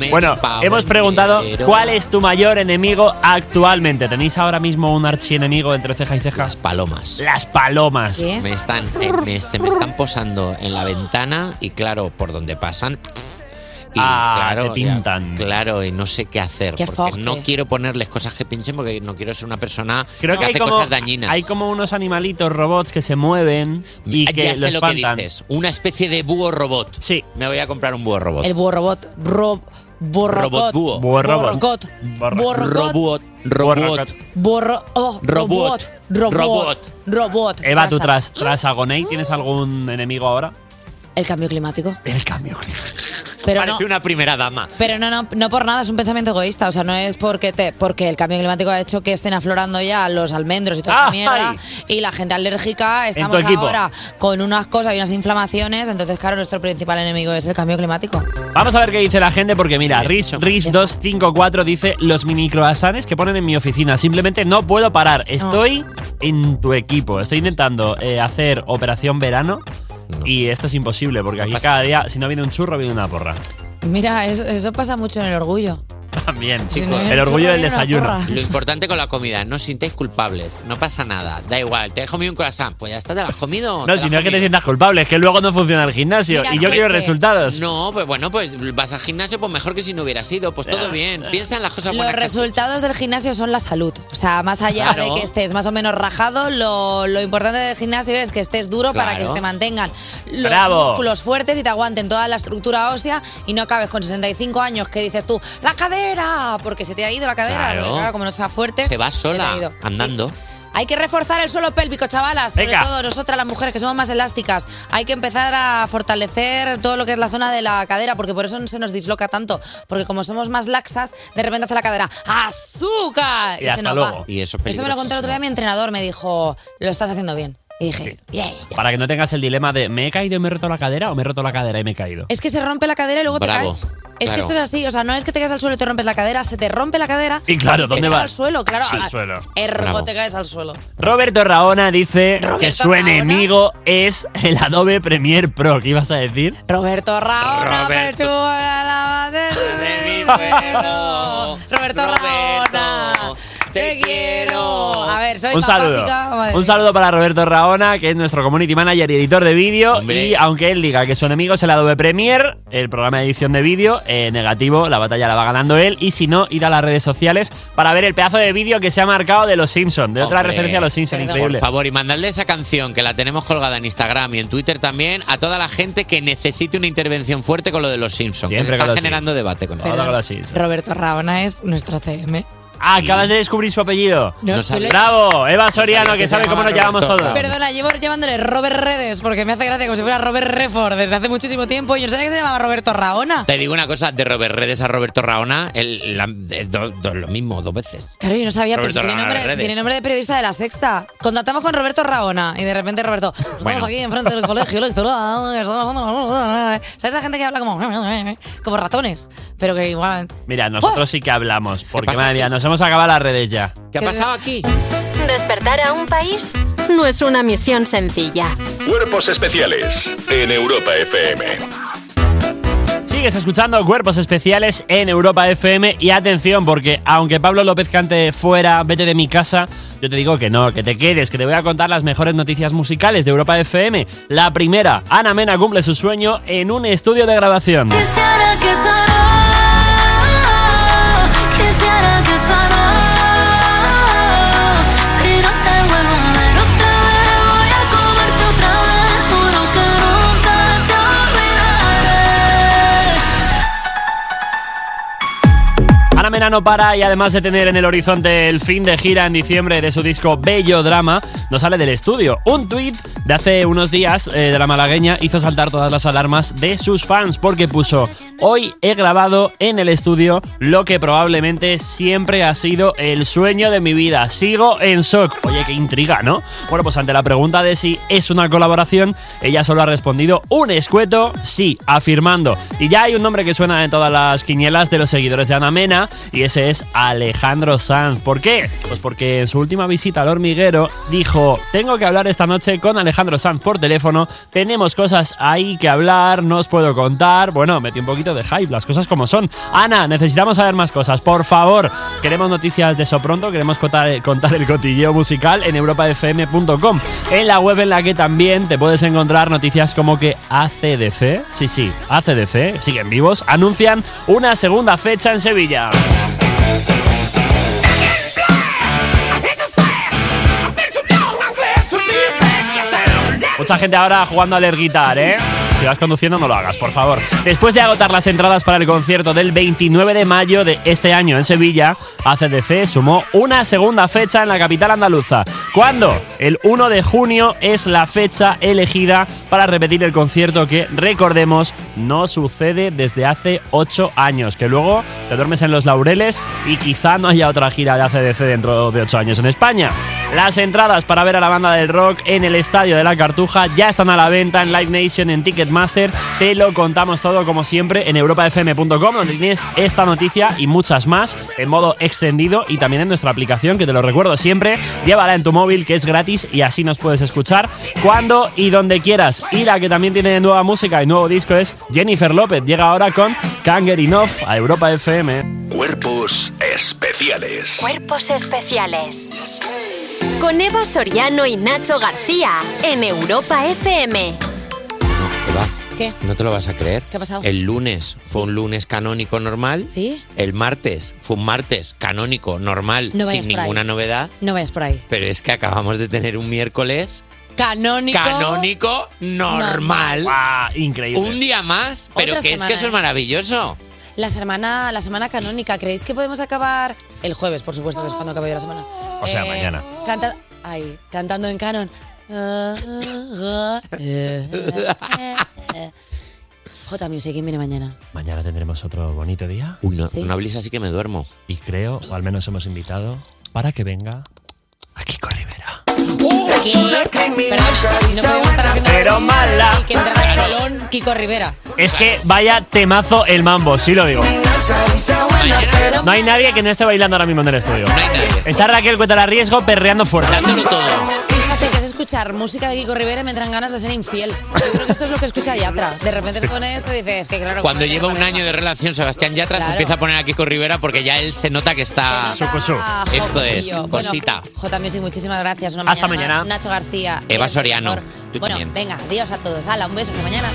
Bueno, hemos preguntado cuál es tu mayor enemigo actualmente. ¿Tenéis ahora mismo un archienemigo entre ceja y ceja? Las palomas. Las palomas. Me están, eh, me, se me están posando en la ventana y claro, por donde pasan. Y Ah, claro, te ya- pintan. claro, y no sé qué hacer. Qué porque no quiero ponerles cosas que pinchen porque no quiero ser una persona Creo que, hay hace como, cosas dañinas. hay como unos animalitos robots que se mueven y que ya sé lo lo que espantan. dices. Una especie de búho robot. Sí. Me voy a comprar un búho robot. El búho robot. Rob, borrocot. Robot búho. Búho robot. Borrocot. Borrocot. Robot. Borro, oh, robot. Robot. Robot. Robot. Eva, Ya tú tras, tras Agonei, ¿tienes algún enemigo ahora? El cambio climático. El cambio climático. Pero Parece no, una primera dama. pero no, no, no por nada, es un pensamiento egoísta. O sea, no es porque te, porque el cambio climático ha hecho que estén aflorando ya los almendros y toda esta ¡Ay! mierda. Y la gente alérgica, estamos ahora con unas cosas y unas inflamaciones. Entonces, claro, nuestro principal enemigo es el cambio climático. Vamos a ver qué dice la gente, porque mira, Riz254 dice los mini croissants que ponen en mi oficina. Simplemente no puedo parar. Estoy en tu equipo. Estoy intentando eh, hacer operación verano. Y esto es imposible, porque aquí cada día, si no viene un churro, viene una porra. Mira, eso, eso pasa mucho en el orgullo. También, Si chicos. El orgullo churro, del una desayuno. porra. Lo importante con la comida, no os sintáis culpables, no pasa nada, da igual, te has comido un croissant, pues ya está, te lo has comido. No, si no es que te comido. sientas culpable, es que luego no funciona el gimnasio Mira, y yo quiero resultados. No, pues bueno, pues vas al gimnasio, pues mejor que si no hubiera sido, pues todo bien, piensa en las cosas Los buenas. que- resultados del gimnasio son la salud. O sea, más allá Claro. de que estés más o menos rajado, lo, lo importante del gimnasio es que estés duro para que Claro. te mantengan los Bravo. músculos fuertes y te aguanten toda la estructura ósea y no acabes con 65 años que dices tú, ¡la cadera! Porque se te ha ido la cadera. Claro. porque, claro, como no está fuerte. Se va te ha sola, ido. andando. Hay que reforzar el suelo pélvico, chavalas. Sobre Venga. todo nosotras, las mujeres, que somos más elásticas. Hay que empezar a fortalecer todo lo que es la zona de la cadera, porque por eso no se nos disloca tanto. Porque como somos más laxas, de repente hace la cadera ¡Azúcar! Y se hasta nos luego. va. Y eso es Esto me lo contó el otro día mi entrenador. Me dijo, lo estás haciendo bien. Y dije, bien. Para que no tengas el dilema de ¿me he caído y me he roto la cadera o me he roto la cadera y me he caído? Es que se rompe la cadera y luego Bravo. te caes. Es Claro. que esto es así, o sea, no es que te caes al suelo y te rompes la cadera, se te rompe la cadera Y claro, y te ¿dónde caes vas? al suelo, claro. Al suelo. Ergo, Bravo. te caes al suelo. Roberto Raona dice que su Raona. enemigo es el Adobe Premiere Pro. ¿Qué ibas a decir? Roberto Raona, Roberto. pechuga, la de mi. Roberto Raona, te quiero. A ver, soy Un saludo. básica, Un saludo para Roberto Raona, que es nuestro community manager y editor de vídeo. Y aunque él diga que su enemigo es el Adobe Premiere, el programa de edición de vídeo, eh, negativo, la batalla la va ganando él. Y si no, ir a las redes sociales para ver el pedazo de vídeo que se ha marcado de los Simpsons, de otra referencia a los Simpsons, increíble. Por favor, y mandadle esa canción que la tenemos colgada en Instagram y en Twitter también a toda la gente que necesite una intervención fuerte con lo de los Simpsons. que Siempre está con los generando debate con los Simpsons. Roberto Raona es nuestro CM. Ah, acabas de descubrir su apellido. No, le- Bravo, Eva Soriano, que sabe cómo nos llamamos todos. Perdona, llevo llamándole Robert Redes porque me hace gracia como si fuera Robert Redford desde hace muchísimo tiempo. y Yo no sabía que se llamaba Roberto Raona. Te digo una cosa, de Robert Redes a Roberto Raona, el, la- eh, do- do- lo mismo, dos veces. Claro, yo no sabía, pero Roberto si tiene Raona nombre, Redes. tiene nombre de periodista de la sexta. Contactamos con Roberto Raona y de repente Roberto, estamos Bueno. aquí enfrente del colegio electoral. estamos ¿Sabes la gente que habla como, como ratones? Pero que igual. Mira, nosotros sí que hablamos, porque madre mía, aquí? Nos hemos acabado las redes ya. ¿Qué ha pasado aquí? Despertar a un país no es una misión sencilla. Cuerpos especiales en Europa FM. Sigues escuchando Cuerpos Especiales en Europa FM y atención porque aunque Pablo López cante fuera, vete de mi casa, yo te digo que no, que te quedes, que te voy a contar las mejores noticias musicales de Europa FM. La primera, Ana Mena cumple su sueño en un estudio de grabación. Quisiera no para y además de tener en el horizonte el fin de gira en diciembre de su disco Bello Drama, no sale del estudio. Un tuit de hace unos días eh, de la malagueña hizo saltar todas las alarmas de sus fans porque puso Hoy he grabado en el estudio lo que probablemente siempre ha sido el sueño de mi vida. Sigo en shock. Oye, qué intriga, ¿no? Bueno, pues ante la pregunta de si es una colaboración, ella solo ha respondido un escueto sí, afirmando. Y ya hay un nombre que suena en todas las quinielas de los seguidores de Ana Mena y ese es Alejandro Sanz. ¿Por qué? Pues porque en su última visita al hormiguero dijo, tengo que hablar esta noche con Alejandro Sanz por teléfono, tenemos cosas ahí que hablar, no os puedo contar. Bueno, metí un poquito de hype, las cosas como son. Ana, necesitamos saber más cosas, por favor. Queremos noticias de eso pronto, queremos contar, contar el cotilleo musical en europafm.com, en la web en la que también te puedes encontrar noticias como que ACDC, sí, sí, ACDC, siguen vivos, anuncian una segunda fecha en Sevilla. Mucha gente ahora jugando al air guitar, ¿eh? Si vas conduciendo, no lo hagas, por favor. Después de agotar las entradas para el concierto del 29 de mayo de este año en Sevilla, ACDC sumó una segunda fecha en la capital andaluza. ¿Cuándo? El 1 de junio es la fecha elegida para repetir el concierto que, recordemos, no sucede desde hace 8 años. Que luego te duermes en los laureles y quizá no haya otra gira de ACDC dentro de 8 años en España. Las entradas para ver a la banda del rock en el estadio de la Cartuja ya están a la venta en Live Nation, en Ticketmaster. Te lo contamos todo como siempre en europafm.com, donde tienes esta noticia y muchas más en modo extendido y también en nuestra aplicación, que te lo recuerdo siempre. Llévala en tu móvil, que es gratis y así nos puedes escuchar cuando y donde quieras. Y la que también tiene nueva música y nuevo disco es Jennifer López. Llega ahora con Can't Get Enough a Europa FM. Cuerpos especiales. Cuerpos especiales. Con Eva Soriano y Nacho García en Europa FM. Eva, ¿Qué? ¿No te lo vas a creer? ¿Qué ha pasado? El lunes fue un lunes canónico normal. ¿Sí? El martes fue un martes canónico normal, No vayas sin por ahí. ninguna novedad. No vayas por ahí. Pero es que acabamos de tener un miércoles Canónico. canónico normal. increíble. Un día más, pero Otra que es semana, que eso ¿eh? es maravilloso. La semana, la semana canónica, ¿creéis que podemos acabar el jueves, por supuesto, que es cuando acabe yo la semana? O sea, mañana. Canta, ay, cantando en canon. J Music, ¿quién viene mañana? Mañana tendremos otro bonito día. Uy, no, Sí. no hables así que me duermo. Y creo, o al menos hemos invitado, para que venga No podemos estar haciendo Pero mala. Y que entra al salón Kiko Rivera. Es que vaya temazo el mambo, sí lo digo. No hay nadie que no esté bailando ahora mismo en el estudio. Está Raquel Cuéntala Riesgo perreando fuerte. Fíjate que es escuchar música de Kiko Rivera y me entran ganas de ser infiel. Yo creo que esto es lo que escucha Yatra. De repente se pone esto y dices que claro. Cuando lleva un año de relación, Sebastián Yatra se empieza a poner a Kiko Rivera porque ya él se nota que está. pareja. Esto es, Jocosillo. Bueno, cosita. J Music, muchísimas gracias. Una Hasta mañana. mañana. Nacho García. Eva Soriano. Bueno, también. venga, adiós a todos. Hala, un beso hasta mañana.